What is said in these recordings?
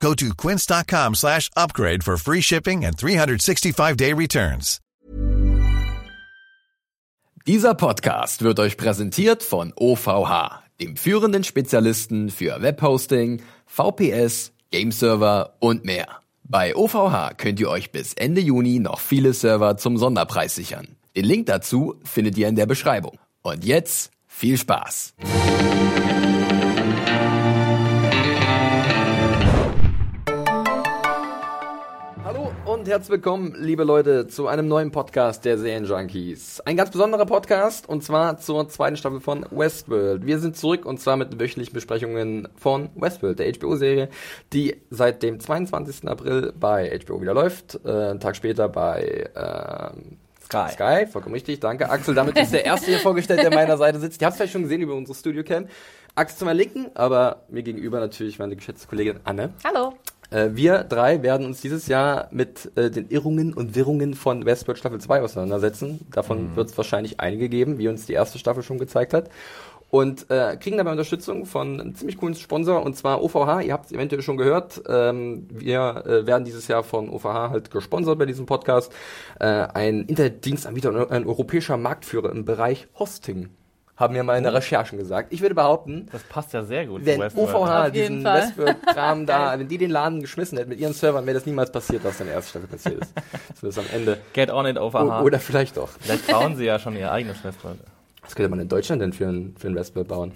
Go to quince.com slash upgrade for free shipping and 365-day returns. Dieser Podcast wird euch präsentiert von OVH, dem führenden Spezialisten für Webhosting, VPS, Gameserver und mehr. Bei OVH könnt ihr euch bis Ende Juni noch viele Server zum Sonderpreis sichern. Den Link dazu findet ihr in der Beschreibung. Und jetzt viel Spaß! Und herzlich willkommen, liebe Leute, zu einem neuen Podcast der Serienjunkies. Ein ganz besonderer Podcast und zwar zur zweiten Staffel von Westworld. Wir sind zurück und zwar mit wöchentlichen Besprechungen von Westworld, der HBO-Serie, die seit dem 22. April bei HBO wieder läuft. Äh, einen Tag später bei ähm, Sky. Sky, vollkommen richtig, danke. Axel, damit ist der erste hier vorgestellt, der meiner Seite sitzt. Ihr habt es vielleicht schon gesehen über unsere Studio-Cam. Axel zu meiner Linken, aber mir gegenüber natürlich meine geschätzte Kollegin Anne. Hallo. Äh, wir drei werden uns dieses Jahr mit äh, den Irrungen und Wirrungen von Westworld Staffel 2 auseinandersetzen. Davon wird es wahrscheinlich einige geben, wie uns die erste Staffel schon gezeigt hat. Und äh, kriegen dabei Unterstützung von einem ziemlich coolen Sponsor, und zwar OVH. Ihr habt es eventuell schon gehört. Ähm, wir äh, werden dieses Jahr von OVH halt gesponsert bei diesem Podcast. Äh, ein Internetdienstanbieter und ein europäischer Marktführer im Bereich Hosting. Haben mir meine Recherchen gesagt. Ich würde behaupten, Das passt ja sehr gut. wenn jeden diesen. Westworld-Kram da, wenn die den Laden geschmissen hätten mit ihren Servern, wäre das niemals passiert, was in der ersten Staffel passiert ist. Das ist am Ende. Get on it, OVH. O oder vielleicht doch. Vielleicht bauen sie ja schon ihr eigenes Westworld. Was könnte man in Deutschland denn für ein, für ein Westworld bauen?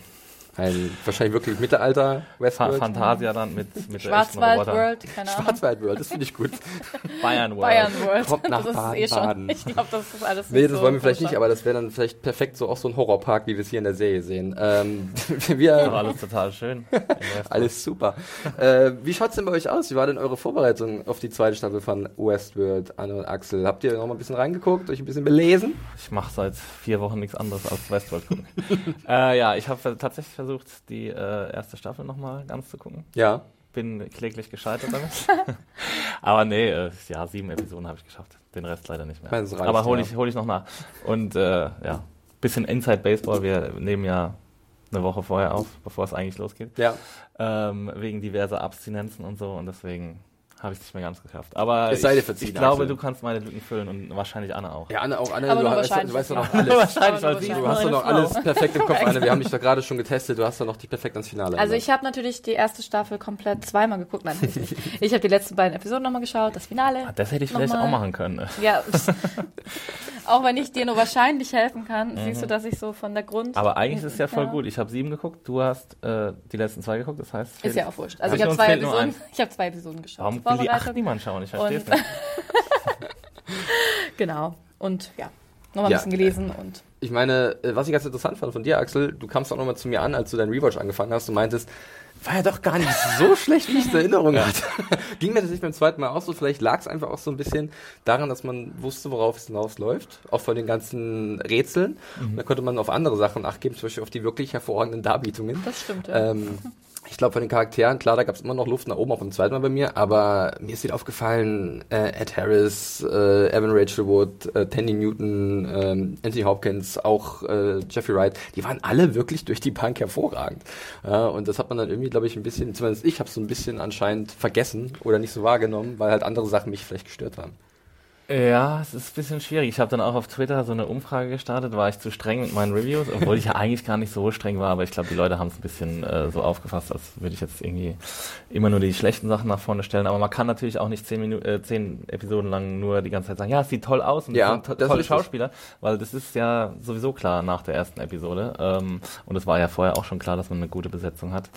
Ein wahrscheinlich wirklich Mittelalter Westworld. Phantasialand mit, mit Schwarzwald. World, keine Ahnung. Schwarzwald World, das finde ich gut. Bayern World. Bayern World. Kommt nach das ist Baden, eh schon. Baden. Ich glaube, das ist alles Nee, nicht das so wollen wir vielleicht nicht, aber das wäre dann vielleicht perfekt so auch so ein Horrorpark, wie wir es hier in der Serie sehen. Ähm, wir, alles total schön. alles super. äh, wie schaut's denn bei euch aus? Wie war denn eure Vorbereitung auf die zweite Staffel von Westworld, Anne und Axel? Habt ihr noch mal ein bisschen reingeguckt, euch ein bisschen belesen? Ich mache seit vier Wochen nichts anderes als Westworld gucken. äh, ja, ich habe tatsächlich versucht, die äh, erste Staffel nochmal ganz zu gucken. Ja. Bin kläglich gescheitert damit. Aber nee, äh, ja, sieben Episoden habe ich geschafft. Den Rest leider nicht mehr. Reicht, Aber hole ja. ich, hol ich noch nach. Und äh, ja, bisschen Inside Baseball. Wir nehmen ja eine Woche vorher auf, bevor es eigentlich losgeht. Ja. ähm, wegen diverser Abstinenzen und so und deswegen habe ich es nicht mehr ganz geschafft. Aber Es sei dir ich, verziehen, ich glaube, Axel. du kannst meine Lücken füllen und wahrscheinlich Anne auch. Ja, Anne, auch Anne, Aber du, wahrscheinlich. du weißt doch noch alles. wahrscheinlich, weil Du hast doch noch Frau. alles perfekt im Kopf, Anne. Wir haben dich doch gerade schon getestet. Du hast doch noch dich perfekt ans Finale. Also ich habe natürlich die erste Staffel komplett zweimal geguckt. Nein, ich nicht. Ich habe die letzten beiden Episoden nochmal geschaut, das Finale. Ah, Das hätte ich vielleicht auch machen können. Ja, auch wenn ich dir nur wahrscheinlich helfen kann, siehst du, dass ich so von der Grund... Aber eigentlich ist es ja voll Ja. gut. Ich habe sieben geguckt, du hast äh, die letzten zwei geguckt, das heißt... Ist ja auch wurscht. Also ich habe zwei Episoden, eins. ich habe zwei Episoden geschaut. Zur will die acht Vorbereitung. niemand schauen? Ich verstehe es nicht. Genau. Und ja, nochmal Ja. ein bisschen gelesen und Ich meine, äh, was ich ganz interessant fand von dir, Axel, du kamst auch nochmal zu mir an, als du deinen Rewatch angefangen hast und meintest, war ja doch gar nicht so schlecht, wie ich es in Erinnerung hatte. Ging mir das nicht beim zweiten Mal auch so. Vielleicht lag es einfach auch so ein bisschen daran, dass man wusste, worauf es hinausläuft. Auch von den ganzen Rätseln. Und da konnte man auf andere Sachen achtgeben, zum Beispiel auf die wirklich hervorragenden Darbietungen. das stimmt. Ja. Ähm, ich glaube, von den Charakteren, klar, da gab es immer noch Luft nach oben, auch beim zweiten Mal bei mir, aber mir ist wieder aufgefallen, äh, Ed Harris, äh, Evan Rachel Wood, äh, Tandy Newton, ähm, Anthony Hopkins, auch äh, Jeffrey Wright, die waren alle wirklich durch die Bank hervorragend. Ja, und das hat man dann irgendwie, glaube ich, ein bisschen, zumindest ich habe es so ein bisschen anscheinend vergessen oder nicht so wahrgenommen, weil halt andere Sachen mich vielleicht gestört haben. Ja, es ist ein bisschen schwierig. Ich habe dann auch auf Twitter so eine Umfrage gestartet, war ich zu streng mit meinen Reviews, obwohl ich ja eigentlich gar nicht so streng war, aber ich glaube, die Leute haben es ein bisschen äh, so aufgefasst, als würde ich jetzt irgendwie immer nur die schlechten Sachen nach vorne stellen. Aber man kann natürlich auch nicht zehn, Minu äh, zehn Episoden lang nur die ganze Zeit sagen, ja, es sieht toll aus und Ja, es sind to tolle. Schauspieler, weil das ist ja sowieso klar nach der ersten Episode. Ähm, und es war ja vorher auch schon klar, dass man eine gute Besetzung hat.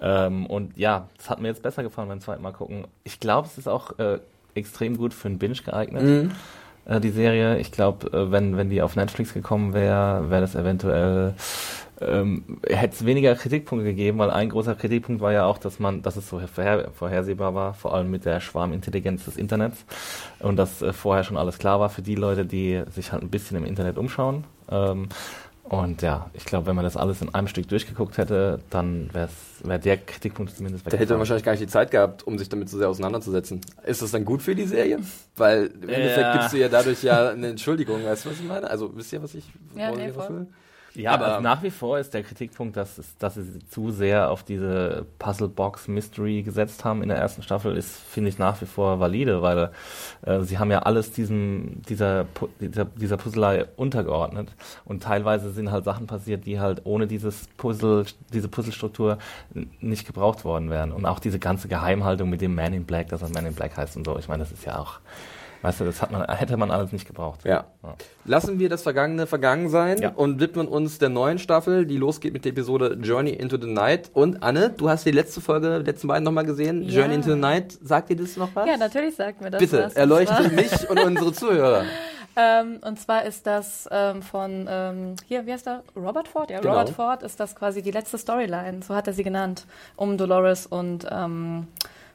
Ähm, und ja, das hat mir jetzt besser gefallen beim zweiten Mal gucken. Ich glaube, es ist auch äh, extrem gut für einen Binge geeignet Mhm. äh, die Serie. Ich glaube, äh, wenn, wenn die auf Netflix gekommen wäre, wäre das eventuell ähm, hätte es weniger Kritikpunkte gegeben, weil ein großer Kritikpunkt war ja auch, dass man, dass es so vorher, vorhersehbar war, vor allem mit der Schwarmintelligenz des Internets und dass äh, vorher schon alles klar war für die Leute, die sich halt ein bisschen im Internet umschauen. Ähm, und ja, ich glaube, wenn man das alles in einem Stück durchgeguckt hätte, dann wäre wär der Kritikpunkt zumindest Da hätte man wahrscheinlich gar nicht die Zeit gehabt, um sich damit so sehr auseinanderzusetzen. Ist das dann gut für die Serie? Weil im Endeffekt Ja. gibst du ja dadurch ja eine Entschuldigung, weißt du, was ich meine? Also, wisst ihr, was ich Ja, nee, will? Ja, Aber- aber nach wie vor ist der Kritikpunkt, dass, es, dass sie zu sehr auf diese Puzzle-Box-Mystery gesetzt haben in der ersten Staffel, ist, finde ich, nach wie vor valide, weil äh, sie haben ja alles diesem, dieser, dieser, dieser Puzzlei untergeordnet. Und teilweise sind halt Sachen passiert, die halt ohne dieses Puzzle, diese Puzzlestruktur nicht gebraucht worden wären. Und auch diese ganze Geheimhaltung mit dem Man in Black, dass er Man in Black heißt und so. Ich meine, das ist ja auch, weißt du, das hat man, hätte man alles nicht gebraucht. Ja. Ja. Lassen wir das Vergangene vergangen sein Ja. und widmen uns der neuen Staffel, die losgeht mit der Episode Journey into the Night. Und Anne, du hast die letzte Folge, die letzten beiden nochmal gesehen. Ja. Journey into the Night, sagt dir das noch was? Ja, natürlich sagt mir das Bitte, was. Erleuchte mich und unsere Zuhörer. Ähm, und zwar ist das ähm, von, ähm, hier, wie heißt er? Robert Ford? Ja, Genau. Robert Ford ist das quasi die letzte Storyline, so hat er sie genannt, um Dolores und, ähm,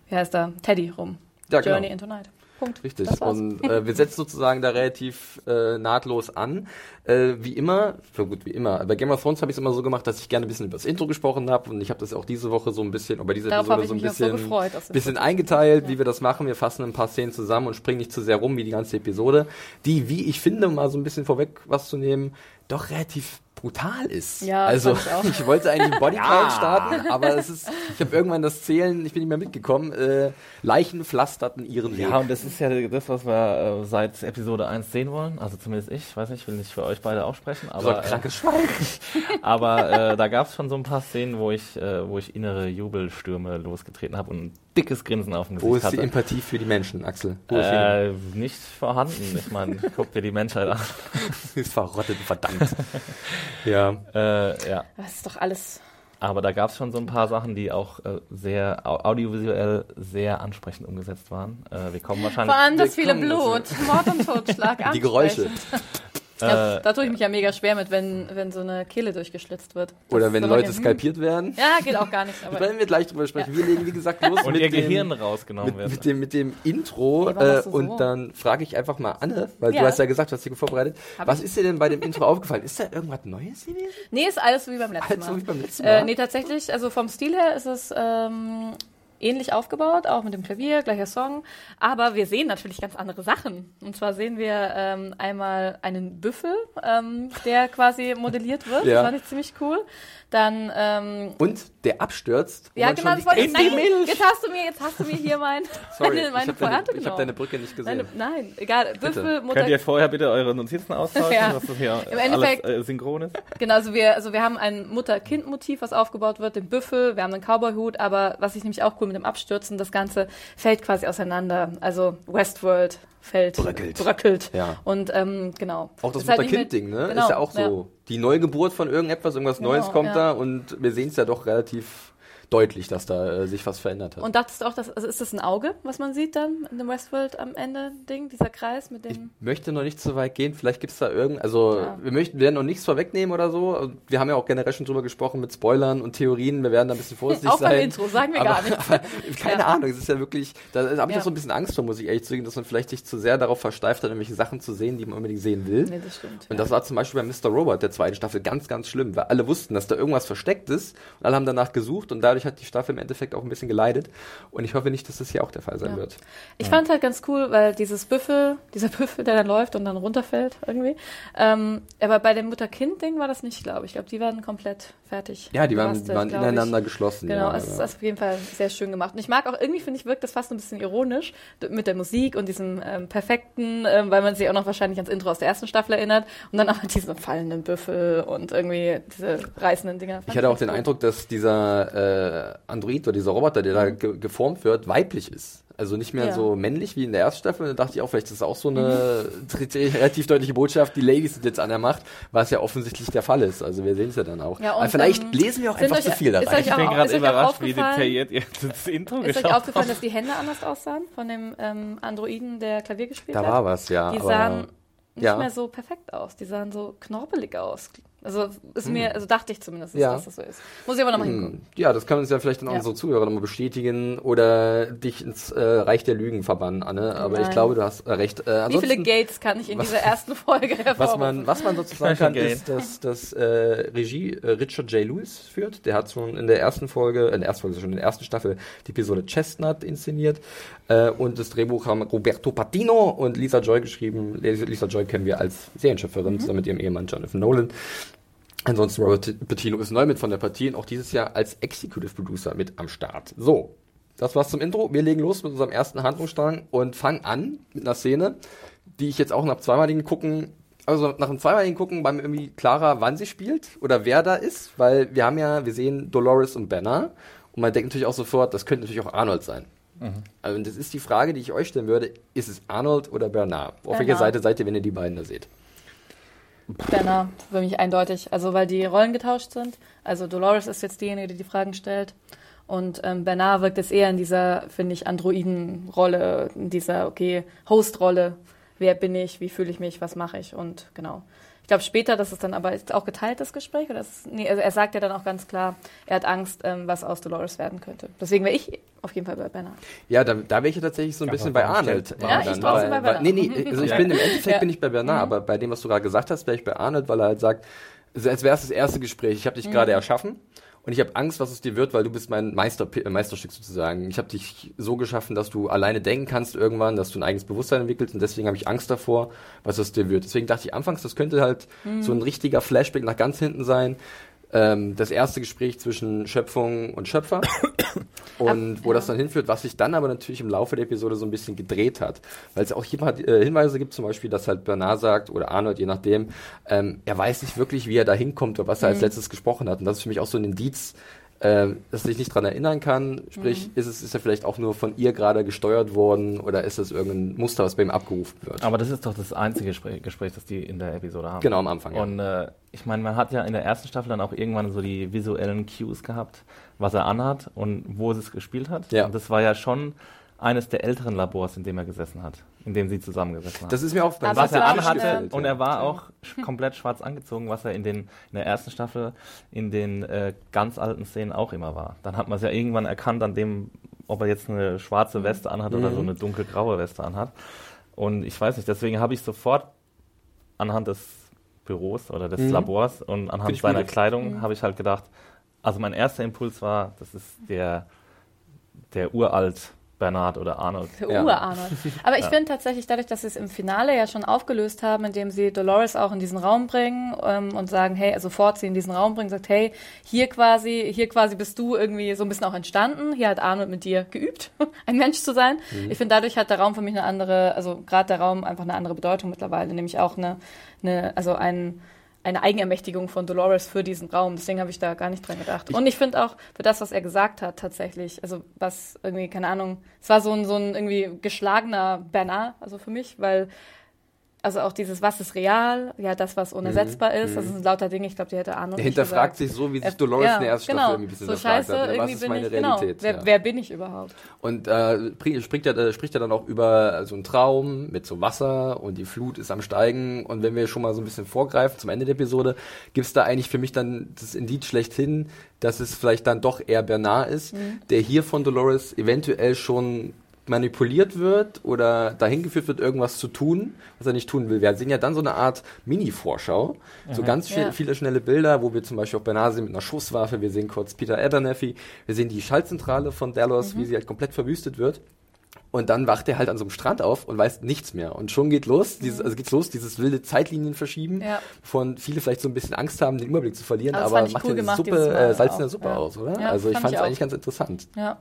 wie heißt er? Teddy rum. Ja, genau. Journey into Night. Punkt. Richtig. Und äh, wir setzen sozusagen da relativ äh, nahtlos an. Äh, wie immer, für gut wie immer. Bei Game of Thrones habe ich es immer so gemacht, dass ich gerne ein bisschen über das Intro gesprochen habe und ich habe das auch diese Woche so ein bisschen, oder bei dieser Darauf Episode so ein auch so bisschen, gefreut. bisschen eingeteilt, Ja. wie wir das machen. Wir fassen ein paar Szenen zusammen und springen nicht zu sehr rum wie die ganze Episode, die, wie ich finde, mal so ein bisschen vorweg was zu nehmen, doch relativ brutal ist. Ja, also ich auch. ich wollte eigentlich einen Bodycount starten, aber es ist, ich habe irgendwann das Zählen, ich bin nicht mehr mitgekommen. Äh, Leichen pflasterten ihren Weg. Ja, und das ist ja das, was wir äh, seit Episode 1 sehen wollen. Also zumindest ich, weiß nicht, ich will nicht für euch beide auch sprechen, so aber, ein krankes Schwein. äh, aber äh, da gab es schon so ein paar Szenen, wo ich, äh, wo ich innere Jubelstürme losgetreten habe und dickes Grinsen auf dem Gesicht Wo ist die hatte. Empathie für die Menschen, Axel? Äh, nicht vorhanden. Ich meine, guck dir die Menschheit an. sie? Ist verrottet, verdammt. ja. Äh, ja, Das ist doch alles. aber da gab es schon so ein paar Sachen, die auch äh, sehr au audiovisuell sehr ansprechend umgesetzt waren. Äh, wir kommen wahrscheinlich. Vor allem das viele Blut, Mord und Totschlag. Die Geräusche. Ja, Äh, da tue ich mich ja mega schwer mit, wenn, wenn so eine Kehle durchgeschlitzt wird. Das Oder wenn Leute skalpiert werden. Ja, geht auch gar nicht. Aber Werden wir gleich drüber sprechen. Wir legen, wie gesagt, los und mit ihr dem, Gehirn rausgenommen mit, wird. mit, dem, mit dem Intro. Äh, so? und dann frage ich einfach mal Anne, weil Ja. du hast ja gesagt, du hast dich vorbereitet. Hab Was ich. ist dir denn bei dem Intro aufgefallen? Ist da irgendwas Neues gewesen? nee, ist alles so wie beim letzten Alles Mal. so wie beim letzten Mal? Äh, nee, tatsächlich, also vom Stil her ist es ähm, ähnlich aufgebaut, auch mit dem Klavier, gleicher Song. Aber wir sehen natürlich ganz andere Sachen. Und zwar sehen wir ähm, einmal einen Büffel, ähm, der quasi modelliert wird. Ja. Das fand ich ziemlich cool. Dann, ähm, Und der abstürzt. ja genau, schon das wollte ich nein, Jetzt hast du mir, jetzt hast du mir hier mein, Sorry, meine, ich meine habe deine, Pointe ich hab genommen. deine Brücke nicht gesehen. Nein, nein, egal. Büffel, Mutter, Könnt ihr vorher bitte eure Notizen austauschen, Ja. dass das hier Im Endeffekt- alles äh, synchron ist? Genau, also wir, also wir haben ein Mutter-Kind-Motiv, was aufgebaut wird, den Büffel, wir haben einen Cowboy-Hut, aber was ich nämlich auch cool mit dem Abstürzen, das Ganze fällt quasi auseinander. Also Westworld fällt, Bröckelt. bröckelt. Ja. Und ähm, genau. Auch das Ist halt Mutter-Kind-Ding, ne? Genau, ist ja auch so. Die Neugeburt von irgendetwas, irgendwas Genau, Neues kommt ja. da und wir sehen es ja doch relativ deutlich, dass da äh, sich was verändert hat. Und dachtest du auch, dass, also ist das ein Auge, was man sieht dann in dem Westworld am Ende Ding, dieser Kreis mit ich dem. möchte noch nicht so weit gehen. Vielleicht gibt es da irgend, also Ja. wir möchten, wir werden noch nichts vorwegnehmen oder so. Wir haben ja auch generell schon drüber gesprochen mit Spoilern und Theorien. Wir werden da ein bisschen vorsichtig Auch beim sein. Intro, sagen wir aber, gar nichts. aber keine Ja. Ahnung, es ist ja wirklich, da habe ich Ja. auch so ein bisschen Angst vor, muss ich ehrlich zugeben, dass man vielleicht sich zu sehr darauf versteift hat, irgendwelche Sachen zu sehen, die man unbedingt sehen will. Nee, das stimmt. Und das war zum Beispiel bei Mr. Robot der zweiten Staffel ganz, ganz schlimm, weil alle wussten, dass da irgendwas versteckt ist und alle haben danach gesucht und dadurch hat die Staffel im Endeffekt auch ein bisschen geleidet. Und ich hoffe nicht, dass das hier auch der Fall sein Ja. wird. Ich fand halt ganz cool, weil dieses Büffel, dieser Büffel, der dann läuft und dann runterfällt irgendwie. Ähm, aber bei dem Mutter-Kind-Ding war das nicht, glaube ich. Ich glaube, die waren komplett fertig. Ja, die waren, die waren glaub ich. ineinander geschlossen. Genau, ja, es ist ja. auf jeden Fall sehr schön gemacht. Und ich mag auch, irgendwie finde ich, wirkt das fast ein bisschen ironisch mit der Musik und diesem ähm, perfekten, ähm, weil man sich auch noch wahrscheinlich ans Intro aus der ersten Staffel erinnert. Und dann aber diesen fallenden Büffel und irgendwie diese reißenden Dinger. Ich hatte auch den cool. Eindruck, dass dieser äh, Android oder dieser Roboter, der da ge geformt wird, weiblich ist. Also nicht mehr Ja. so männlich wie in der ersten Staffel. Da dachte ich auch, vielleicht ist das auch so eine relativ deutliche Botschaft, die Ladies sind jetzt an der Macht, was ja offensichtlich der Fall ist. Also wir sehen es ja dann auch. Ja, und, Aber vielleicht ähm, lesen wir auch einfach euch- zu viel da ist rein. euch Ich bin gerade ist euch überrascht, wie aufgefallen- detailliert ihr das Intro Ist euch geschaut aufgefallen, habt. dass die Hände anders aussahen von dem ähm, Androiden, der Klavier gespielt Da hat? war was, ja. Die aber- sahen nicht ja. mehr so perfekt aus. Die sahen so knorpelig aus. Also ist mir, also dachte ich zumindest, Ja. dass das so ist. Muss ich aber nochmal Hm, hingucken. Ja, das können uns ja vielleicht dann auch Ja. unsere Zuhörer nochmal bestätigen oder dich ins äh, Reich der Lügen verbannen, Anne. Aber ich Nein. glaube, du hast äh, recht. Äh, Wie viele Gates kann ich in was- dieser ersten Folge was hervorrufen? man, was man sozusagen kann, ist, dass das äh, Regie äh, Richard J. Lewis führt. Der hat schon in der ersten Folge, in der ersten Folge, schon in der ersten Staffel die Episode Chestnut inszeniert. Äh, und das Drehbuch haben Roberto Patino und Lisa Joy geschrieben. Lisa Lisa Joy kennen wir als Serienschöpferin, zusammen mit ihrem Ehemann Jonathan Nolan. Ansonsten Robert Patino ist neu mit von der Partie und auch dieses Jahr als Executive Producer mit am Start. So, das war's zum Intro. Wir legen los mit unserem ersten Handlungsstrang und fangen an mit einer Szene, die ich jetzt auch nach zweimaligen Gucken, also nach dem zweimaligen Gucken war mir irgendwie klarer, wann sie spielt oder wer da ist, weil wir haben ja, wir sehen Dolores und Banner und man denkt natürlich auch sofort, das könnte natürlich auch Arnold sein. Also und das ist die Frage, die ich euch stellen würde, ist es Arnold oder Bernard? Auf welcher. Seite seid ihr, wenn ihr die beiden da seht? Benner, für mich eindeutig. Also, weil die Rollen getauscht sind. Also, Dolores ist jetzt diejenige, die die Fragen stellt. Und ähm, Bernard wirkt jetzt eher in dieser, finde ich, Androiden-Rolle, in dieser, okay, Host-Rolle. Wer bin ich? Wie fühle ich mich? Was mache ich? Und genau. Ich glaube später, das ist dann aber ist auch geteilt, das Gespräch. Oder ist, nee, also er sagt ja dann auch ganz klar, er hat Angst, ähm, was aus Dolores werden könnte. Deswegen wäre ich auf jeden Fall bei Bernard. Ja, da, da wäre ich ja tatsächlich so ein Aber bisschen bei Arnold. Ja, ich weil, bei weil, Nee, nee, Bernard. also ich Ja. bin im Endeffekt Ja. bin ich bei Bernard, aber bei dem, was du gerade gesagt hast, wäre ich bei Arnold, weil er halt sagt, also als wäre es das erste Gespräch, ich habe dich gerade erschaffen und ich habe Angst, was es dir wird, weil du bist mein Meister, äh, Meisterstück sozusagen. Ich habe dich so geschaffen, dass du alleine denken kannst irgendwann, dass du ein eigenes Bewusstsein entwickelst und deswegen habe ich Angst davor, was es dir wird. Deswegen dachte ich anfangs, das könnte halt so ein richtiger Flashback nach ganz hinten sein. Ähm, das erste Gespräch zwischen Schöpfung und Schöpfer und wo das dann hinführt, was sich dann aber natürlich im Laufe der Episode so ein bisschen gedreht hat. Weil es auch hier mal äh, Hinweise gibt, zum Beispiel, dass halt Bernard sagt oder Arnold, je nachdem, ähm, er weiß nicht wirklich, wie er da hinkommt oder was er als letztes gesprochen hat. Und das ist für mich auch so ein Indiz, ähm, dass er sich nicht dran erinnern kann. Sprich, ist es ist er vielleicht auch nur von ihr gerade gesteuert worden oder ist es irgendein Muster, was bei ihm abgerufen wird? Aber das ist doch das einzige Gespräch, Gespräch das die in der Episode haben. Genau am Anfang. Ja. Und äh, ich meine, man hat ja in der ersten Staffel dann auch irgendwann so die visuellen Cues gehabt, was er anhat und wo es gespielt hat. Ja. Und das war ja schon eines der älteren Labors, in dem er gesessen hat, in dem sie zusammengesessen haben. Das ist mir auch Aber was er anhatte gefällt, und er war auch komplett schwarz angezogen, was er in den in der ersten Staffel in den äh, ganz alten Szenen auch immer war. Dann hat man es ja irgendwann erkannt an dem, ob er jetzt eine schwarze Weste anhat oder Mhm. so eine dunkelgraue Weste anhat. Und ich weiß nicht, deswegen habe ich sofort anhand des Büros oder des Mhm. Labors und anhand seiner gut. Kleidung habe ich halt gedacht, also mein erster Impuls war, das ist der der uralt Bernard oder Arnold. Der Ja. Ur-Arnold. Aber ich finde tatsächlich, dadurch, dass sie es im Finale ja schon aufgelöst haben, indem sie Dolores auch in diesen Raum bringen ähm, und sagen, hey, also sofort sie in diesen Raum bringen, sagt, hey, hier quasi, hier quasi bist du irgendwie so ein bisschen auch entstanden. Hier hat Arnold mit dir geübt, ein Mensch zu sein. Ich finde, dadurch hat der Raum für mich eine andere, also gerade der Raum einfach eine andere Bedeutung mittlerweile, nämlich auch eine, eine also ein eine Eigenermächtigung von Dolores für diesen Raum. Deswegen habe ich da gar nicht dran gedacht. und ich finde auch für das, was er gesagt hat, tatsächlich, also was irgendwie, keine Ahnung, es war so ein, so ein irgendwie geschlagener Bernard, also für mich, weil also auch dieses, was ist real, ja, das, was unersetzbar ist, das sind lauter Dinge, ich glaube, die hätte Arnold Er hinterfragt sich so, wie sich Dolores ja, in der ersten genau. Staffel irgendwie ein bisschen so scheiße, hat. ne? Was irgendwie ist bin meine ich, genau, Realität? wer, ja. wer bin ich überhaupt? Und äh, pri- spricht er, äh, spricht er dann auch über so einen Traum mit so Wasser und die Flut ist am Steigen. Und wenn wir schon mal so ein bisschen vorgreifen zum Ende der Episode, gibt's da eigentlich für mich dann das Indiz schlechthin, dass es vielleicht dann doch eher Bernard ist, Mhm. der hier von Dolores eventuell schon manipuliert wird oder dahin geführt wird, irgendwas zu tun, was er nicht tun will. Wir sehen ja dann so eine Art Mini-Vorschau, so ganz viel, Ja. viele schnelle Bilder, wo wir zum Beispiel auch Bernard sehen mit einer Schusswaffe, wir sehen kurz Peter Abernathy, wir sehen die Schaltzentrale von Delos, Mhm. wie sie halt komplett verwüstet wird. Und dann wacht er halt an so einem Strand auf und weiß nichts mehr. Und schon geht los, dieses, also geht's los, dieses wilde Zeitlinien verschieben, Mhm. Ja. von viele vielleicht so ein bisschen Angst haben, den Überblick zu verlieren, Aber aber macht cool ja die Suppe, äh, Salz in der Suppe ja. aus, oder? Ja, also ich fand es eigentlich ganz interessant. Ja.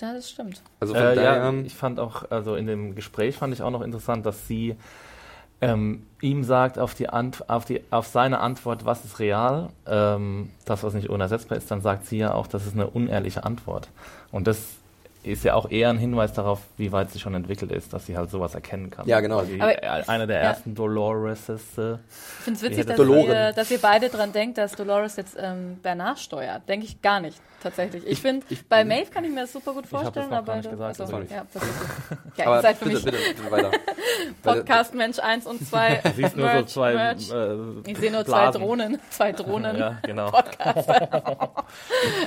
Ja, das stimmt. Also von Äh, daher, ja, ich fand auch, also in dem Gespräch fand ich auch noch interessant, dass sie ähm, ihm sagt auf, die Ant auf, die, auf seine Antwort, was ist real, ähm, das, was nicht unersetzbar ist, dann sagt sie ja auch, das ist eine unehrliche Antwort. Und das ist ja auch eher ein Hinweis darauf, wie weit sie schon entwickelt ist, dass sie halt sowas erkennen kann. Ja, genau. Aber äh, eine der ja. ersten Dolores ist. Äh, Ich finde es witzig, dass ihr, dass ihr beide dran denkt, dass Dolores jetzt ähm, Bernard steuert. Denke ich gar nicht, tatsächlich. Ich, Ich- finde, ich- bei Maeve kann ich mir das super gut vorstellen, noch aber gar nicht gesagt, also, sorry. ja, das ist gut. Ja, Aber ihr seid für bitte, mich bitte, bitte weiter. Podcast Mensch 1 und 2. siehst nur Merch, so zwei. Merch. Äh, Ich sehe nur zwei Blasen. Drohnen, zwei Drohnen. Ja, genau.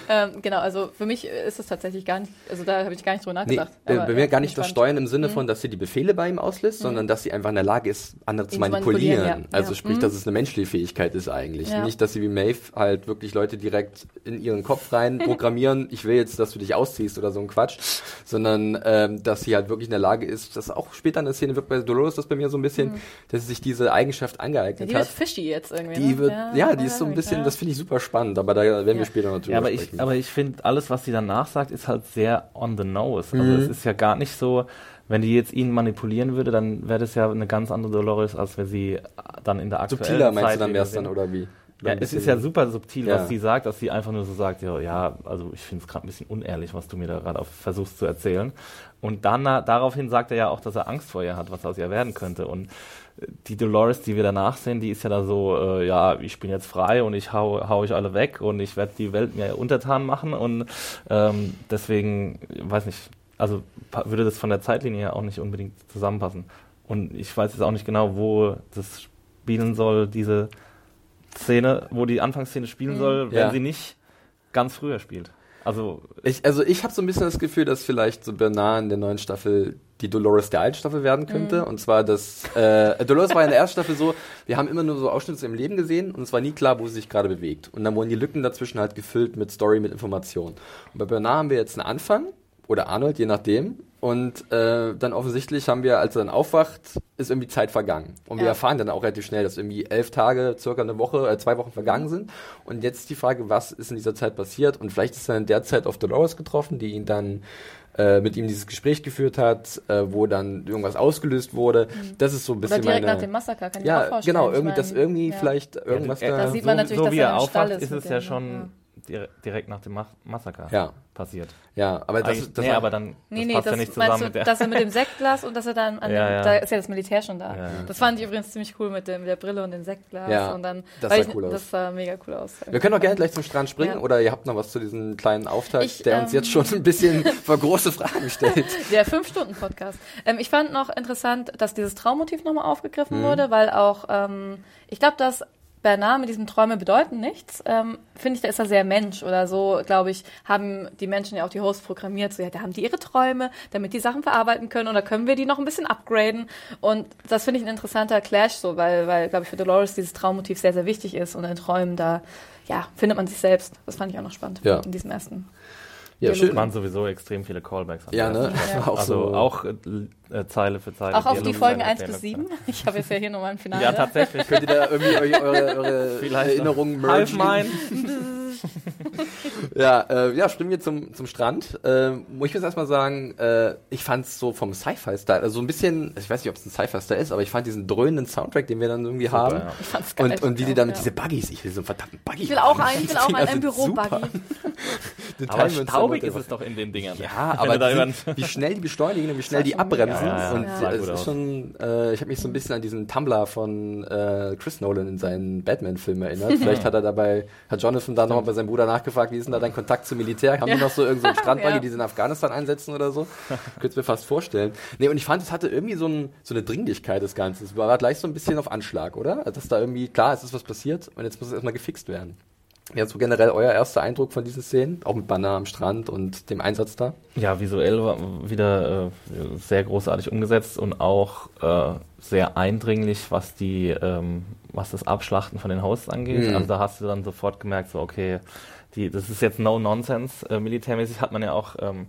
Ähm, genau, also für mich ist es tatsächlich gar nicht, also da habe ich gar nicht drüber Nee, nachgedacht. äh, Aber, bei ja, mir gar nicht bin das. Steuern im Sinne von, dass sie die Befehle bei ihm auslässt, sondern dass sie einfach in der Lage ist, andere zu manipulieren. manipulieren, ja. Also Ja. sprich, Mhm. dass es eine menschliche Fähigkeit ist eigentlich. Ja. Nicht, dass sie wie Maeve halt wirklich Leute direkt in ihren Kopf rein programmieren, ich will jetzt, dass du dich ausziehst oder so ein Quatsch, sondern ähm, dass sie halt wirklich in der Lage ist, das auch später in der Szene wirkt bei Dolores das bei mir so ein bisschen, dass sie sich diese Eigenschaft Mhm. Angeeignet die wird hat. fishy jetzt irgendwie. Die ne? wird, ja, die ist so ein bisschen, ja. das finde ich super spannend, aber da werden wir drüber Ja, aber ich, sprechen. aber ich finde, alles, was sie danach sagt, ist halt sehr on the nose. Also Mhm. es ist ja gar nicht so, wenn die jetzt ihn manipulieren würde, dann wäre das ja eine ganz andere Dolores, als wenn sie dann in der aktuellen Subtiler meinst Zeit du dann wär's wir dann, oder wie? Ja, es ist ja super subtil, Ja. was sie sagt, dass sie einfach nur so sagt, ja, ja also ich finde es gerade ein bisschen unehrlich, was du mir da gerade versuchst zu erzählen. Und dann daraufhin sagt er ja auch, dass er Angst vor ihr hat, was aus ihr werden könnte. Und äh, die Dolores, die wir danach sehen, die ist ja da so, äh, ja, ich bin jetzt frei und ich hau, hau euch alle weg und ich werde die Welt mir untertan machen und ähm, deswegen, weiß nicht, also würde das von der Zeitlinie her auch nicht unbedingt zusammenpassen. Und ich weiß jetzt auch nicht genau, wo das spielen soll, diese Szene, wo die Anfangsszene spielen soll, wenn Ja. sie nicht ganz früher spielt. Also Ich, also ich habe so ein bisschen das Gefühl, dass vielleicht so Bernard in der neuen Staffel die Dolores der alten Staffel werden könnte. Und zwar, dass äh, Dolores war in der ersten Staffel so, wir haben immer nur so Ausschnitte im Leben gesehen und es war nie klar, wo sie sich gerade bewegt. Und dann wurden die Lücken dazwischen halt gefüllt mit Story, mit Information. Und bei Bernard haben wir jetzt einen Anfang, oder Arnold, je nachdem. Und äh, dann offensichtlich haben wir, als er dann aufwacht, ist irgendwie Zeit vergangen. Und wir Ja. erfahren dann auch relativ schnell, dass irgendwie elf Tage, circa eine Woche, äh, zwei Wochen vergangen sind. Und jetzt die Frage, was ist in dieser Zeit passiert? Und vielleicht ist er in der Zeit auf Dolores getroffen, die ihn dann äh, mit ihm dieses Gespräch geführt hat, äh, wo dann irgendwas ausgelöst wurde. Das ist so ein bisschen Oder direkt meine... nach dem Massaker, kann ich mir auch ja, vorstellen. genau, Ich irgendwie, mein, dass irgendwie ja. vielleicht irgendwas Ja, da... Da sieht man natürlich, so dass wie er aufwacht, ist ist es ja schon direkt nach dem Ma Massaker Ja. passiert. ja, aber das, Eigentlich- das nee, war- aber dann Nee, das nee, passt das ja nicht meinst zusammen du, mit der. dass er mit dem Sektglas und dass er dann an Ja, dem, ja. da ist ja das Militär schon da. Ja, ja. Das fand ich übrigens ziemlich cool mit, dem, mit der Brille und dem Sektglas Ja, und dann das sah ich, cool aus. Das sah mega cool aus. Wir können auch gerne gleich zum Strand springen Ja. oder ihr habt noch was zu diesem kleinen Auftakt, Ich, der uns ähm, jetzt schon ein bisschen vor große Fragen stellt. Der Fünf-Stunden-Podcast. Ähm, ich fand noch interessant, dass dieses Traummotiv nochmal Mhm. aufgegriffen wurde, weil auch, ähm, ich glaube, dass Bernard mit diesem Träume bedeuten nichts. Ähm, Finde ich, da ist er sehr Mensch oder so, glaube ich, haben die Menschen ja auch die Hosts programmiert. So, ja, da haben die ihre Träume, damit die Sachen verarbeiten können da können wir die noch ein bisschen upgraden. Und das finde ich ein interessanter Clash so, weil, weil glaube ich, für Dolores dieses Traummotiv sehr, sehr wichtig ist und in Träumen da, ja, findet man sich selbst. Das fand ich auch noch spannend Ja. in diesem ersten. Ja, schön. waren sowieso extrem viele Callbacks. an Ja, ne? war auch also so. auch äh, Zeile für Zeile. Auch auf die Folgen Zeile 1 für bis Dialog. 7. Ich habe jetzt ja hier nochmal im Finale. Ja, tatsächlich. Könnt ihr da irgendwie eure, eure, Erinnerungen Half mergen? mine. Ja, äh, ja, springen wir zum, zum Strand. Äh, muss ich jetzt erstmal sagen, äh, ich fand es so vom Sci-Fi-Style, also so ein bisschen, ich weiß nicht, ob es ein Sci-Fi-Style ist, aber ich fand diesen dröhnenden Soundtrack, den wir dann irgendwie haben. ja. Ich fand's geil. Und, und wie die Ja, dann mit ja. diese Buggies, ich will so einen verdammten Buggy. Ich will auch haben. einen, ich will auch einen, super. Bürobuggy. Aber staubig mit ist es doch in den Dingern. Ja, aber sind, wie schnell die beschleunigen und wie schnell die abbremsen. Ja, ja, und es ist aus. schon, äh, ich habe mich so ein bisschen an diesen Tumblr von äh, Chris Nolan in seinen Batman-Film erinnert. Vielleicht hat er dabei, hat Jonathan da nochmal bei seinem Bruder nachgefragt, wie ist denn da dein Kontakt zum Militär? Haben die noch so irgendeinen so Strandbuggy, Ja. die sie in Afghanistan einsetzen oder so? Könnte es mir fast vorstellen. Nee, und ich fand, es hatte irgendwie so, ein, so eine Dringlichkeit des Ganzen. Es war gleich so ein bisschen auf Anschlag, oder? Dass da irgendwie, klar, es ist was passiert und jetzt muss es erstmal gefixt werden. Ja, so generell euer erster Eindruck von diesen Szenen, auch mit Banner am Strand und dem Einsatz da? Ja, visuell war wieder äh, sehr großartig umgesetzt und auch äh, sehr eindringlich, was die, ähm, was das Abschlachten von den Hosts angeht. Mhm. Also da hast du dann sofort gemerkt, so okay, die, das ist jetzt no nonsense. Äh, militärmäßig hat man ja auch ähm,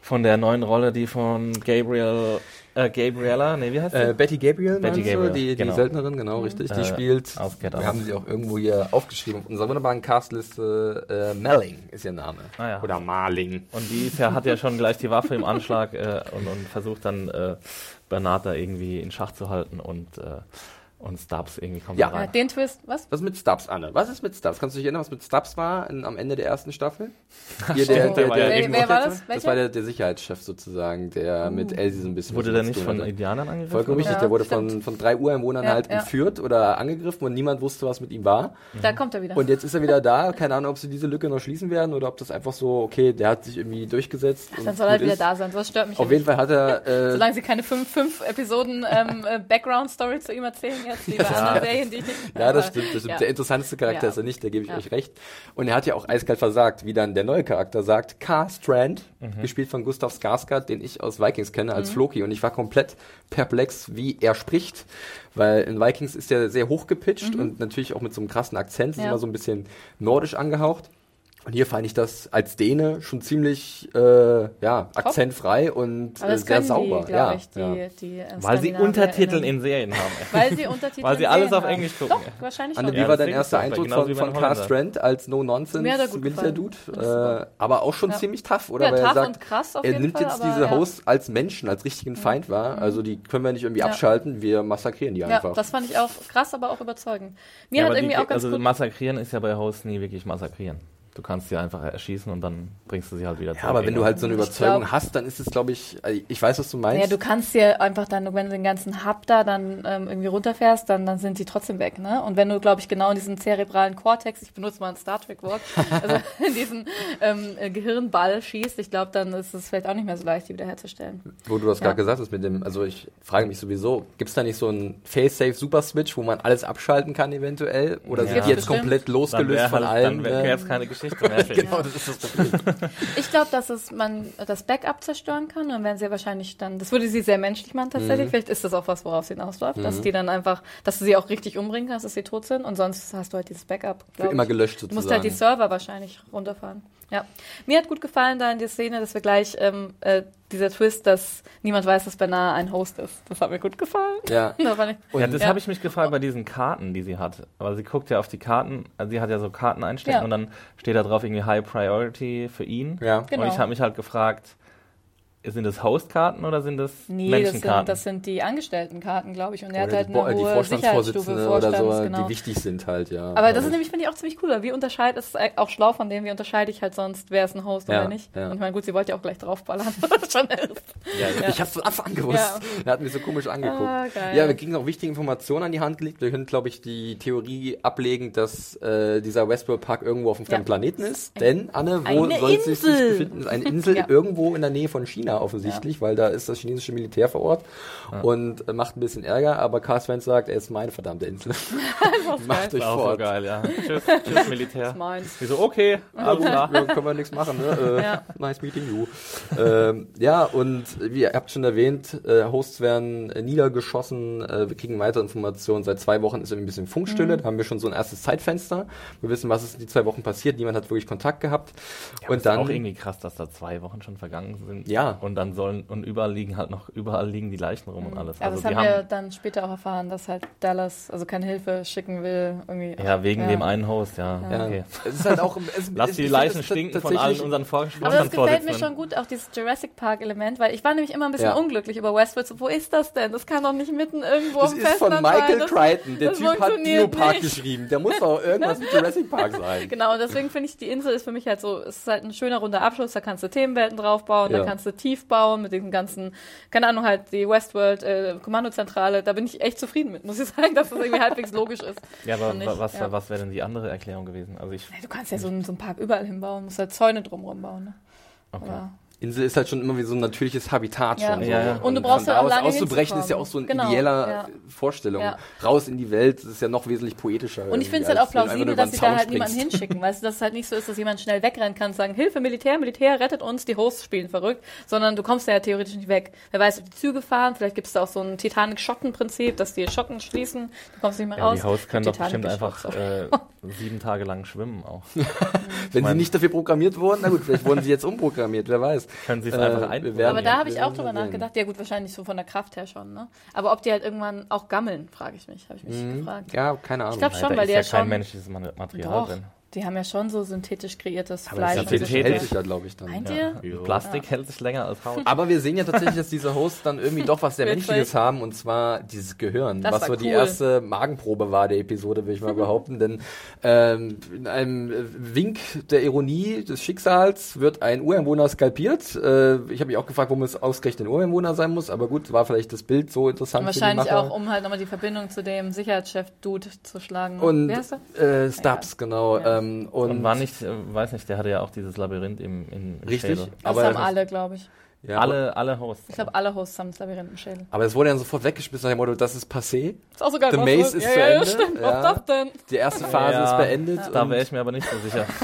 von der neuen Rolle, die von Gabriel, äh, Gabriella, nee, wie heißt sie? Äh, Betty Gabriel, Betty meinst du? Gabriel, die, die genau. Söldnerin, genau, richtig, die Äh, spielt. aus Get Wir haben sie auch irgendwo hier aufgeschrieben auf unserer wunderbaren Castliste. Äh, Melling ist ihr Name. Ah, ja. Oder Marling. Und die ist ja, hat ja schon gleich die Waffe im Anschlag äh, und, und versucht dann äh, Bernard da irgendwie in Schach zu halten und äh, Und Stubbs irgendwie kommt Ja. da Ja, rein. den Twist, was? Was ist mit Stubbs, Anne? Was ist mit Stubbs? Kannst du dich erinnern, was mit Stubbs war in, am Ende der ersten Staffel? Hier, Stimmt, der war ja wer, wer war das? Das Welcher? war der, der Sicherheitschef sozusagen, der mit Elsie so ein bisschen Wurde was der nicht von hatte. Indianern angegriffen? Vollkommen richtig, Ja, der wurde stimmt. von, von drei Ureinwohnern Ja, halt ja. entführt oder angegriffen und niemand wusste, was mit ihm war. Da kommt er wieder. Und jetzt ist er wieder da. Keine Ahnung, ob sie diese Lücke noch schließen werden oder ob das einfach so, okay, der hat sich irgendwie durchgesetzt. und Dann soll er wieder ist. da sein, das stört mich Auf jeden Fall hat er. Äh, Solange sie keine fünf, fünf Episoden ähm, äh, Background-Story zu ihm erzählen wie bei anderen Serien, die ich nicht... ja, das stimmt. Das stimmt. ja. Der interessanteste Charakter Ja. ist er nicht, da gebe ich Ja. euch recht. Und er hat ja auch eiskalt versagt, wie dann der neue Charakter sagt. Car Strand, Mhm. gespielt von Gustav Skarsgård, den ich aus Vikings kenne Mhm. als Floki. Und ich war komplett perplex, wie er spricht. Weil in Vikings ist er sehr hochgepitcht und natürlich auch mit so einem krassen Akzent. Ist Mhm. Ja. immer so ein bisschen nordisch angehaucht. Und hier fand ich das als Däne schon ziemlich äh, ja, akzentfrei und äh, das sehr sauber. die, ja, ich, die, ja. die äh, Weil sie. Untertitel in Serien haben. Weil sie Untertitel Weil sie alles Serien auf haben. Englisch gucken. Doch, wahrscheinlich Anne, wie Ja, war dein erster Eindruck genauso von, von den Car Holländern. Strand als No-Nonsense Mir hat er gut Militär-Dude? gefallen. Äh, aber auch schon Ja. ziemlich tough, oder? Ja, Weil er tough sagt, und krass auf er nimmt Fall, jetzt aber diese ja. Hosts als Menschen, als richtigen Feind wahr. Also die können wir nicht irgendwie Ja. abschalten, wir massakrieren die Ja, einfach. das fand ich auch krass, aber auch überzeugend. Mir Ja, hat irgendwie auch ganz also massakrieren ist ja bei Hosts nie wirklich massakrieren. Du kannst sie einfach erschießen und dann bringst du sie halt wieder zurück. ja, aber wenn du halt so eine Ich Überzeugung glaub- hast, dann ist es, glaube ich, also ich weiß, was du meinst. Ja, du kannst dir einfach dann, wenn du den ganzen Hub da dann ähm, irgendwie runterfährst, dann, dann sind die trotzdem weg, ne? Und wenn du, glaube ich, genau in diesen zerebralen Cortex, ich benutze mal ein Star Trek-Wort, also in diesen ähm, äh, Gehirnball schießt, ich glaube, dann ist es vielleicht auch nicht mehr so leicht, die wiederherzustellen. Wo du das Ja. gerade gesagt hast mit dem, also ich frage mich sowieso, gibt es da nicht so einen Face-Safe Super Switch, wo man alles abschalten kann eventuell? Oder Ja. sind die jetzt Bestimmt. komplett dann losgelöst wäre von halt, allem? dann wäre ne? jetzt keine Geschichte mehr. für ihn. genau, das ist das Problem. Ich glaube, dass es man das Backup zerstören kann. Dann werden sie wahrscheinlich dann, das würde sie sehr menschlich machen tatsächlich. Mhm. Vielleicht ist das auch was, worauf es hinausläuft, dass die dann einfach, dass du sie auch richtig umbringen kannst, dass sie tot sind. Und sonst hast du halt dieses Backup. Für glaub immer ich. gelöscht Du sozusagen. musst halt die Server wahrscheinlich runterfahren. Ja. Mir hat gut gefallen da in der Szene, dass wir gleich ähm, äh, dieser Twist, dass niemand weiß, dass Bernard ein Host ist. Das hat mir gut gefallen. ja. Da fand ich, Ja, das Ja. habe ich mich gefragt bei diesen Karten, die sie hat. Aber sie guckt ja auf die Karten, also sie hat ja so Karten einstecken Ja. und dann steht da drauf irgendwie High Priority für ihn. Ja. Genau. Und ich habe mich halt gefragt, sind das Hostkarten oder sind das nee, das sind, Menschenkarten? das sind die Angestelltenkarten, glaube ich. Und er hat halt die, Bo- eine die hohe Vorstandsvorsitzende oder so, genau. die wichtig sind halt, ja. Aber das ist nämlich, finde ich, auch ziemlich cool. weil Wie unterscheide, es ist auch schlau von dem, wie unterscheide ich halt sonst, wer ist ein Host Ja, oder nicht. ja. Und ich meine, gut, sie wollte ja auch gleich draufballern. was schon ist. Ja, Ich hab's von Anfang an gewusst. Ja. Er hat mich so komisch angeguckt. Ah. Ja, wir kriegen auch wichtige Informationen an die Hand gelegt. Wir können, glaube ich, die Theorie ablegen, dass äh, dieser Westworld Park irgendwo auf einem fremden. Planeten ist. Denn, Anne, wo soll es sich befinden? Eine Insel Ja. irgendwo in der Nähe von China offensichtlich, weil da ist das chinesische Militär vor Ort und äh, macht ein bisschen Ärger. Aber Carl Svens sagt, er ist meine verdammte Insel. Macht euch Das ist auch so fort. geil, ja. Tschüss, tschüss Militär. Meins. Die so, okay, alles klar. Ja, können wir nichts machen, ne? Äh, Ja. Nice meeting you. ähm, ja, und wie ihr habt schon erwähnt, äh, Hosts werden äh, niedergeschossen. Äh, wir kriegen weitere Informationen. Seit zwei Wochen ist irgendwie ein bisschen Funkstille. Da haben wir schon so ein erstes Zeitfenster. Wir wissen, was ist in die zwei Wochen passiert. Niemand hat wirklich Kontakt gehabt. und und dann auch irgendwie krass, dass da zwei Wochen schon vergangen sind. Ja. Und dann sollen, und überall liegen halt noch, überall liegen die Leichen rum und alles. Aber Also das haben wir haben, dann später auch erfahren, dass halt Dallas also keine Hilfe schicken will. Irgendwie. ja, wegen Ja. dem einen Host, ja. ja, Okay. es ist halt auch. Es, Lass die ich Leichen es stinken von allen unseren Aber das gefällt mir schon gut, auch dieses Jurassic Park-Element, weil ich war nämlich immer ein bisschen Ja. unglücklich über Westworld. So, wo ist das denn? Das kann doch nicht mitten irgendwo Das am ist von Festland sein. Michael Das- Crichton. Der das Typ hat Park nicht. geschrieben. Der muss doch irgendwas mit Jurassic Park sein. Genau, und deswegen finde ich, die Insel ist für mich halt so, es ist halt ein schöner runder Abschluss, da kannst du Themenwelten draufbauen, Ja. da kannst du tief bauen mit den ganzen, keine Ahnung, halt die Westworld äh, Kommandozentrale, da bin ich echt zufrieden mit, muss ich sagen, dass das irgendwie halbwegs logisch ist. Ja, aber ich, wa- was, ja. was wäre denn die andere Erklärung gewesen? Also ich, Du kannst ja so einen, so einen Park überall hinbauen, musst halt Zäune drumherum bauen. Ne? okay. Aber, Insel ist halt schon immer wie so ein natürliches Habitat Ja. schon. So. Ja, ja. Und du brauchst ja auch lange auszubrechen ist ja auch so eine Genau, ideeller ja. Vorstellung. Ja. Raus in die Welt, das ist ja noch wesentlich poetischer. und ich finde es halt auch plausibel, dass sie da halt niemanden hinschicken, weißt du, dass es halt nicht so ist, dass jemand schnell wegrennen kann und sagen, Hilfe, Militär, Militär, rettet uns, die Hosts spielen verrückt, sondern du kommst da ja theoretisch nicht weg. Wer weiß, ob die Züge fahren, vielleicht gibt es da auch so ein Titanic-Schotten-Prinzip, dass die Schotten schließen, du kommst nicht mehr Ja, raus. die Hosts können doch bestimmt einfach äh, sieben Tage lang schwimmen auch. Wenn sie nicht dafür programmiert wurden, na gut, vielleicht wurden sie jetzt umprogrammiert, wer weiß. Können sie es Äh, einfach werden- Aber da habe ich auch drüber nachgedacht. Ja gut, wahrscheinlich so von der Kraft her schon, ne? Aber ob die halt irgendwann auch gammeln, frage ich mich, habe ich mich Mhm. gefragt. Ja, keine Ahnung. Ich glaub Nein, schon, da weil ist die ja ja kein schon- menschliches Material Doch. drin. Die haben ja schon so synthetisch kreiertes Aber Fleisch. das und synthetisch so. hält sich ja, glaube ich, dann. Meint Ja. ihr? Plastik hält sich länger als Haut. Aber wir sehen ja tatsächlich, dass diese Hosts dann irgendwie doch was sehr. Menschliches haben, und zwar dieses Gehirn, Das was war so die cool. erste Magenprobe war der Episode, will ich mal behaupten. Denn ähm, in einem Wink der Ironie des Schicksals wird ein Ureinwohner skalpiert. Äh, ich habe mich auch gefragt, warum es ausgerechnet ein Ureinwohner sein muss, aber gut, war vielleicht das Bild so interessant für die Wahrscheinlich Macher. auch, um halt nochmal die Verbindung zu dem Sicherheitschef-Dude zu schlagen. Und Wie heißt er? äh, Stubbs, genau. Ja. Ähm, und, Und war nicht, äh, weiß nicht, der hatte ja auch dieses Labyrinth im, im im richtig. Schädel. Das Aber, haben alle, glaube ich. Ja, Alle, alle Hosts. Ich glaube, alle Hosts haben das Labyrinth im Schädel. aber es wurde dann sofort weggeschmissen nach dem Motto, das ist passé. Ist auch so geil. The Maze ist ja, zu ja, Ende, Ja, stimmt. ja. Was das denn? Die erste Phase Ja, ist beendet. Da wäre ich mir aber nicht so sicher.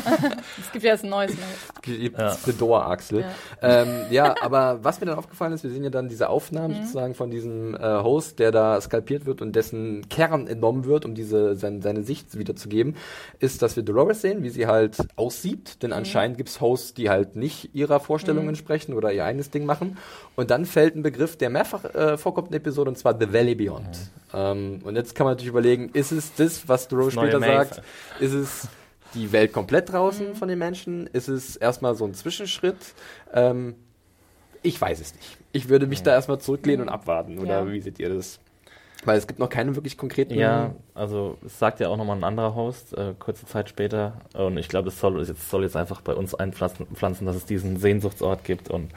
Es gibt ja jetzt ein neues Maze. gibt Ja. Fedora-Axel. Ja. Ähm, ja, aber was mir dann aufgefallen ist, wir sehen ja dann diese Aufnahmen sozusagen von diesem äh, Host, der da skalpiert wird und dessen Kern entnommen wird, um diese sein, seine Sicht wiederzugeben, ist, dass wir Dolores sehen, wie sie halt aussieht, denn anscheinend gibt's Hosts, die halt nicht ihrer Vorstellung entsprechen oder ihr eigenes Ding machen. Und dann fällt ein Begriff, der mehrfach äh, vorkommt in der Episode, und zwar The Valley Beyond. Ähm, und jetzt kann man natürlich überlegen, ist es das, was neue später sagt? Ist es die Welt komplett draußen von den Menschen? Ist es erstmal so ein Zwischenschritt? Ähm, ich weiß es nicht. Ich würde mich da erstmal zurücklehnen und abwarten. Oder Ja. wie seht ihr das? Weil es gibt noch keine wirklich konkreten. Ja, also es sagt ja auch nochmal ein anderer Host, äh, kurze Zeit später. Und ich glaube, es soll jetzt, soll jetzt einfach bei uns einpflanzen, pflanzen, dass es diesen Sehnsuchtsort gibt und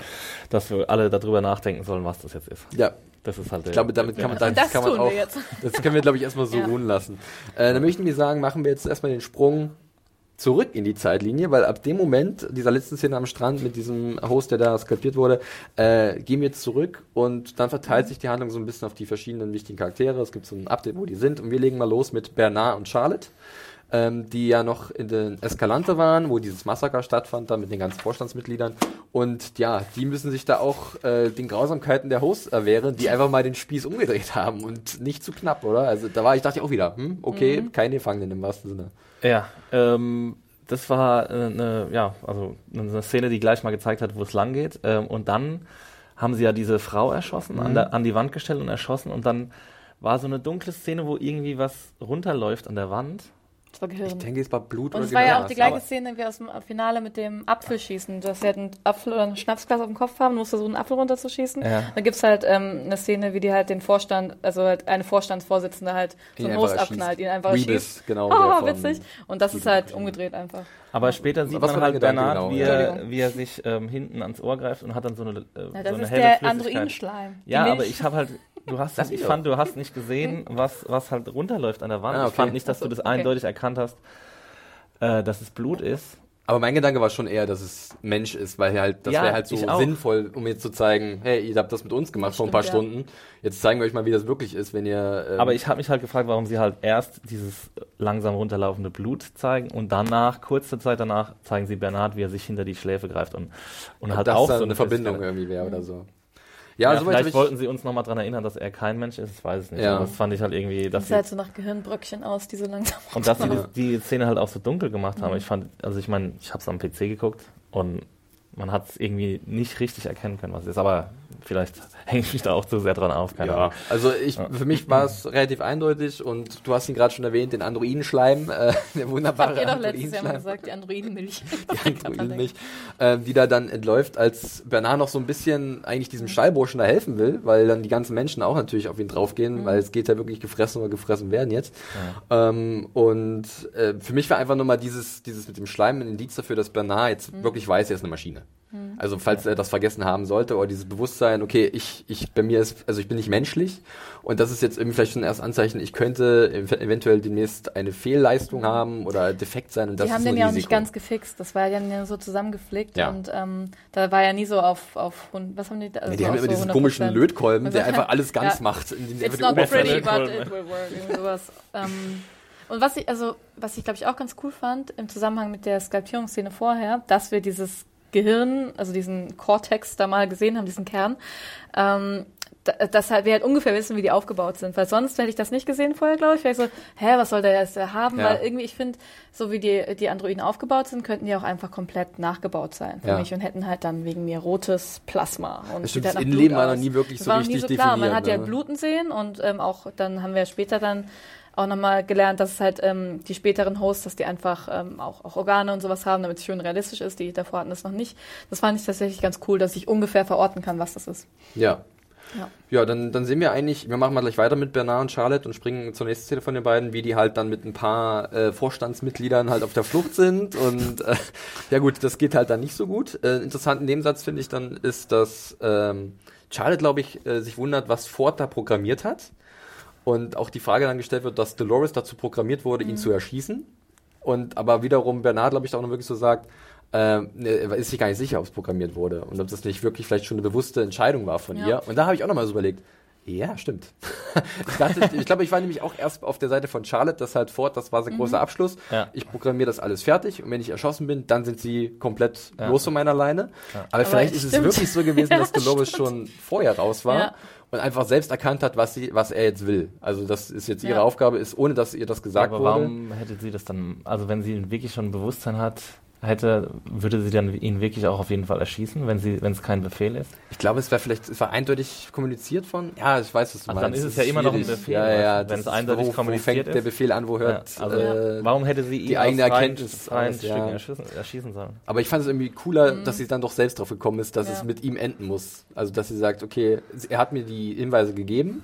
dass wir alle darüber nachdenken sollen, was das jetzt ist. Ja, Das ist halt ich glaube, damit kann man, Und das das kann man tun auch. wir jetzt. Das können wir, glaube ich, erstmal so Ja. ruhen lassen. Äh, dann möchten wir sagen, machen wir jetzt erstmal den Sprung zurück in die Zeitlinie, weil ab dem Moment dieser letzten Szene am Strand mit diesem Host, der da skalpiert wurde, äh, gehen wir jetzt zurück und dann verteilt sich die Handlung so ein bisschen auf die verschiedenen wichtigen Charaktere. Es gibt so ein Update, wo die sind und wir legen mal los mit Bernard und Charlotte. Ähm, die ja noch in den Escalante waren, wo dieses Massaker stattfand, da mit den ganzen Vorstandsmitgliedern. Und ja, die müssen sich da auch äh, den Grausamkeiten der Hosts erwehren, die einfach mal den Spieß umgedreht haben und nicht zu knapp, oder? Also da war ich, dachte ich auch wieder, hm, okay, keine Gefangenen im wahrsten Sinne. Ja, ähm, das war äh, eine, ja, also eine Szene, die gleich mal gezeigt hat, wo es lang geht. Ähm, und dann haben sie ja diese Frau erschossen, Mhm. an, der, an die Wand gestellt und erschossen. Und dann war so eine dunkle Szene, wo irgendwie was runterläuft an der Wand. Das war Gehirn. Ich denke, es war Blut Und oder es war ja auch die gleiche Szene wie aus dem Finale mit dem Apfelschießen. Dass sie halt einen Apfel oder ein Schnapsglas auf dem Kopf haben, musst du so einen Apfel runterzuschießen. Ja. Dann gibt's halt ähm, eine Szene, wie die halt den Vorstand, also halt eine Vorstandsvorsitzende halt so einen Host abknallt, ihn einfach Rebus, erschießt. genau. Oh, witzig. Und das ist halt umgedreht einfach. Aber später sieht Was man halt Bernard, genau? wie, er, wie er sich ähm, hinten ans Ohr greift und hat dann so eine, äh, Ja, so das eine ist helle der. Androidenschleim. Ja, Milch. aber ich habe halt, du hast, Das ich fand, du hast nicht gesehen, was, was halt runterläuft an der Wand. Ah, Ich okay. fand nicht, dass so, du das okay. eindeutig erkannt hast, äh, dass es Blut ist. Aber mein Gedanke war schon eher, dass es Mensch ist, weil halt, das Ja, wäre halt so sinnvoll, um jetzt zu zeigen, hey, ihr habt das mit uns gemacht vor ein paar ja. Stunden. Jetzt zeigen wir euch mal, wie das wirklich ist, wenn ihr. ähm, Aber ich habe mich halt gefragt, warum sie halt erst dieses langsam runterlaufende Blut zeigen und danach, kurze Zeit danach, zeigen sie Bernhard, wie er sich hinter die Schläfe greift und, und halt das auch so eine Verbindung irgendwie wäre oder so. Ja, Ja, vielleicht ich, wollten sie uns nochmal dran erinnern, dass er kein Mensch ist, ich weiß es nicht. Ja. Das fand ich halt irgendwie, Das dass sie, halt so nach Gehirnbröckchen aus, die so langsam und dass sie die, die Szene halt auch so dunkel gemacht haben. Ich fand, also ich meine, ich habe es am PC geguckt und man hat es irgendwie nicht richtig erkennen können, was es ist. Aber vielleicht hänge ich mich da auch zu sehr dran auf. Keine Ja, Ahnung. also ich, für mich war es relativ eindeutig und du hast ihn gerade schon erwähnt, den Androidenschleim, äh, der wunderbare Habt ihr doch letztes Jahr mal Androidenschleim. gesagt, die Androidenmilch. Androidenmilch, äh, die da dann entläuft, als Bernard noch so ein bisschen eigentlich diesem Stallburschen da helfen will, weil dann die ganzen Menschen auch natürlich auf ihn draufgehen, weil es geht ja wirklich gefressen oder gefressen werden jetzt. Ähm, und äh, für mich war einfach nur mal dieses, dieses mit dem Schleim ein Indiz dafür, dass Bernard jetzt wirklich weiß, er ist eine Maschine. Also falls er das vergessen haben sollte oder dieses Bewusstsein, okay, ich, ich bei mir ist, also ich bin nicht menschlich und das ist jetzt irgendwie vielleicht schon erst Anzeichen, ich könnte ev eventuell demnächst eine Fehlleistung haben oder defekt sein und das die haben ist den ja auch nicht ganz gefixt. Das war ja so zusammengeflickt Ja. und ähm, da war ja nie so auf, auf hund- was haben die da? Also die haben immer so diesen 100%. komischen Lötkolben, Also, der einfach alles ganz ja. macht. It's not pretty, but it will work. Irgendwie sowas. Ähm, und was ich, also, was ich glaube ich auch ganz cool fand im Zusammenhang mit der Skalpierungsszene vorher, dass wir dieses Gehirn, also diesen Cortex da mal gesehen haben, diesen Kern, ähm, da- dass halt wir halt ungefähr wissen, wie die aufgebaut sind. Weil sonst hätte ich das nicht gesehen vorher, glaube ich. Wäre ich so, hä, was soll der jetzt da haben? Ja. Weil irgendwie, ich finde, so wie die, die Androiden aufgebaut sind, könnten die auch einfach komplett nachgebaut sein für Ja. mich und hätten halt dann wegen mir rotes Plasma. Und Das stimmt, halt das nach Innenleben war noch nie wirklich Das so war noch nie richtig so klar. Man hat ja ne? Bluten sehen und ähm, auch dann haben wir später dann auch nochmal gelernt, dass es halt ähm, die späteren Hosts, dass die einfach ähm, auch, auch Organe und sowas haben, damit es schön realistisch ist. Die davor hatten das noch nicht. Das fand ich tatsächlich ganz cool, dass ich ungefähr verorten kann, was das ist. Ja. Ja. Ja, dann, dann sehen wir eigentlich, wir machen mal gleich weiter mit Bernard und Charlotte und springen zur nächsten Szene von den beiden, wie die halt dann mit ein paar äh, Vorstandsmitgliedern halt auf der Flucht sind. Und äh, ja gut, das geht halt dann nicht so gut. Äh, interessanten Nebensatz finde ich dann ist, dass ähm, Charlotte, glaube ich, äh, sich wundert, was Ford da programmiert hat. Und auch die Frage dann gestellt wird, dass Dolores dazu programmiert wurde, ihn zu erschießen. Und aber wiederum Bernard, glaube ich, auch noch wirklich so sagt, er ist sich gar nicht sicher, ob es programmiert wurde und ob das nicht wirklich vielleicht schon eine bewusste Entscheidung war von Ja. ihr. Und da habe ich auch nochmal so überlegt, ja, stimmt. ich dachte, ich glaube, ich war nämlich auch erst auf der Seite von Charlotte, das halt fort, das war sein großer Abschluss. Ja. Ich programmiere das alles fertig und wenn ich erschossen bin, dann sind sie komplett Ja. los von meiner Leine. Aber, vielleicht ist es stimmt. wirklich so gewesen, dass Ja, Dolores schon vorher raus war Ja. und einfach selbst erkannt hat, was sie, was er jetzt will. Also das ist jetzt ihre Ja. Aufgabe, ist, ohne dass ihr das gesagt aber wurde. warum hätte sie das dann, also wenn sie wirklich schon ein Bewusstsein hat, hätte, würde sie dann ihn wirklich auch auf jeden Fall erschießen, wenn sie, wenn es kein Befehl ist? Ich glaube, es war vielleicht, es war eindeutig kommuniziert von. Ja, ich weiß, was du Also meinst. dann ist es ja immer noch ein. Befehl, Ja, ja, wenn es eindeutig wo, wo kommuniziert fängt der ist. Befehl an, wo hört. ja, also äh, warum hätte sie ihn die eigene Erkenntnis aus, Stücken ja. erschießen, erschießen sollen? Aber ich fand es irgendwie cooler, dass sie dann doch selbst drauf gekommen ist, dass Ja. es mit ihm enden muss. Also, dass sie sagt, okay, er hat mir die Hinweise gegeben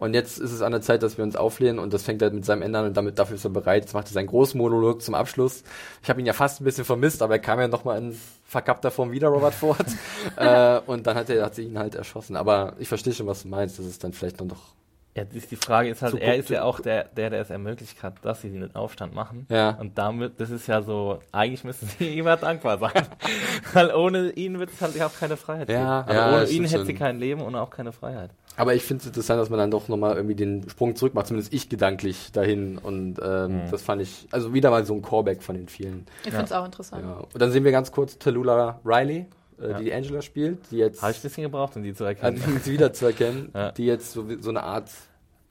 und jetzt ist es an der Zeit, dass wir uns auflehnen und das fängt halt mit seinem Ende an und damit dafür ist er bereit. Jetzt macht er seinen großen Monolog zum Abschluss. Ich habe ihn ja fast ein bisschen vermisst, aber er kam ja nochmal in verkappter Form wieder, Robert Ford. äh, und dann hat, er, hat sie ihn halt erschossen. Aber ich verstehe schon, was du meinst, dass es dann vielleicht dann doch Ja, die, Frage ist halt, er ist ja auch der, der, der es ermöglicht hat, dass sie den Aufstand machen. Ja. Und damit, das ist ja so, eigentlich müssen sie ihm ja dankbar sein. Weil ohne ihn wird es halt auch keine Freiheit Ja, geben. Also ja, ohne das ihn hätte sie kein Leben und auch keine Freiheit. Aber ich finde es interessant, dass man dann doch nochmal irgendwie den Sprung zurück macht, zumindest ich gedanklich dahin. Und ähm, das fand ich, also wieder mal so ein Callback von den vielen. Ich finde es auch interessant. Ja. Und dann sehen wir ganz kurz Tallulah Riley, äh, Ja. die die Angela spielt, die jetzt, Habe ich ein bisschen gebraucht, um die zu erkennen. um sie wieder zu erkennen, Ja. die jetzt so, so eine Art,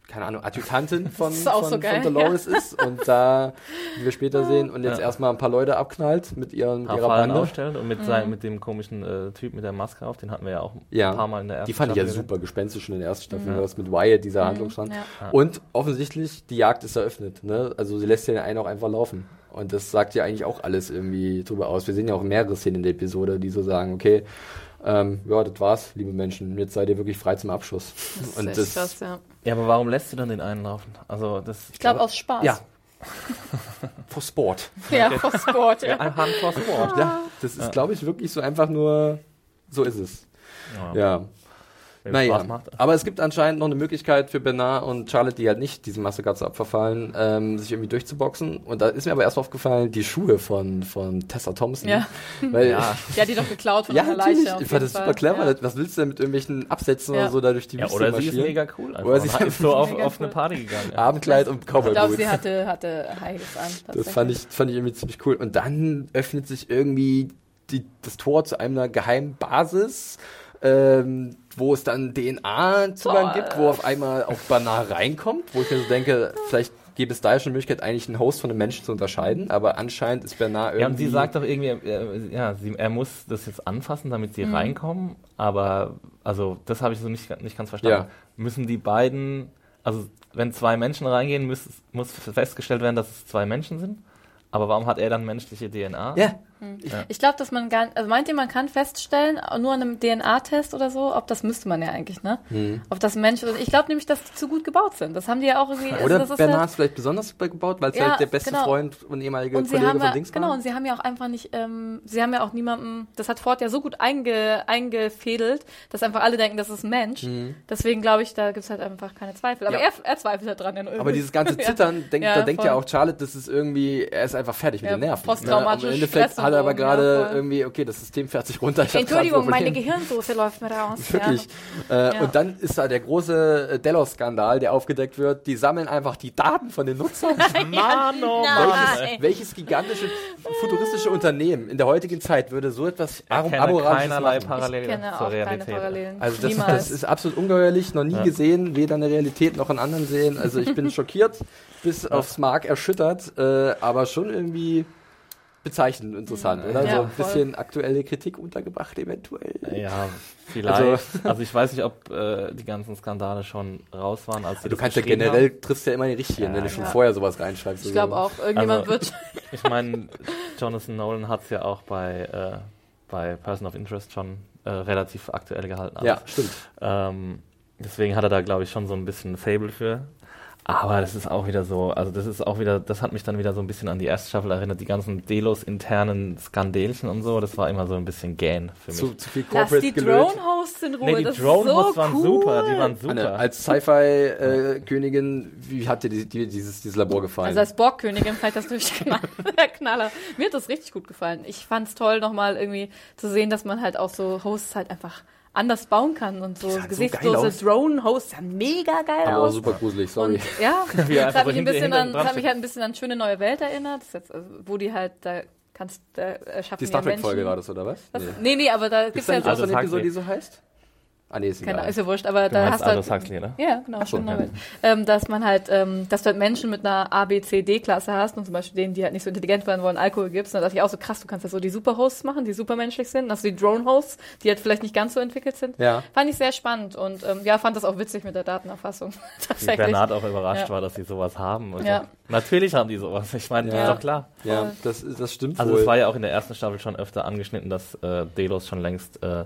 keine Ahnung, Adjutantin von, von, so von Dolores ist. Und da, wie wir später sehen, und jetzt Ja. erstmal ein paar Leute abknallt mit, ihren, paar ihrer Fallen Bande. aufstellt und mit, seinem, mit dem komischen äh, Typ mit der Maske auf, den hatten wir ja auch Ja. ein paar Mal in der ersten Die fand ich ja Staffel gesehen. super gespenstisch schon in der ersten Staffel, was mit Wyatt, dieser Handlungsstrang. ja. Und offensichtlich, die Jagd ist eröffnet. Ne? Also sie lässt ja den einen auch einfach laufen. Und das sagt ja eigentlich auch alles irgendwie drüber aus. Wir sehen ja auch mehrere Szenen in der Episode, die so sagen, okay, ähm, ja, das war's, liebe Menschen. Jetzt seid ihr wirklich frei zum Abschuss. Das Und ist das, krass, ja. Ja, aber warum lässt du dann den einen laufen? Also das Ich glaube aus Spaß. ja. For Sport. Ja, vor Sport, ja. Hand vor Sport. Ja, das ist, glaube ich, wirklich so einfach nur, so ist es. Ja. Ja. Wenn Naja, Spaß macht. aber es gibt anscheinend noch eine Möglichkeit für Bernard und Charlotte, die halt nicht diesem Massaker zu Opfer fallen, ähm, sich irgendwie durchzuboxen. Und da ist mir aber erst aufgefallen, die Schuhe von, von Tessa Thompson. Ja. Weil, Ja. Die hat die doch geklaut von ja, einer. Leiche. Ich fand das super clever. Ja. Was willst du denn mit irgendwelchen Absätzen Ja. oder so da durch die Ja, Wüste oder sie ist mega cool. Einfach. Oder sie Und ist so auf, auf eine. Party gegangen. Ja. Abendkleid und Ich glaube, Cowboy sie hatte, hatte Highs an. Das fand ich, fand ich irgendwie ziemlich cool. Und dann öffnet sich irgendwie die, das Tor zu einer geheimen Basis, ähm, wo es dann DNA-Zugang gibt, wo auf einmal auch Bernard reinkommt, wo ich mir so denke, vielleicht gäbe es da ja schon die Möglichkeit, eigentlich einen Host von einem Menschen zu unterscheiden, aber anscheinend ist Bernard irgendwie... Ja, und sie sagt doch irgendwie, äh, ja, sie, er muss das jetzt anfassen, damit Mhm. sie reinkommen, aber, also, das habe ich so nicht, nicht ganz verstanden. Ja. Müssen die beiden, also, wenn zwei Menschen reingehen, muss, muss festgestellt werden, dass es zwei Menschen sind? Aber warum hat er dann menschliche DNA? ja, Ich glaube, dass man gar also meint ihr, man kann feststellen, nur an einem DNA-Test oder so, ob das müsste man ja eigentlich, ne? Hm. Ob das Mensch oder ich glaube nämlich, dass die zu gut gebaut sind. Das haben die ja auch irgendwie. also oder ist Bernard halt, ist vielleicht besonders gebaut, weil es Ja, halt der beste genau. Freund und ehemalige und sie Kollege haben von ja, Dings genau, war. und sie haben ja auch einfach nicht, ähm, sie haben ja auch niemanden, das hat Ford ja so gut einge, eingefädelt, dass einfach alle denken, das ist Mensch. Mhm. Deswegen glaube ich, da gibt's halt einfach keine Zweifel. Aber Ja. er, er zweifelt halt dran. Ja, Aber dieses ganze Ja. Zittern, denkt, Ja, da denkt ja auch Charlotte, das ist irgendwie, er ist einfach fertig mit Ja, den Nerven. posttraumatischer Ne? Aber Im Endeffekt Stress und hat aber Ja, gerade voll. irgendwie, okay, das System fährt sich runter. Entschuldigung, ein meine. Gehirnsoße läuft mir raus. Wirklich. Ja. Äh, Ja. Und dann ist da der große äh, Delos-Skandal, der aufgedeckt wird. Die sammeln einfach die Daten von den Nutzern. Mann, oh. Ey. Welches gigantische, futuristische Unternehmen in der heutigen Zeit würde so etwas Amoralisches keinerlei machen? Parallele Ich kenne zur Realität. Parallelen. Also das, das ist absolut ungeheuerlich, noch nie Ja. gesehen, weder in der Realität noch in anderen sehen. Also ich bin schockiert, bis aufs Mark erschüttert, äh, aber schon irgendwie bezeichnend interessant, oder? Ja, so ein voll. bisschen aktuelle Kritik untergebracht eventuell. Ja, vielleicht. Also, ich weiß nicht, ob äh, die ganzen Skandale schon raus waren, als Du kannst ja generell, triffst ja immer die richtigen, Ja, wenn du schon ja. vorher sowas reinschreibst. ich glaube so. auch, irgendjemand Also- wird. haben. Ich meine, Jonathan Nolan hat es ja auch bei, äh, bei Person of Interest schon äh, relativ aktuell gehalten. alles. Ja, stimmt. Ähm, deswegen hat er da, glaube ich, schon so ein bisschen Fable für. Aber das ist auch wieder so, also das ist auch wieder, das hat mich dann wieder so ein bisschen an die erste Staffel erinnert, die ganzen Delos-internen Skandelchen und so, das war immer so ein bisschen gähn für mich. Zu, zu viel Lass Corporate die gelöt. Drone-Hosts in Ruhe. nee, die das Drone-Hosts ist so waren cool. super, die waren Anne, super. als Sci-Fi-Königin, wie hat dir die, die, dieses, dieses Labor gefallen? Also als Borgkönigin fand ich das natürlich knall, der Knaller. Mir hat das richtig gut gefallen. Ich fand es toll, nochmal irgendwie zu sehen, dass man halt auch so Hosts halt einfach anders bauen kann und so halt so gesichtslose aus. Drone-Hosts sahen mega geil aber aus. super gruselig, sorry. Und ja, das hat mich ein bisschen an, das hat mich halt ein bisschen an schöne neue Welt erinnert. Das jetzt, also, wo die halt da kannst da erschaffen die Star. Trek-Folge war das, oder was? Was? Nee. Nee, nee, aber da Gibt's gibt's da ja nicht so auch so eine Aldous Episode, die so heißt? Ah, nee, ist Keine, egal. ist ja wurscht, aber du da hast du halt, Huxley, ne? Ja, genau, so, schon ja. Ähm, dass man halt, ähm, dass du halt Menschen mit einer A, B, C, D-Klasse hast und zum Beispiel denen, die halt nicht so intelligent werden wollen, Alkohol gibst. Und da dachte ich auch so krass, du kannst ja so die Superhosts machen, die supermenschlich sind. Du die Drone-Hosts, die halt vielleicht nicht ganz so entwickelt sind. Ja. Fand ich sehr spannend und ähm, ja, fand das auch witzig mit der Datenerfassung. Tatsächlich. Bernhard auch überrascht Ja. war, dass sie sowas haben. und Ja. so. Natürlich haben die sowas. Ich meine, Ja. ist doch klar. Ja, Voll. das, ist- das stimmt Also wohl. es war ja auch in der ersten Staffel schon öfter angeschnitten, dass äh, Delos schon längst äh,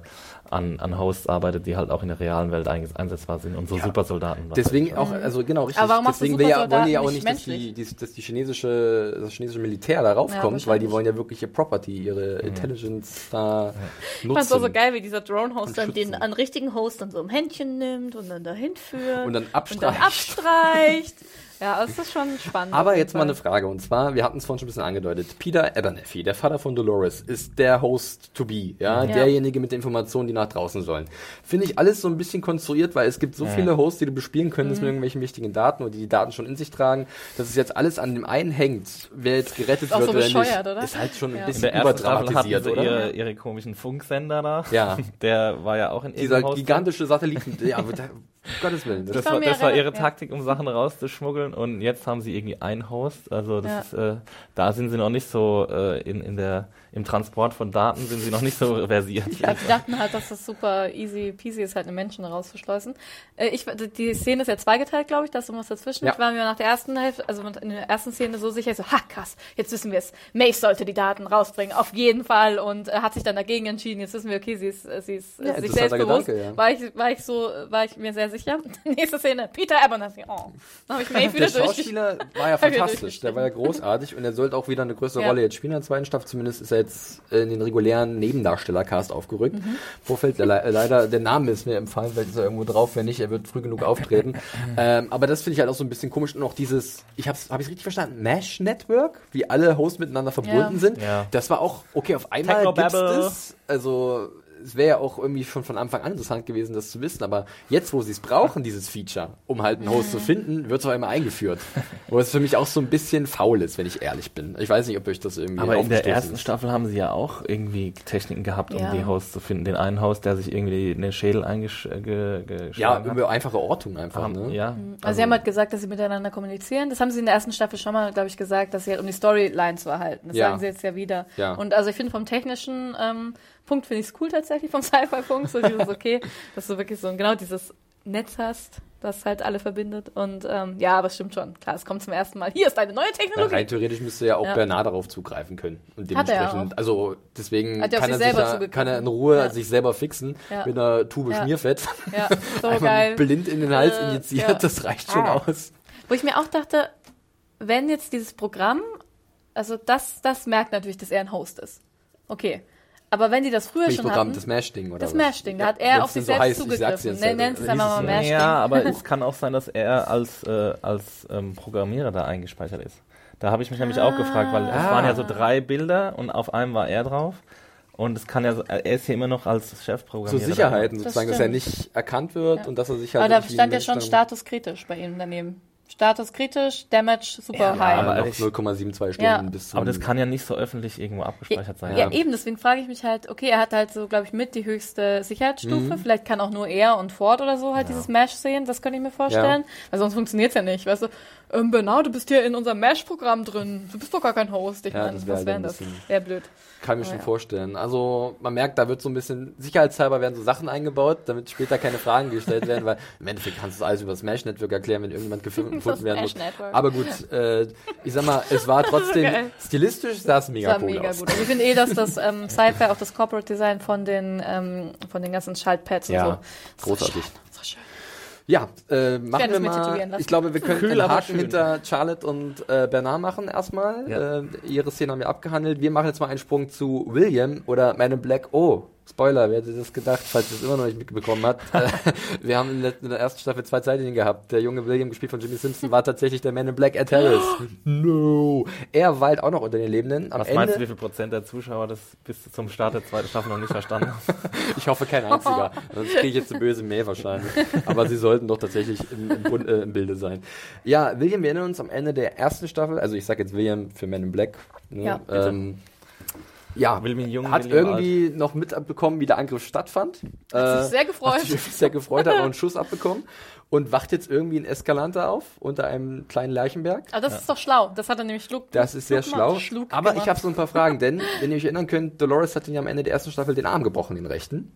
an, an Hosts arbeitet, die halt auch in der realen Welt einsetzbar sind und so Supersoldaten. Deswegen auch, also genau, richtig. Aber warum machst du Deswegen will ja, wollen die ja auch nicht, nicht dass die, die, dass die chinesische, das chinesische Militär da raufkommt, Ja, weil die wollen ja wirklich ihr Property, ihre Intelligence da Ich fand's auch so nutzen. geil, wie dieser Drone-Host dann den an richtigen Host dann so im Händchen nimmt und dann dahin führt. Und dann und dann abstreicht. Ja, das ist schon spannend. Aber jetzt mal eine Fall. Frage, und zwar, wir hatten es vorhin schon ein bisschen angedeutet. Peter Abernathy, der Vater von Dolores, ist der Host to be, ja, Ja. derjenige mit den Informationen, die nach draußen sollen. Finde ich alles so ein bisschen konstruiert, weil es gibt so viele Hosts, die du bespielen könntest Mhm. mit irgendwelchen wichtigen Daten oder die die Daten schon in sich tragen, dass es jetzt alles an dem einen hängt, wer jetzt gerettet wird so oder nicht, bescheuert, oder? ist halt schon ein Ja. In bisschen der Staffel hatten überdramatisiert, sie oder? ihre, ihre komischen Funksender da. Ja. Der war ja auch in Dieser Host drin. gigantische Satelliten, ja, aber da, um Gottes Willen. Das Das war das war ihre. Taktik, um Sachen rauszuschmuggeln und jetzt haben sie irgendwie einen Host. Also das Ja. ist, äh, da sind sie noch nicht so äh, in, in der im Transport von Daten sind sie noch nicht so versiert. Ja, die dachten halt, dass das super easy peasy ist, halt einen Menschen rauszuschleusen. Äh, ich, die Szene ist ja zweigeteilt, glaube ich, da ist irgendwas dazwischen. Ja. Ich war mir nach der ersten Hälfte, also in der ersten Szene so sicher, so, ha, krass, jetzt wissen wir es. Maeve sollte die Daten rausbringen, auf jeden Fall. Und äh, hat sich dann dagegen entschieden. Jetzt wissen wir, okay, sie ist, äh, sie ist äh, Ja, sich interessanter selbstbewusst. Gedanke, ja. War ich, war ich so, war ich mir sehr sicher. Nächste Szene, Peter Abernathy. Oh. Dann habe ich Maeve wieder Der durch. Schauspieler war ja fantastisch, der war ja großartig und er sollte auch wieder eine größere Ja. Rolle jetzt spielen in der zweiten Staffel. Zumindest ist er jetzt in den regulären Nebendarstellercast aufgerückt. Mhm. Vorfeld der, le- leider, der Name ist mir empfallen, weil ist er irgendwo drauf, wenn nicht, er wird früh genug auftreten. ähm, aber das finde ich halt auch so ein bisschen komisch und auch dieses, ich habe hab ich richtig verstanden, Mesh Network, wie alle Hosts miteinander verbunden Ja. sind. Ja. Das war auch, okay, auf einmal gibt's Technobabble. das, also es wäre ja auch irgendwie schon von Anfang an interessant gewesen, das zu wissen, aber jetzt, wo sie es brauchen, dieses Feature, um halt einen Host zu finden, wird es auf einmal eingeführt. Wo es für mich auch so ein bisschen faul ist, wenn ich ehrlich bin. Ich weiß nicht, ob euch das irgendwie Aber in der ersten ist. Staffel haben sie ja auch irgendwie Techniken gehabt, um Ja. die Hosts zu finden. Den einen Host, der sich irgendwie in den Schädel eingeschlagen Ja, hat. über einfache Ortung einfach, Haben- ne? ja. Also, sie haben halt gesagt, dass sie miteinander kommunizieren. Das haben sie in der ersten Staffel schon mal, glaube ich, gesagt, dass sie halt um die Storyline zu erhalten. Das Ja. sagen sie jetzt ja wieder. Ja. Und also ich finde vom technischen ähm, Punkt finde ich es cool tatsächlich, vom Sci-Fi-Punkt. So dieses okay, dass du wirklich so genau dieses Netz hast, das halt alle verbindet. Und ähm, ja, aber es stimmt schon. Klar, es kommt zum ersten Mal. Hier ist eine neue Technologie. rein theoretisch müsste ja auch Ja. Bernard darauf zugreifen können. Und Hat er ja dementsprechend, also deswegen kann er, sich zugegriffen. kann er in Ruhe Ja. sich selber fixen Ja. mit einer Tube. Schmierfett. ja, so geil. blind in den Hals Äh, injiziert, das reicht schon Ah. aus. Wo ich mir auch dachte, wenn jetzt dieses Programm, also das, das merkt natürlich, dass er ein Host ist. Okay. Aber wenn die das früher schon Programm? hatten, Das Mash-Ding, oder Das? Mash-Ding, da hat er auf sich so selbst heißt, ich sag's zugegriffen. jetzt Ne, selber. nennt's Hieß einfach es mal. Mash-Ding. Ja, aber es kann auch sein, dass er als, äh, als ähm, Programmierer da eingespeichert ist. Da habe ich mich nämlich auch gefragt, weil es Ah. waren ja so drei Bilder und auf einem war er drauf. Und es kann ja, so- er ist hier immer noch als So Chefprogrammierer. Sicherheiten Das sozusagen, dass er nicht erkannt wird Ja. und dass er sich halt. Aber da stand ja schon dann- Status kritisch bei ihm daneben. Status kritisch, Damage super Ja, high. aber noch ich- 0,72 Stunden Ja. bis zum. Aber das kann ja nicht so öffentlich irgendwo abgespeichert sein. Ja, eben, deswegen frage ich mich halt, okay, er hat halt so, glaube ich, mit die höchste Mhm. Sicherheitsstufe. Vielleicht kann auch nur er und Ford oder so halt dieses Mesh sehen, das könnte ich mir vorstellen. Weil sonst funktioniert's ja nicht. Weißt du, ähm, Bernard, du bist hier in unserem Mesh-Programm drin. Du bist doch gar kein Host. Ich Ja, meine, das wär was halt wäre ein das? Wäre blöd. Kann ich mir schon ja. vorstellen. Also man merkt, da wird so ein bisschen sicherheitshalber werden so Sachen eingebaut, damit später keine Fragen gestellt werden, weil im Endeffekt kannst du alles über das Mesh Network erklären, wenn irgendjemand gefunden werden muss. Aber gut, äh, ich sag mal, es war trotzdem Geil. stilistisch sah es mega Das war cool mega aus. gut. Also ich finde eh, dass das ähm, Sci-Fi auch das Corporate Design von den, ähm, von den ganzen Schaltpads Ja, und so. großartig. So schön, so schön. Ja, äh, machen wir mal. Ich glaube, wir können Kühl, einen Haken hinter Charlotte und äh, Bernard machen erstmal. Ja. Äh, ihre Szene haben wir abgehandelt. Wir machen jetzt mal einen Sprung zu William oder Man in Black. Oh, Spoiler, wer hätte das gedacht, falls ihr es immer noch nicht mitbekommen hat. Äh, wir haben in der, in der ersten Staffel zwei Zeitlinien gehabt. Der junge William, gespielt von Jimmy Simpson, war tatsächlich der Man in Black Ed Harris. no. Er weilt auch noch unter den Lebenden. Am Was Ende, meinst du, wie viel Prozent der Zuschauer das bis zum Start der zweiten Staffel noch nicht verstanden haben? Ich hoffe kein einziger. Sonst kriege ich jetzt eine böse Mail wahrscheinlich. Aber sie sollten doch tatsächlich im, im, Bund- äh, im Bilde sein. Ja, William, wir erinnern uns am Ende der ersten Staffel, also ich sage jetzt William für Men in Black. Ne? Ja, bitte. ähm, ja, William Jung, hat William irgendwie noch mitbekommen, wie der Angriff stattfand. Hat sich Äh, sehr gefreut. Hat sich sehr gefreut, hat noch einen Schuss abbekommen und wacht jetzt irgendwie in Escalante auf unter einem kleinen Leichenberg. Aber das ist doch schlau. Das hat er nämlich Schluck. Das ist sehr schlau. gemacht, Schluck Aber ich gemacht. habe so ein paar Fragen, denn wenn ihr euch erinnern könnt, Dolores hat ihn ja am Ende der ersten Staffel den Arm gebrochen, den rechten.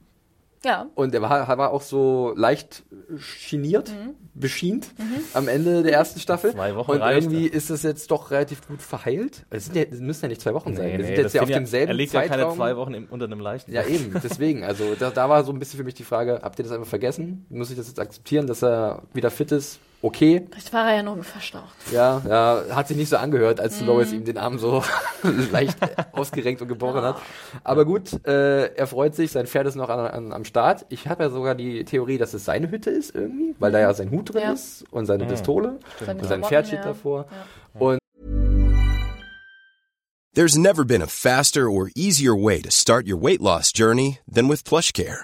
Ja. Und er war, war auch so leicht chiniert, beschient am Ende der ersten Staffel. Zwei Wochen Und reicht. irgendwie ist es jetzt doch relativ gut verheilt. Es ja, müssen ja nicht zwei Wochen sein. Wir sind das jetzt ja auf demselben Er liegt Zeitraum. ja keine zwei Wochen im, unter einem leichten. Ja, eben, deswegen. Also da, da war so ein bisschen für mich die Frage, habt ihr das einfach vergessen? Muss ich das jetzt akzeptieren, dass er wieder fit ist? Okay. Vielleicht war er ja nur verstaucht. Ja, ja, hat sich nicht so angehört, als Mhm. Dolores ihm den Arm so leicht ausgerenkt und gebrochen hat. Aber gut, äh, er freut sich, sein Pferd ist noch an, an, am Start. Ich habe ja sogar die Theorie, dass es seine Hütte ist irgendwie, weil da ja sein Hut drin Ja. ist und seine Mhm. Pistole Seine und sein Pferd steht ja. davor. Ja. Und There's never been a faster or easier way to start your weight loss journey than with PlushCare.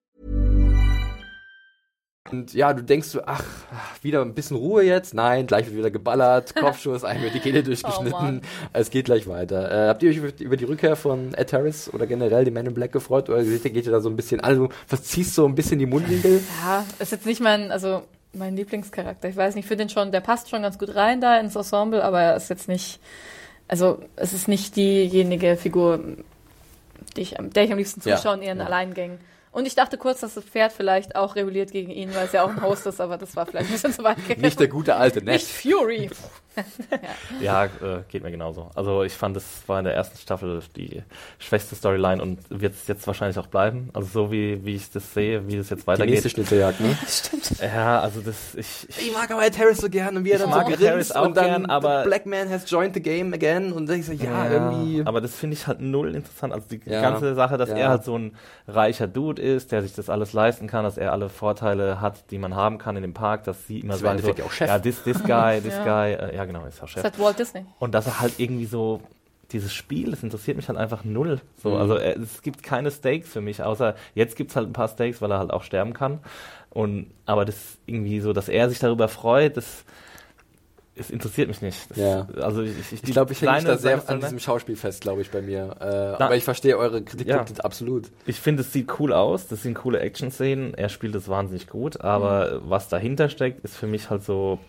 Und ja, du denkst so, ach, wieder ein bisschen Ruhe jetzt. Nein, gleich wird wieder geballert, Kopfschuss, einmal die Kehle durchgeschnitten. Mann. es geht gleich weiter. Äh, habt ihr euch über- die Rückkehr von Ed Harris oder generell die Men in Black gefreut? Oder geht ihr geht ihr da so ein bisschen, also verziehst so ein bisschen die Mundwinkel? Ja, ist jetzt nicht mein, also mein Lieblingscharakter. Ich weiß nicht, ich finde den schon, der passt schon ganz gut rein da ins Ensemble, aber er ist jetzt nicht, also es ist nicht diejenige Figur, die ich, der ich am liebsten Ja, zuschaue in ihren ja. Alleingängen. Und ich dachte kurz, dass das Pferd vielleicht auch rebelliert gegen ihn, weil es ja auch ein Host ist, aber das war vielleicht ein bisschen zu weit gegangen. Nicht der gute alte Nicht Ned. Fury. Ja, äh, geht mir genauso. Also ich fand, es war in der ersten Staffel die schwächste Storyline und wird es jetzt wahrscheinlich auch bleiben. Also so wie, wie ich das sehe, wie es jetzt Die nächste weitergeht. Schnitzeljagd, ne? Ja, also das, ich, ich Ich mag aber Ed Harris so gern und wie er dann so grinst und dann gern, aber- the Black Man has joined the game again und dann ich so, ja, irgendwie. Aber das finde ich halt null interessant. Also die Ja, ganze Sache, dass ja. er halt so ein reicher Dude ist, der sich das alles leisten kann, dass er alle Vorteile hat, die man haben kann in dem Park, dass sie immer Das sagen so, Endeffekt auch Chef. ja, this, this guy, this Ja. guy, äh, ja genau, ist auch Das hat Walt Disney. Und dass er halt irgendwie so dieses Spiel, das interessiert mich halt einfach null. So, Mhm. also äh, es gibt keine Stakes für mich, außer jetzt gibt's halt ein paar Stakes, weil er halt auch sterben kann. Und aber das irgendwie so, dass er sich darüber freut, das, das interessiert mich nicht. Das, Ja. Also ich, ich, Ich glaube, ich hänge mich da sehr an diesem Schauspiel fest, glaube ich, bei mir. Äh, aber ich verstehe eure Kritikpunkte absolut. Ich finde, es sieht cool aus, das sind coole Action-Szenen, er spielt es wahnsinnig gut, aber was dahinter steckt, ist für mich halt so,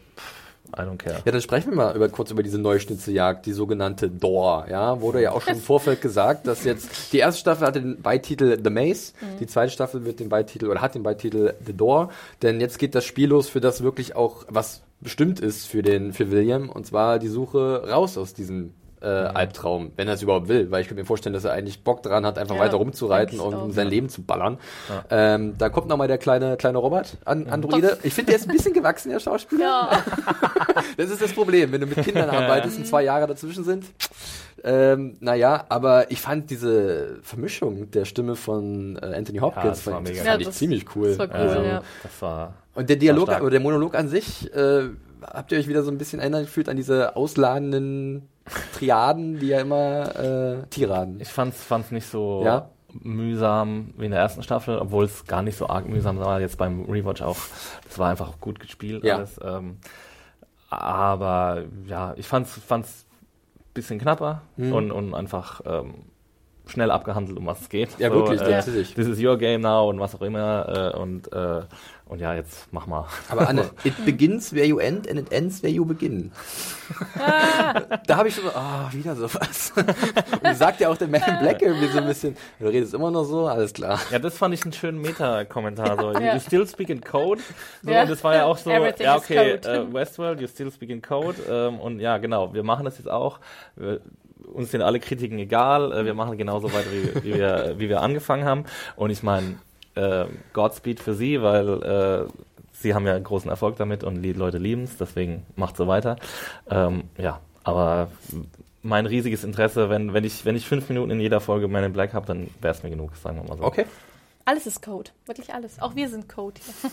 I don't care. Ja, dann sprechen wir mal über, kurz über diese Neuschnitzeljagd, die sogenannte Door. Ja, wurde ja auch schon im Vorfeld gesagt, dass jetzt die erste Staffel hatte den Beititel The Maze, die zweite Staffel wird den Beititel oder hat den Beititel The Door, denn jetzt geht das Spiel los, für das wirklich auch was bestimmt ist für den für William und zwar die Suche raus aus diesem äh, Albtraum, wenn er es überhaupt will, weil ich könnte mir vorstellen, dass er eigentlich Bock dran hat, einfach Ja, weiter rumzureiten und auch. sein Leben zu ballern. Ähm, da kommt nochmal der kleine, kleine Robert an Androide. Ich finde, der ist ein bisschen gewachsen, der Schauspieler. Ja, Das ist das Problem, wenn du mit Kindern arbeitest und zwei Jahre dazwischen sind. Ähm, naja, aber ich fand diese Vermischung der Stimme von äh, Anthony Hopkins das war fand, fand Ja, ich ziemlich cool. das war cool, Ähm, ja. Das war. Und der Dialog oder der Monolog an sich, äh, habt ihr euch wieder so ein bisschen erinnert gefühlt an diese ausladenden Triaden, die ja immer äh, Tiraden. Ich fand's, fand's nicht so Ja? mühsam wie in der ersten Staffel, obwohl es gar nicht so arg mühsam war. Jetzt beim Rewatch auch. Das war einfach gut gespielt Ja. alles. Ähm, aber ja, ich fand's, fand's bisschen knapper Mhm. und, und einfach ähm, schnell abgehandelt, um was es geht. Ja, wirklich, äh, tatsächlich. This is your game now und was auch immer. Äh, und, äh, und ja, jetzt mach mal. Aber Anne, it begins where you end and it ends where you begin. da habe ich schon so, ah, wieder sowas. Und sagt ja auch der Man in Black irgendwie so ein bisschen, du redest immer noch so, alles klar. Ja, das fand ich einen schönen Meta-Kommentar. So. You still speak in code. So, Ja. und das war ja auch so, Everything ja, okay, äh, Westworld, you still speak in code. Ähm, und ja, genau, wir machen das jetzt auch. Wir, uns sind alle Kritiken egal. Äh, wir machen genauso weiter, wie, wie, wir, wie wir angefangen haben. Und ich meine, äh, Godspeed für Sie, weil äh, Sie haben ja großen Erfolg damit und die Leute lieben es, deswegen macht so weiter. Ähm, ja, aber mein riesiges Interesse, wenn, wenn, ich, wenn ich fünf Minuten in jeder Folge Man in Black habe, dann wäre es mir genug, sagen wir mal so. Okay. Alles ist Code. Wirklich alles. Auch wir sind Code hier.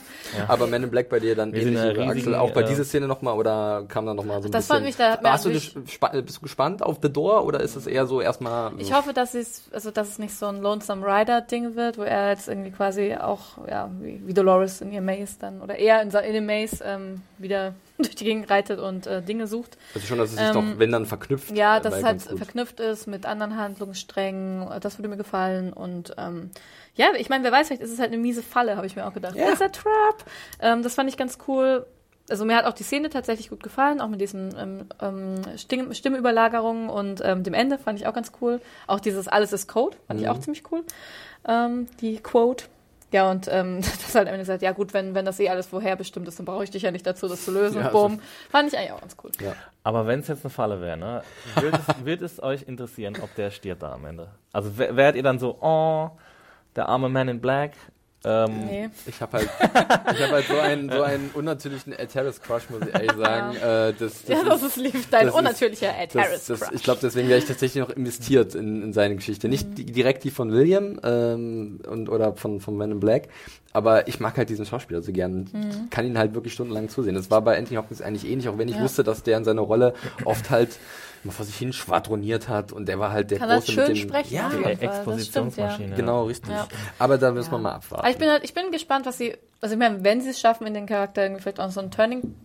Aber Man in Black bei dir dann Wir ähnlich wie Axel, auch bei äh, dieser Szene nochmal oder kam da nochmal so ein Das bisschen... fand mich, da Warst du bist du gespannt auf The Door oder ist es eher so erstmal... Ich hoffe, dass es, also dass es nicht so ein Lonesome Rider Ding wird, wo er jetzt irgendwie quasi auch, ja, wie, wie Dolores in ihr Maze dann, oder er in, in dem Maze ähm, wieder durch die Gegend reitet und äh, Dinge sucht. Also schon, dass es sich Ähm, doch, wenn dann verknüpft. Ja, äh, dass es halt verknüpft ist mit anderen Handlungssträngen. Das würde mir gefallen. Und ähm, ja, ich meine, wer weiß, vielleicht ist es halt eine miese Falle, habe ich mir auch gedacht. Ja. Ist a Trap. Ähm, das fand ich ganz cool. Also mir hat auch die Szene tatsächlich gut gefallen, auch mit diesen ähm, ähm, Stimm Stimmüberlagerungen und ähm, dem Ende fand ich auch ganz cool. Auch dieses Alles ist Code fand ich Mhm. auch ziemlich cool. Ähm, die Quote. Ja, und ähm, das halt am Ende gesagt, ja gut, wenn, wenn das eh alles vorherbestimmt ist, dann brauche ich dich ja nicht dazu, das zu lösen. Ja, und bumm. Fand ich eigentlich auch ganz cool. Ja. Aber wenn es jetzt eine Falle wäre, ne, wird, es, wird es euch interessieren, ob der stirbt da am Ende? Also wär- wärt ihr dann so, oh, der arme Man in Black? Ähm, Nee. Ich habe halt, ich hab halt so einen, so einen unnatürlichen Ed Harris Crush, muss ich ehrlich sagen. Äh, das, das Ja, ist- das ist lieb, dein das ist- unnatürlicher Ed Harris das, Crush. ich glaube, deswegen wäre ich tatsächlich noch investiert in, in seine Geschichte. Nicht die, direkt die von William ähm, und, oder von, von Man in Black, aber ich mag halt diesen Schauspieler so gern. und Kann ihn halt wirklich stundenlang zusehen. Das war bei Anthony Hopkins eigentlich ähnlich, auch wenn ich Ja. wusste, dass der in seiner Rolle oft halt immer vor sich hin schwadroniert hat und der war halt der Kann das Große schön mit dem... sprechen, Ja, Fall. Das stimmt, Expositionsmaschine. genau, richtig. Ja. Aber da müssen wir Ja. mal abwarten. Aber ich bin halt, ich bin gespannt, was sie, also ich meine, wenn sie es schaffen, in den Charakter irgendwie vielleicht auch so einen Turning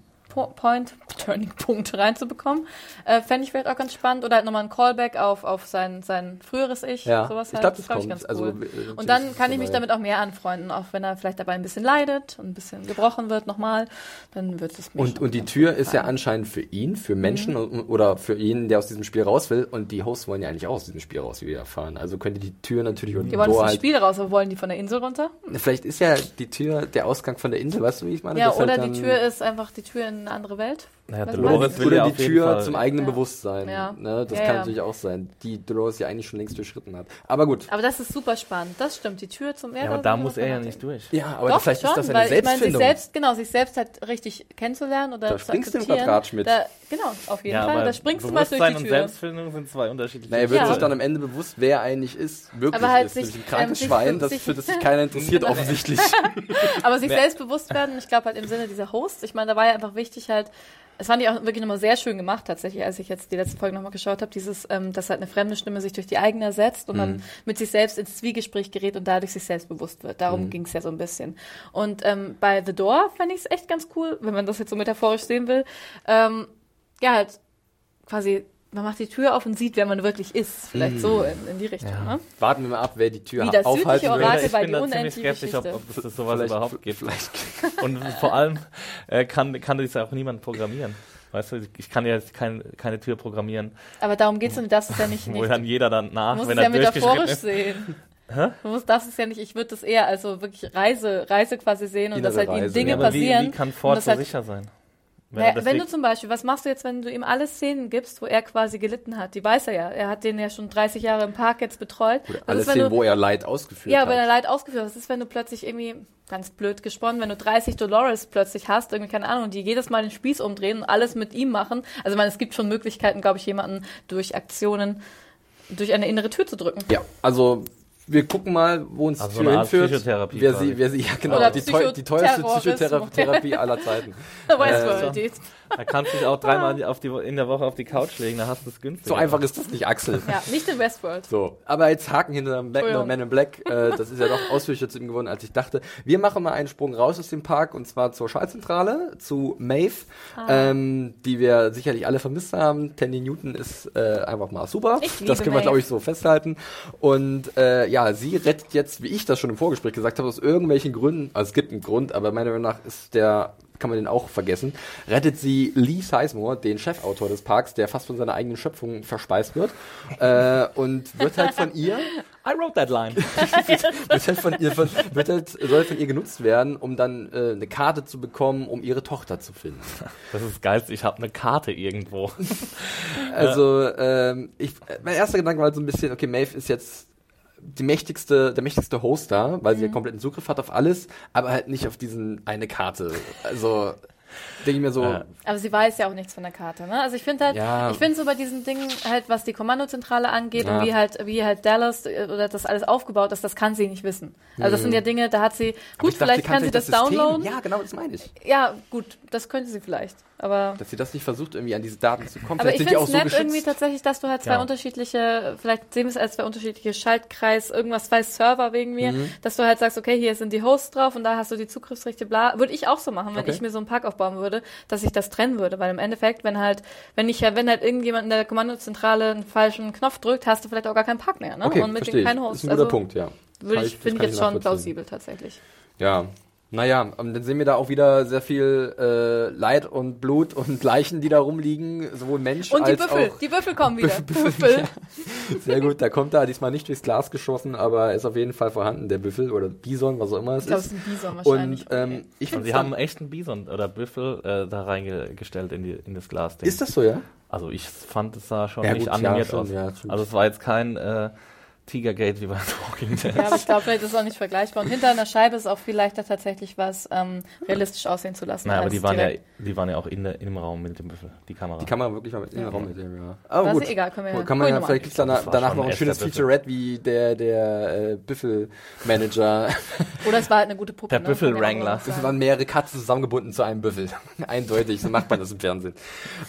Point, Turning Punkt reinzubekommen, äh, fände ich vielleicht auch ganz spannend. Oder halt nochmal ein Callback auf, auf sein, sein früheres Ich. Ja, sowas ich halt. glaube, das glaub kommt. ganz Also, cool. äh, Und dann kann ich mich damit auch mehr anfreunden, auch wenn er vielleicht dabei ein bisschen leidet und ein bisschen gebrochen wird nochmal, dann wird es mich Und, und die Tür ist ja anscheinend für ihn, Mhm. für Menschen und- oder für ihn, der aus diesem Spiel raus will. Und die Hosts wollen ja eigentlich auch aus diesem Spiel raus, wie wir erfahren. Also könnte die Tür natürlich und Die wollen aus dem halt. Spiel raus, aber wollen die von der Insel runter? Vielleicht ist ja die Tür der Ausgang von der Insel, weißt du, wie ich meine? Ja, halt oder dann- die Tür ist einfach die Tür in eine andere Welt. Naja, Was Dolores will oder ja die auf jeden Tür Fall- zum eigenen Ja. Bewusstsein. Ja. Ne? Das Ja, kann ja. natürlich auch sein. Die Dolores ja eigentlich schon längst durchschritten hat. Aber gut. Aber das ist super spannend. Das stimmt. Die Tür zum Ja, Erde. aber da muss er ja nicht durch. Ja, aber Doch, vielleicht schon, ist das eine weil ich meine, sich Selbstfindung. selbst, genau, sich selbst halt richtig kennenzulernen oder Da zu springst du im. Quadrat, Schmidt. Da, genau, auf jeden Ja, Fall. aber Da springst du mal durch Bewusstsein die und Tür. Selbstfindung sind zwei unterschiedliche Na, er wird Ja. sich dann am Ende bewusst, wer er eigentlich ist, wirklich Aber halt ist. sich, ein krankes ähm, Schwein, das, für das sich keiner interessiert, offensichtlich. Aber sich Wer- selbstbewusst werden, ich glaube halt im Sinne dieser Hosts, ich meine, da war ja einfach wichtig halt, es fand ich auch wirklich nochmal sehr schön gemacht tatsächlich, als ich jetzt die letzte Folge nochmal geschaut habe, dieses, ähm, dass halt eine fremde Stimme sich durch die eigene ersetzt und Mhm. dann mit sich selbst ins Zwiegespräch gerät und dadurch sich selbstbewusst wird. Darum Mhm. ging es ja so ein bisschen. Und ähm, bei The Door fand ich es echt ganz cool, wenn man das jetzt so metaphorisch sehen will. Ähm, ja, halt quasi, man macht die Tür auf und sieht, wer man wirklich ist. Vielleicht so in, in die Richtung. Ja. Ne? Warten wir mal ab, wer die Tür Wie das aufhalten südliche will. Orakel ich bei bin da ziemlich skeptisch, ob, Geschichte. ob es das sowas Vielleicht- überhaupt gibt. Vielleicht. Und vor allem äh, kann, kann das ja auch niemand programmieren. Weißt du, ich kann ja jetzt kein, keine Tür programmieren, Aber darum geht's und das ist ja nicht, wo nicht dann jeder dann Du nach, musst wenn es ja er durchgeschritten metaphorisch ist. sehen. Du musst das ist ja nicht, ich würde das eher also wirklich Reise, Reise quasi sehen und Innere dass halt ihnen Reise, Dinge ja. Aber wie, passieren. wie kann Ford so halt, sicher sein? Wenn Naja, wenn du zum Beispiel, was machst du jetzt, wenn du ihm alle Szenen gibst, wo er quasi gelitten hat? Die weiß er ja. Er hat den ja schon 30 Jahre im Park jetzt betreut. Was Alles ist, sehen, du, wo er Leid ausgeführt ja, hat. wenn er Leid ausgeführt hat. Was ist, wenn du plötzlich irgendwie, ganz blöd gesponnen, wenn du 30 Dolores plötzlich hast, irgendwie, keine Ahnung, die jedes Mal den Spieß umdrehen und alles mit ihm machen? Also, ich meine, es gibt schon Möglichkeiten, glaube ich, jemanden durch Aktionen durch eine innere Tür zu drücken. Ja, also wir gucken mal, wo uns Also Tür eine Art hinführt. Psychotherapie Wer sie, wer sie, ja genau, die, teu die teuerste. Psychotherapie aller Zeiten. Westworld, die- Da kannst du dich auch dreimal auf die, in der Woche auf die Couch legen, da hast du es günstig. So einfach ist das nicht, Axel. Ja, nicht in Westworld. So, aber jetzt Haken hinter dem Black. Man in Black, äh, das ist ja doch ausführlicher zu ihm geworden, als ich dachte. Wir machen mal einen Sprung raus aus dem Park und zwar zur Schaltzentrale, zu Maeve, Ah. ähm, die wir sicherlich alle vermisst haben. Tandy Newton ist äh, einfach mal super. Ich liebe das können wir, glaube ich, so festhalten. Und äh, ja, sie rettet jetzt, wie ich das schon im Vorgespräch gesagt habe, aus irgendwelchen Gründen, also es gibt einen Grund, aber meiner Meinung nach ist der kann man den auch vergessen, rettet sie Lee Sizemore, den Chefautor des Parks, der fast von seiner eigenen Schöpfung verspeist wird, äh, und wird halt von ihr I wrote that line. wird halt von ihr, von, wird halt, soll von ihr genutzt werden, um dann äh, eine Karte zu bekommen, um ihre Tochter zu finden. Das ist Geilste, ich habe eine Karte irgendwo. Also, ähm, ich, mein erster Gedanke war halt so ein bisschen, okay, Maeve ist jetzt die mächtigste, der mächtigste Host da, weil sie Mhm. ja kompletten Zugriff hat auf alles, aber halt nicht auf diesen eine Karte. Also, denke ich mir so, Ja. Aber sie weiß ja auch nichts von der Karte, ne? Also ich finde halt, Ja. ich finde so bei diesen Dingen halt, was die Kommandozentrale angeht Ja. und wie halt, wie halt Dallas äh, oder das alles aufgebaut ist, das kann sie nicht wissen. Also das sind ja Dinge, da hat sie, Mhm. aber gut, ich dachte, vielleicht kann sie das, System- downloaden. Ja, genau, das meine ich. Ja, gut, das könnte sie vielleicht. Aber, Dass sie das nicht versucht, irgendwie an diese Daten zu kommen. aber Vielleicht ich sind die finde auch es so nett geschützt. irgendwie tatsächlich, dass du halt zwei Ja. unterschiedliche, vielleicht sehen wir es als zwei unterschiedliche Schaltkreis, irgendwas, zwei Server wegen mir, Mhm. dass du halt sagst, okay, hier sind die Hosts drauf und da hast du die Zugriffsrechte, bla. Würde ich auch so machen, wenn Okay. ich mir so einen Park aufbauen würde, dass ich das trennen würde, weil im Endeffekt, wenn halt, wenn ich wenn halt irgendjemand in der Kommandozentrale einen falschen Knopf drückt, hast du vielleicht auch gar keinen Park mehr, ne? Okay, und mit dem keinen ich. Host. Ist ein guter also, Punkt, ja. Würde ich, das finde ich jetzt schon plausibel tatsächlich. Ja. Naja, ähm, dann sehen wir da auch wieder sehr viel äh, Leid und Blut und Leichen, die da rumliegen, sowohl Mensch Und die als Büffel, auch die Büffel kommen wieder. Büffel, Büffel. Sehr gut, da kommt er diesmal nicht durchs Glas geschossen, aber er ist auf jeden Fall vorhanden, der Büffel oder Bison, was auch immer es Ich glaube, es ist. ist ein Bison wahrscheinlich. Und ähm, ich Und sie haben einen echten Bison oder Büffel äh, da reingestellt in, die, in das Glas. ist das so, ja? Also ich fand, es sah schon Ja, nicht gut, ja, animiert schon, aus. ja, also es war jetzt kein äh, Tigergate wie bei Walking Dead. Ja, aber ich glaube, vielleicht ist es auch nicht vergleichbar. Und hinter einer Scheibe ist auch viel leichter tatsächlich was ähm, realistisch aussehen zu lassen. Nein, aber die waren, ja, die waren ja auch in der, im Raum mit dem Büffel, die Kamera. Die kann man wirklich mal mit in den Raum mitnehmen, ja. Aber Aber ist gut. egal, können wir ja- kann man ja, vielleicht gibt's danach, Das war danach noch ein schönes. Featurette wie der, der äh, Büffel-Manager. Oder es war halt eine gute Puppe. Der ne? Ja Büffel-Wrangler. Das sagen. waren mehrere Katzen zusammengebunden zu einem Büffel. Eindeutig, so macht man das im Fernsehen.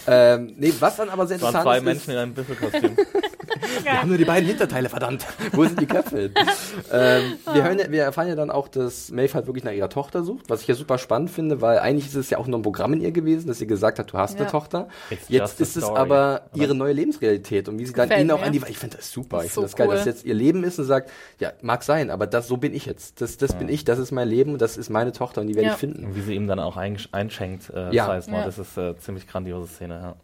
Ähm, nee, was dann aber sehr es waren interessant zwei ist, Menschen in einem Büffelkostüm. wir haben nur die beiden Hinterteile, verdammt. Wo sind die Köpfe hin? ähm, wir, hören ja, wir erfahren ja dann auch, dass Maeve halt wirklich nach ihrer Tochter sucht, was ich ja super spannend finde, weil eigentlich ist es ja auch nur ein Programm in ihr gewesen, dass sie gesagt hat, du hast eine Ja. Tochter. It's Jetzt ist es aber ihre neue Lebensrealität und wie sie dann Gefällt ihn auch mir. an die, ich finde das super, ich So finde das geil, cool. dass jetzt ihr Leben ist und sagt, ja, mag sein, aber das, so bin ich jetzt. Das, das bin ich, das ist mein Leben und das ist meine Tochter und die werde Ja. ich finden. Und wie sie ihm dann auch einschenkt, äh, Ja. ja. mal, Ja. das ist äh, ziemlich grandiose Szene, ja.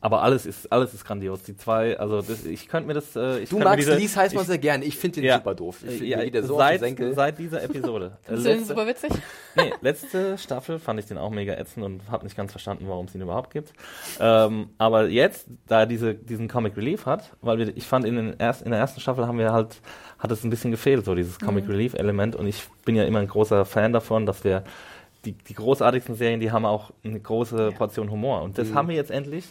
Aber alles ist, alles ist grandios. Die zwei, also das, ich könnte mir das, äh, ich Du magst diese, Lies heißt man ich- sehr gerne, ich finde den Ja. super doof. Ich ja, mir geht der so seit, seit dieser Episode. Äh, Findest du den letzte, super witzig? nee, letzte Staffel fand ich den auch mega ätzend und habe nicht ganz verstanden, warum es ihn überhaupt gibt. Ähm, aber jetzt, da er diese, diesen Comic Relief hat, weil wir, ich fand in, den erst, in der ersten Staffel haben wir halt, hat es ein bisschen gefehlt, so dieses Comic Relief Element und ich bin ja immer ein großer Fan davon, dass wir die, die großartigsten Serien, die haben auch eine große Portion Humor und das haben wir jetzt endlich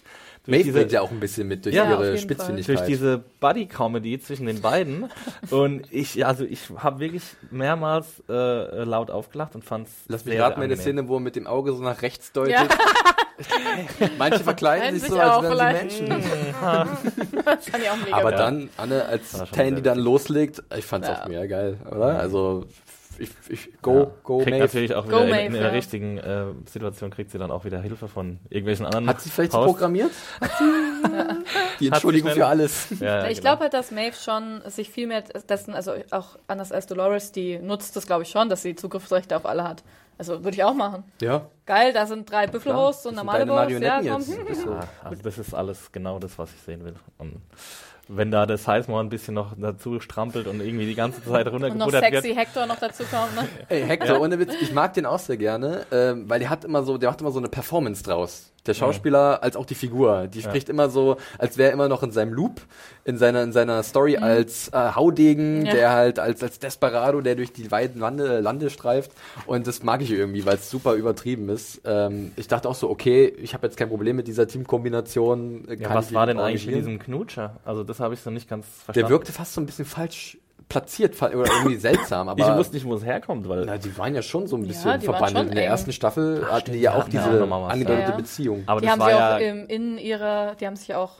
Maeve bringt ja auch ein bisschen mit durch Ja, ihre Spitzfindigkeit. durch diese Buddy-Comedy zwischen den beiden. und ich, also ich habe wirklich mehrmals äh, laut aufgelacht und fand es Lass mich raten, eine Szene, wo er mit dem Auge so nach rechts deutet. Ja, Manche verkleiden sich sich so, als wären sie. Menschen. das fand ich auch mega Aber geil. dann, Anne, als Tandy dann loslegt, ich fand's Ja. auch mega geil, oder? Also, ich, ich, go, Ja. go, kriegt Maeve. natürlich auch Go wieder in, Maeve, in der ja. richtigen äh, Situation kriegt sie dann auch wieder Hilfe von irgendwelchen anderen. Hat sie vielleicht Hosts. programmiert? Die Entschuldigung für alles. Ja, ja, ich genau. glaube halt, dass Maeve schon sich viel mehr dessen, also auch anders als Dolores, die nutzt das, glaube ich, schon, dass sie Zugriffsrechte auf alle hat. Also würde ich auch machen. Ja. Geil, da sind drei Büffelhosts und das normale Hosts. Ja, Marionetten komm. jetzt. So. Ja, also das ist alles genau das, was ich sehen will. Und wenn da das Sizemore ein bisschen noch dazu strampelt und irgendwie die ganze Zeit Und noch runtergebuttert sexy wird. Hector noch dazu kommt. Ne? Ey, Hector, ohne Witz, ich mag den auch sehr gerne, ähm, weil der hat immer so, der macht immer so eine Performance draus. Der Schauspieler als auch die Figur, die spricht immer so, als wäre er immer noch in seinem Loop, in seiner in seiner Story als äh, Haudegen, Mhm. Ja. der halt als als Desperado, der durch die weiten Lande, Lande streift und das mag ich irgendwie, weil es super übertrieben ist. Ähm, ich dachte auch so, okay, ich habe jetzt kein Problem mit dieser Teamkombination. äh, Ja, was war denn eigentlich mit diesem Knutscher? Also das habe ich so nicht ganz verstanden. Der wirkte fast so ein bisschen falsch platziert oder irgendwie seltsam, aber ich wusste nicht, wo es herkommt, weil Na, die waren ja schon so ein bisschen Ja, verbandelt. In der eng. ersten Staffel hatten stimmt, die ja auch hatten ja diese auch angedeutete ja. Beziehung. aber Die das haben sie ja auch im, in ihrer, die haben sich auch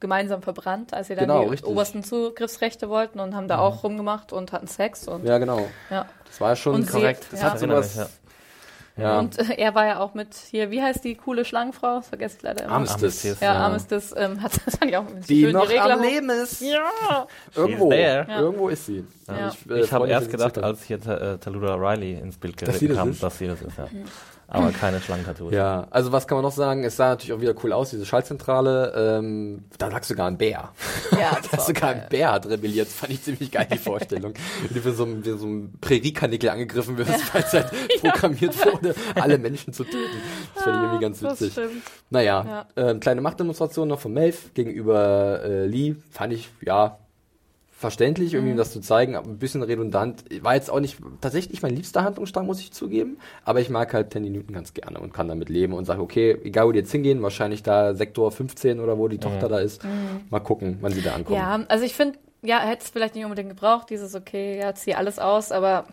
gemeinsam verbrannt, als sie dann Genau, die richtig. obersten Zugriffsrechte wollten und haben da auch rumgemacht und hatten Sex und Ja, genau. ja. Das war ja schon Und sie- korrekt. ja. Das hat Ich erinnere sowas. Ja. Und äh, er war ja auch mit hier, wie heißt die coole Schlangenfrau? Das vergesse ich leider immer. Armistice. Armistice, Ja, ja. Armistice ähm, hat das fand ich auch die schön, noch Regler am Leben ist. Ja. Irgendwo. Ja. Irgendwo ist sie. Ja. Ich, äh, Ich habe erst gedacht, als hier äh, Tallulah Riley ins Bild das ist? dass sie das ist, ja. Aber keine Schlangentattoos. Ja, also was kann man noch sagen? Es sah natürlich auch wieder cool aus, diese Schaltzentrale. Ähm, da lag sogar ein Bär. Ja, das Da war sogar geil. ein Bär hat rebelliert. Das fand ich ziemlich geil, die Vorstellung. Wie du für so, ein- wie so ein Präriekanickel angegriffen wirst, weil es halt programmiert wurde, alle Menschen zu töten. Das fand ich irgendwie ganz Das witzig. stimmt. Naja, ähm, kleine Machtdemonstration noch von Maeve gegenüber äh, Lee. Fand ich, ja, verständlich, Mhm. irgendwie um das zu zeigen, aber ein bisschen redundant. War jetzt auch nicht, tatsächlich nicht mein liebster Handlungsstrang, muss ich zugeben. Aber ich mag halt Tandy Newton ganz gerne und kann damit leben und sage, okay, egal wo die jetzt hingehen, wahrscheinlich da Sektor 15 oder wo die Tochter da ist. Mal gucken, wann sie da ankommen. Mhm. Ja, also ich finde, ja, hätte es vielleicht nicht unbedingt gebraucht, dieses, okay, ja, zieh alles aus, aber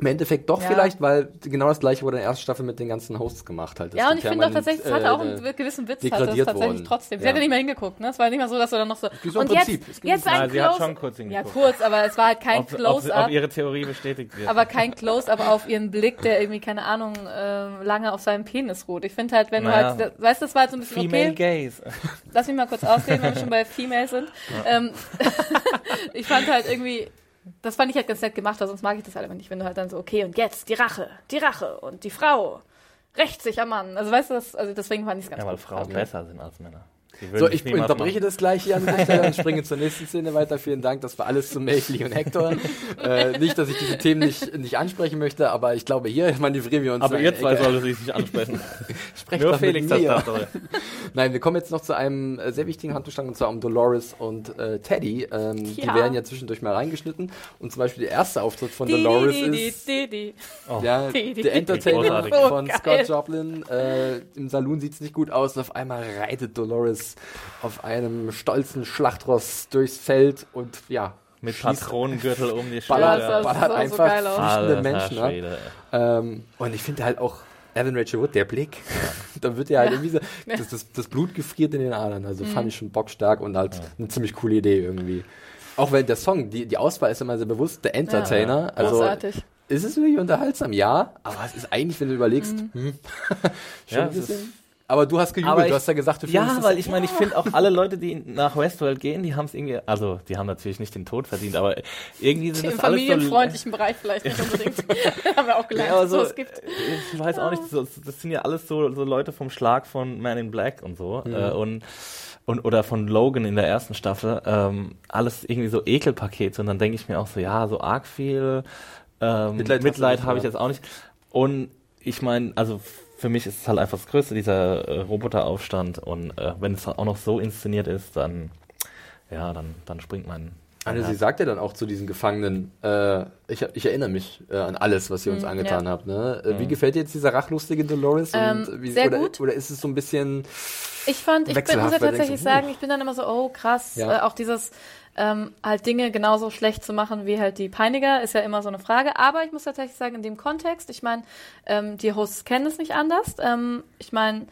Im Endeffekt doch Ja. vielleicht, weil genau das gleiche wurde in der ersten Staffel mit den ganzen Hosts gemacht halt. Das ja, und ich finde auch tatsächlich, es hatte auch äh, einen gewissen Witz, hatte es degradiert tatsächlich worden. trotzdem. Sie Ja. hat ja nicht mehr hingeguckt, ne? Es war nicht mal so, dass du dann noch so, Wie so und Prinzip. Jetzt, jetzt ein Nein, sie hat Close, schon kurz ja hingeguckt. kurz, aber es war halt kein Ob, ob, ob Close-Up, ihre Theorie bestätigt wird. aber kein Close-Up auf ihren Blick, der irgendwie, keine Ahnung, äh, lange auf seinem Penis ruht. Ich finde halt, wenn Naja. du halt, weißt du, das war halt so ein bisschen Female okay, Gaze. lass mich mal kurz ausreden, wenn wir schon bei Female sind. Ähm, ich fand halt irgendwie, das fand ich halt ganz nett gemacht, weil sonst mag ich das halt einfach nicht, wenn du halt dann so, okay, und jetzt die Rache, die Rache und die Frau rächt sich am Mann. Also weißt du, das, also deswegen fand ich es ganz Ja, weil gut. Frauen Also, besser sind als Männer. Die So, es ich unterbreche machen. das gleich hier an dieser Stelle und springe zur nächsten Szene weiter. Vielen Dank, das war alles zu Melchli und Hector. äh, nicht, dass ich diese Themen nicht, nicht ansprechen möchte, aber ich glaube, hier manövrieren wir uns. Aber ihr zwei solltet sich nicht ansprechen. Sprecht Nur doch mit Felix hat mir. Nein, wir kommen jetzt noch zu einem äh, sehr wichtigen Handlungsstrang, und zwar um Dolores und äh, Teddy. Ähm, Die Ja. werden ja zwischendurch mal reingeschnitten. Und zum Beispiel der erste Auftritt von Die, die, Dolores die, die, ist... die, die. Ja, Die, die, der Entertainer von Oh, Scott. Joplin. Äh, Im Saloon sieht's nicht gut aus und auf einmal reitet Dolores auf einem stolzen Schlachtross durchs Feld und ja, Mit schießt- Patronengürtel um die ballert, Ja, Schulter. ballert so einfach geil aus. flüchtende Menschen ab. Schwede. Ähm, und ich finde halt auch Evan Rachel Wood, der Blick, da wird ja halt Ja. irgendwie so, das, das, das Blut gefriert in den Adern. Also Mhm. fand ich schon bockstark und halt eine ziemlich coole Idee irgendwie. Auch wenn der Song, die, die Auswahl ist immer sehr bewusst, der Entertainer. Also Großartig. ist es wirklich unterhaltsam? Ja, aber es ist eigentlich, wenn du überlegst, Mhm. hm, schon Ja, ein bisschen. Aber du hast gejubelt, ich- du hast ja gesagt, du findest Ja, weil ich meine, ich finde auch alle Leute, die nach Westworld gehen, die haben es irgendwie, also die haben natürlich nicht den Tod verdient, aber irgendwie sind Im das alles so familienfreundlichen Bereich vielleicht nicht unbedingt. haben wir auch gelernt, Ja, dass also, es so es gibt. ich weiß auch nicht, so, das sind ja alles so, so Leute vom Schlag von Man in Black und so. Mhm. Äh, und, und oder von Logan in der ersten Staffel. Ähm, alles irgendwie so Ekelpakete. Und dann denke ich mir auch so, ja, so arg viel ähm, Mitleid Mitleid, habe ich jetzt auch nicht. Und ich meine, also für mich ist es halt einfach das Größte, dieser äh, Roboteraufstand. Und äh, wenn es auch noch so inszeniert ist, dann ja, dann, dann springt mein Anne, sie sagt ja dann auch zu diesen Gefangenen, äh, ich, ich erinnere mich äh, an alles, was ihr uns Mm, angetan ja. habt. Ne? Äh, Wie gefällt dir jetzt dieser rachlustige Dolores? Ähm, und wie, sehr oder, gut. oder ist es so ein bisschen, Ich fand, ich bin, muss ja tatsächlich sagen, ich bin dann immer so, oh krass, Ja. äh, auch dieses ähm, halt Dinge genauso schlecht zu machen wie halt die Peiniger, ist ja immer so eine Frage. Aber ich muss tatsächlich sagen, in dem Kontext, ich meine, ähm, die Hosts kennen es nicht anders. Ähm, ich meine,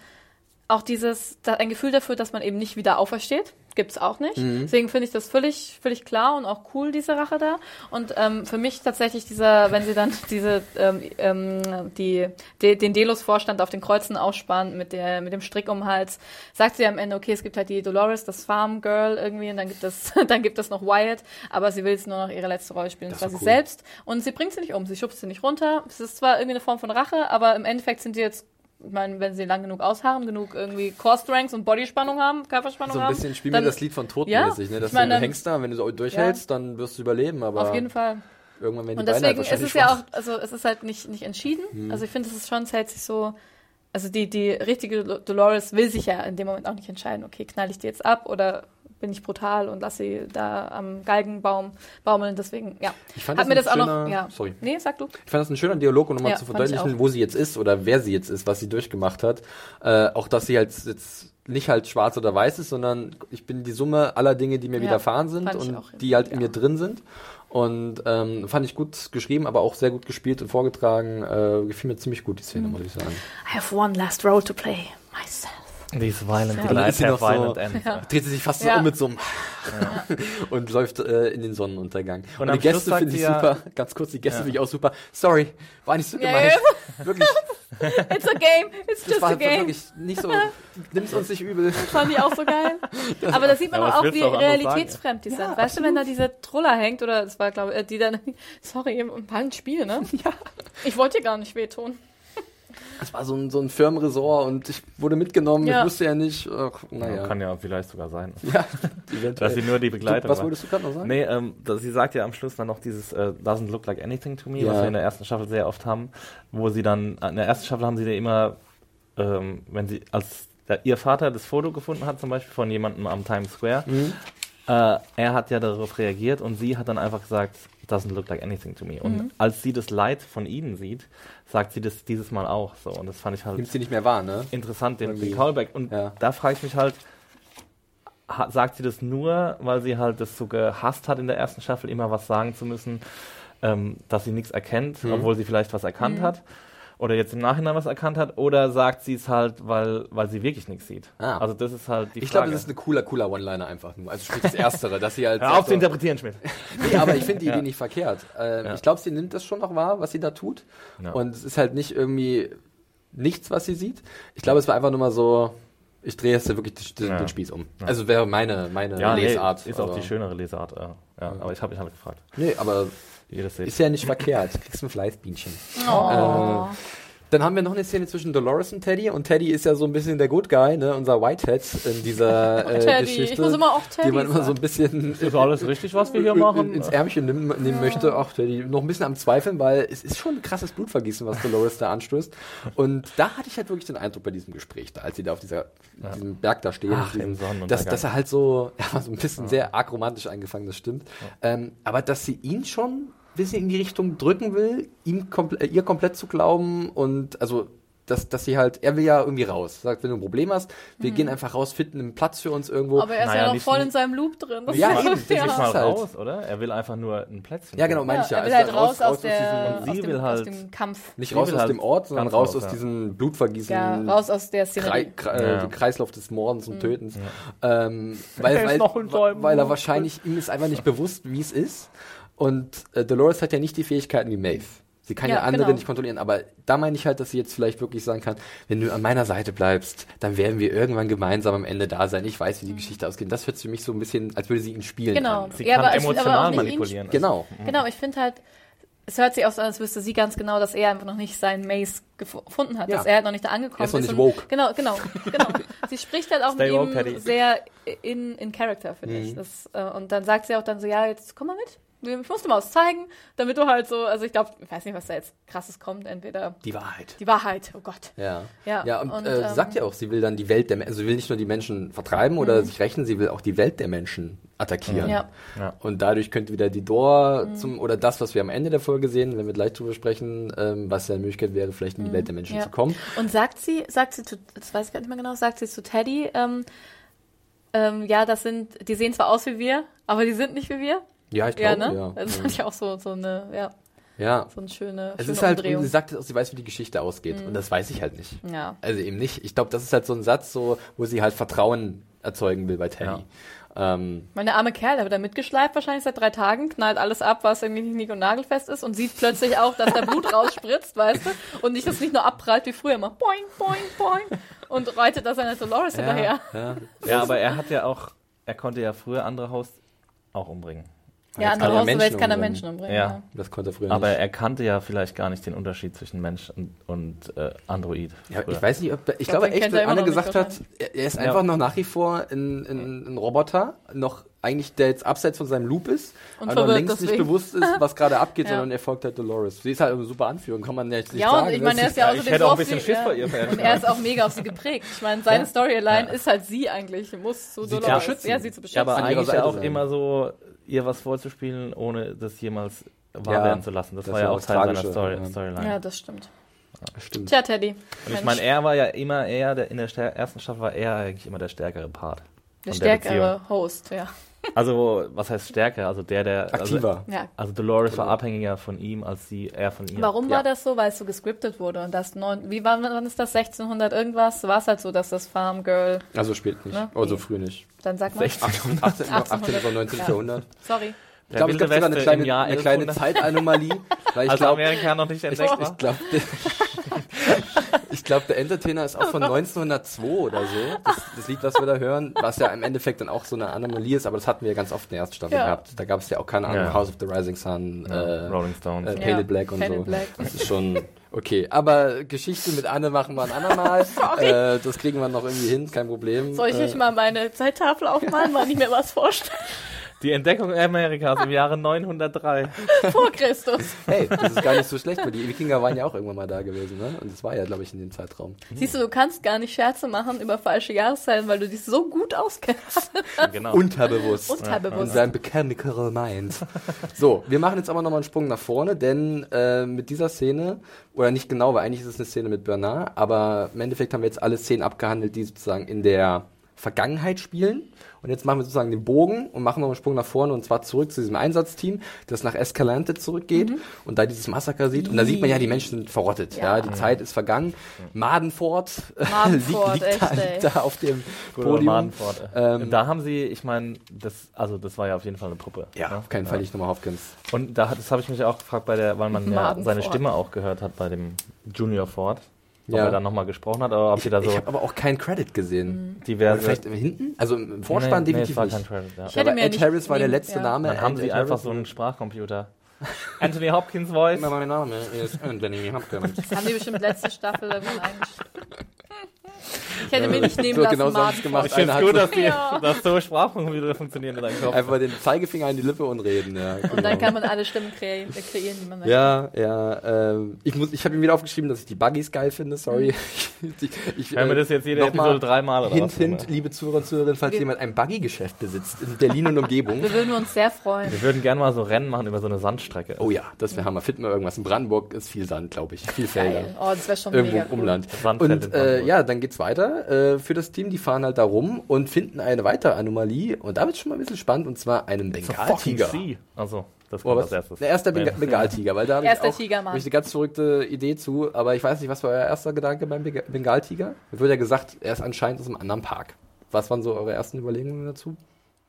auch dieses, ein Gefühl dafür, dass man eben nicht wieder aufersteht. Gibt's auch nicht. Deswegen finde ich das völlig, völlig klar und auch cool, diese Rache da. Und ähm, für mich tatsächlich dieser, wenn sie dann diese, ähm, ähm, die, de, den Delos-Vorstand auf den Kreuzen ausspannt mit der, mit dem Strick um den Hals, sagt sie am Ende, okay, es gibt halt die Dolores, das Farm Girl irgendwie, und dann gibt es, dann gibt es noch Wyatt, aber sie will jetzt nur noch ihre letzte Rolle spielen, Das das war sie cool. selbst. Und sie bringt sie nicht um, sie schubst sie nicht runter. Es ist zwar irgendwie eine Form von Rache, aber im Endeffekt sind sie jetzt ich meine, wenn sie lang genug ausharren, genug irgendwie Core Strengths und Bodyspannung haben, Körperspannung So ein haben. bisschen spielen wir das Lied von Tod Ja, mäßig, ne? Dass ich meine, du, dann- hängst da, wenn du so durchhältst, dann wirst du überleben, aber Auf jeden Fall. irgendwann werden die Und Beine halt deswegen ist es ja schwach. auch, also es ist halt nicht, nicht entschieden. Mhm. Also ich finde, es ist schon, es hält sich so, also die, die richtige Lo- Dolores will sich ja in dem Moment auch nicht entscheiden, okay, knall ich die jetzt ab oder bin ich brutal und lass sie da am Galgenbaum baumeln. Deswegen, ja. Ich fand Hat das mir ein das auch noch, schöner- ja. sorry. Nee, sag du. Ich fand das ein schöner Dialog, um nochmal Ja, zu verdeutlichen, wo sie jetzt ist oder wer sie jetzt ist, was sie durchgemacht hat. Äh, auch, dass sie halt jetzt nicht halt schwarz oder weiß ist, sondern ich bin die Summe aller Dinge, die mir Ja, widerfahren sind und auch, die halt in mir drin sind. Und ähm, fand ich gut geschrieben, aber auch sehr gut gespielt und vorgetragen. Äh, gefiel mir ziemlich gut, die Mhm. Szene, muss ich sagen. I have one last role to play. Myself. These violent Ja. Und dann delights ist sie noch so- violent. Ja. Dreht sie sich fast so Ja. um mit so einem und läuft äh, in den Sonnenuntergang. Und, am die Gäste finde ich ja- super. Ganz kurz, die Gäste finde ich auch super. Sorry, war nicht so Ja, gemeint. ja. Wirklich, It's a game. It's das just war a game. wirklich nicht so. Nimm's uns nicht übel. Fand ich auch so geil. Aber da sieht man Ja, auch, wie realitätsfremd die sind. weißt du, wenn da diese Troller hängt, oder es war, glaube ich, die dann, sorry, ein Spiel, ne? Ja. Ich wollte dir gar nicht wehtun. Es war so ein, so ein Firmenresort und ich wurde mitgenommen. Ja. Ich wusste ja nicht. Ach, Ja, naja. Kann ja vielleicht sogar sein. Ja, eventuell. Dass sie nur die Begleitung Du, was wolltest du gerade noch sagen? Nee, ähm, da, sie sagt ja am Schluss dann noch dieses äh, Doesn't look like anything to me, Ja. was wir in der ersten Staffel sehr oft haben, wo sie dann, in der ersten Staffel haben sie ja immer, ähm, wenn sie, als der, ihr Vater das Foto gefunden hat, zum Beispiel von jemandem am Times Square, Mhm. äh, er hat ja darauf reagiert und sie hat dann einfach gesagt, doesn't look like anything to me. Und als sie das Leid von ihnen sieht, sagt sie das dieses Mal auch so. Und das fand ich halt Nimmst sie nicht mehr wahr, ne? interessant, den, den Callback. Und Ja. da frage ich mich halt, ha, sagt sie das nur, weil sie halt das so gehasst hat in der ersten Staffel, immer was sagen zu müssen, ähm, dass sie nichts erkennt, Mhm. obwohl sie vielleicht was erkannt hat? Oder jetzt im Nachhinein was erkannt hat? Oder sagt sie es halt, weil, weil sie wirklich nichts sieht? Ah. Also das ist halt die Ich glaube, das ist ein cooler, cooler One-Liner einfach nur. Also sprich das Erstere, dass sie halt. Hör auf sagt zu interpretieren, Schmidt. Nee, aber ich finde die Ja. Idee nicht verkehrt. Ähm, Ja. Ich glaube, sie nimmt das schon noch wahr, was sie da tut. Ja. Und es ist halt nicht irgendwie nichts, was sie sieht. Ich glaube, es war einfach nur mal so, ich drehe jetzt wirklich den, Ja. den Spieß um. Also wäre meine, meine Ja, nee, Lesart. ist auch aber- die schönere Lesart. Äh, ja, aber ich habe mich halt gefragt, Nee, aber wie ihr das seht. ist ja nicht verkehrt. Du kriegst ein Fleißbienchen. Oh. Dann haben wir noch eine Szene zwischen Dolores und Teddy. Und Teddy ist ja so ein bisschen der Good Guy, ne? unser Whitehead in dieser äh, Teddy. Geschichte. Ich muss immer auch Teddy Die man immer so ein bisschen ist alles richtig, was wir hier machen? ins Ärmchen nehmen, nehmen möchte. Ach, Teddy, noch ein bisschen am Zweifeln, weil es ist schon ein krasses Blutvergießen, was Dolores da anstößt. Und da hatte ich halt wirklich den Eindruck bei diesem Gespräch, da, als sie da auf dieser, diesem Berg da stehen, Ach, diesem, im Sonnenuntergang. dass, dass er halt so, ja, so ein bisschen sehr arg romantisch eingefangen, das stimmt. Ähm, aber dass sie ihn schon bisschen in die Richtung drücken will, ihm komple äh, ihr komplett zu glauben und also dass, dass sie halt, er will ja irgendwie raus. Sagt, wenn du ein Problem hast, wir gehen einfach raus, finden einen Platz für uns irgendwo. Mhm. Aber er ist Naja, ja noch voll in seinem Loop drin. Das Ja, ist eben, Nicht das ist mal halt- raus, oder? Er will einfach nur ein Plätzchen. ja, genau, finden. meine ich ja. er will Also halt raus, aus, der, diesem- aus, sie dem, will aus halt- dem Kampf. Nicht Sie raus aus halt dem Ort, sondern raus raus, aus ja. diesem Blutvergießen. Ja, raus aus der Szenerie. Kre äh, Ja. Kreislauf des Mordens und Tötens. Ähm, weil, Er weil, seinem weil er wahrscheinlich, ihm ist einfach nicht bewusst, wie es ist. Und äh, Dolores hat ja nicht die Fähigkeiten wie Maeve. Sie kann ja, Ja, andere genau. nicht kontrollieren, aber da meine ich halt, dass sie jetzt vielleicht wirklich sagen kann, wenn du an meiner Seite bleibst, dann werden wir irgendwann gemeinsam am Ende da sein. Ich weiß, wie die Geschichte ausgeht. Das hört für mich so ein bisschen, als würde sie ihn spielen. Genau. An. Sie Ja, kann aber ich- aber emotional auch nicht ihn- manipulieren. Genau. Genau, ich finde halt, es hört sich auch so an, als wüsste sie ganz genau, dass er einfach noch nicht seinen Mace gef- gefunden hat, Ja. dass er halt noch nicht da angekommen Er ist noch nicht und- woke. Genau, genau, genau. sie spricht halt auch Stay mit woke, ihm Paddy. sehr in, in Character, finde Mhm. ich. Das, äh, und dann sagt sie auch dann so, ja, jetzt komm mal mit. Ich muss dir mal was zeigen, damit du halt so, also ich glaube, ich weiß nicht, was da jetzt krasses kommt, entweder Die Wahrheit. die Wahrheit, oh Gott. Ja. Ja, ja und, und, äh, ähm, sie sagt ja auch, sie will dann die Welt der Menschen, also sie will nicht nur die Menschen vertreiben oder sich rächen, sie will auch die Welt der Menschen attackieren. Mhm. Ja. Ja. Und dadurch könnte wieder die Door zum, oder das, was wir am Ende der Folge sehen, wenn wir gleich drüber sprechen, ähm, was ja eine Möglichkeit wäre, vielleicht in die Welt der Menschen Mhm. Ja. zu kommen. Und sagt sie, sagt sie zu, das weiß ich gar nicht mehr genau, sagt sie zu Teddy, ähm, ähm, ja, das sind, die sehen zwar aus wie wir, aber die sind nicht wie wir. Ja, ich Ja, glaube, ne? ja. Das fand ich auch so, so eine, ja, ja. so eine schöne, Es schöne ist halt, Umdrehung. sie sagt auch, sie weiß, wie die Geschichte ausgeht. Und das weiß ich halt nicht. ja. Also eben nicht. Ich glaube, das ist halt so ein Satz, so, wo sie halt Vertrauen erzeugen will bei Teddy. Ähm, Meine arme Kerl, der wird da mitgeschleift wahrscheinlich seit drei Tagen, knallt alles ab, was irgendwie nicht nick- und nagelfest ist und sieht plötzlich auch, dass da Blut rausspritzt, weißt du? Und nicht, dass es nicht nur abprallt wie früher immer boing, boing, boing und reitet da seine Dolores hinterher. ja. Ja, aber er hat ja auch, er konnte ja früher andere Hosts auch umbringen. Ja, Jetzt andere kann er Haus der Welt Menschen kann er umbringen. Menschen umbringen. Ja. Ja. Das konnte er früher Aber nicht. er kannte ja vielleicht gar nicht den Unterschied zwischen Mensch und, und äh, Android. Ja, ich weiß nicht, ob, ich glaub, glaube echt, er immer Anne nicht gesagt hat, er er ist einfach noch nach wie vor ein, ein, ein Roboter, noch eigentlich, der jetzt abseits von seinem Loop ist, Und aber längst nicht deswegen. bewusst ist, was gerade abgeht, Ja. sondern er folgt halt Dolores. Sie ist halt eine super Anführung, kann man ja jetzt nicht Ja, sagen. und ich ne? meine, er ist ja Ja, außerdem ich hätte so auch ein auf bisschen sie- Schiss ja. vor ihr, Und er ist auch mega auf sie geprägt. Ich meine, seine Storyline ist halt sie eigentlich, muss so Sie zu Dolores. beschützen. Ja, sie zu beschützen. Ja, aber eigentlich Seite ja auch immer so, ihr was vorzuspielen, ohne das jemals wahr Ja, werden zu lassen. Das, das war ja auch Teil seiner Story, ja. Storyline. ja, das stimmt. Stimmt. Tja, Teddy. Und ich meine, er war ja immer eher, der, in der ersten Staffel war er eigentlich immer der stärkere Part. der von der stärkere Host, ja. Also, was heißt stärker? Also der, der. Aktiver. ja. Also, also Dolores war abhängiger von ihm, als sie, er von ihr. Warum Ja. war das so? Weil es so gescriptet wurde und das neun, wie war, wann ist das 1600 irgendwas? War es halt so, dass das Farm Girl, Also spät nicht. Ne? Oder so Nee. früh nicht. dann sag mal, 16. 18. 18. oder 19. Ja. Jahrhundert. sorry. Ich glaube, es gab sogar eine kleine, eine kleine 1100. Zeitanomalie. Weil ich Als glaube, Amerika noch nicht entdeckt war. ich glaube, ich glaube, der Entertainer ist auch von 1902 oder so. Das, das Lied, was wir da hören, was ja im Endeffekt dann auch so eine Anomalie ist, aber das hatten wir ja ganz oft in der ersten Staffel Ja. gehabt. Da gab es ja auch keine Ahnung, Ja. House of the Rising Sun, äh, Rolling Stones. äh, Ja. Painted Black und Painted so. Black. Das ist schon okay. Aber Geschichte mit Anne machen wir ein andermal. äh, das kriegen wir noch irgendwie hin, kein Problem. Soll ich äh, nicht mal meine Zeittafel aufmalen, weil ich mir was vorstelle? Die Entdeckung Amerikas im Jahre 903. Vor Christus. Hey, das ist gar nicht so schlecht, weil die Wikinger waren ja auch irgendwann mal da gewesen, ne? Und das war ja, glaube ich, in dem Zeitraum. Siehst du, du kannst gar nicht Scherze machen über falsche Jahreszeiten, weil du dich so gut auskennst. Genau. Unterbewusst. In Unterbewusst. seinem Mechanical Mind. So, wir machen jetzt aber nochmal einen Sprung nach vorne, denn äh, mit dieser Szene, oder nicht genau, weil eigentlich ist es eine Szene mit Bernard, aber im Endeffekt haben wir jetzt alle Szenen abgehandelt, die sozusagen in der Vergangenheit spielen. Und jetzt machen wir sozusagen den Bogen und machen noch einen Sprung nach vorne und zwar zurück zu diesem Einsatzteam, das nach Escalante zurückgeht und da dieses Massaker sieht. Und da sieht man ja, die Menschen sind verrottet. Ja, Ja. die Zeit ist vergangen. Madenfort, Madenfort, liegt, liegt, da, echt, ey. liegt da auf dem Podium. Madenfort. Ähm, da haben sie, ich meine, das, also das war ja auf jeden Fall eine Puppe. Ja, ne? auf keinen Fall nicht nochmal Hopkins. Und da, hat- das habe ich mich auch gefragt, bei der, weil man ja seine Stimme auch gehört hat bei dem Junior Ford. Ob Ja. er dann nochmal gesprochen hat, oder ob sie da so Ich habe aber auch keinen Credit gesehen. diverse. Vielleicht hinten? Also im Vorspann nee, definitiv nee, es war nicht. kein Credit, ja. Ich hätte aber mir Ed nicht Harris war der letzte ja. Name. Dann haben Ed sie Harris. einfach so einen Sprachcomputer. Anthony Hopkins Voice. Mein Name ist Anthony Hopkins. Das haben die bestimmt letzte Staffel irgendwann eingestellt. Ich hätte mir nicht nehmen So, lassen, genau so gemacht. Ich finde es gut, so- dass, die, Ja. dass so Sprachcomputer funktionieren in deinem Kopf. Einfach mal den Zeigefinger an die Lippe und reden. Ja, Und dann genau. kann man alle Stimmen kreieren, kreieren die man möchte. Ja, ja. Ähm, ich muss, ich habe mir wieder aufgeschrieben, dass ich die Buggies geil finde. Sorry. ich, ich, Wenn wir das jetzt jede Episode dreimal oder Hint, hint, liebe Zuhörer und Zuhörerinnen, falls Wir- jemand ein Buggy-Geschäft besitzt in Berlin und Umgebung. Wir würden uns sehr freuen. Wir würden gerne mal so Rennen machen über so eine Sandstrecke. Oh ja, das wäre Hammer. Finden wir irgendwas. In Brandenburg ist viel Sand, glaube ich. Viel Felder. Geil. Oh, das wäre schon Irgendwo mega im cool. Umland. In Und äh, Brandenburg. ja, dann geht's weiter äh, für das Team. Die fahren halt da rum und finden eine weitere Anomalie. Und da wird's schon mal ein bisschen spannend. Und zwar einen Bengaltiger. Also, das Oh, kommt was? als erstes. Der erste Benga Nee. Bengaltiger, weil da habe ich auch hab ich eine ganz verrückte Idee zu. Aber ich weiß nicht, was war euer erster Gedanke beim Bengaltiger? Mir wurde ja gesagt, er ist anscheinend aus einem anderen Park. Was waren so eure ersten Überlegungen dazu?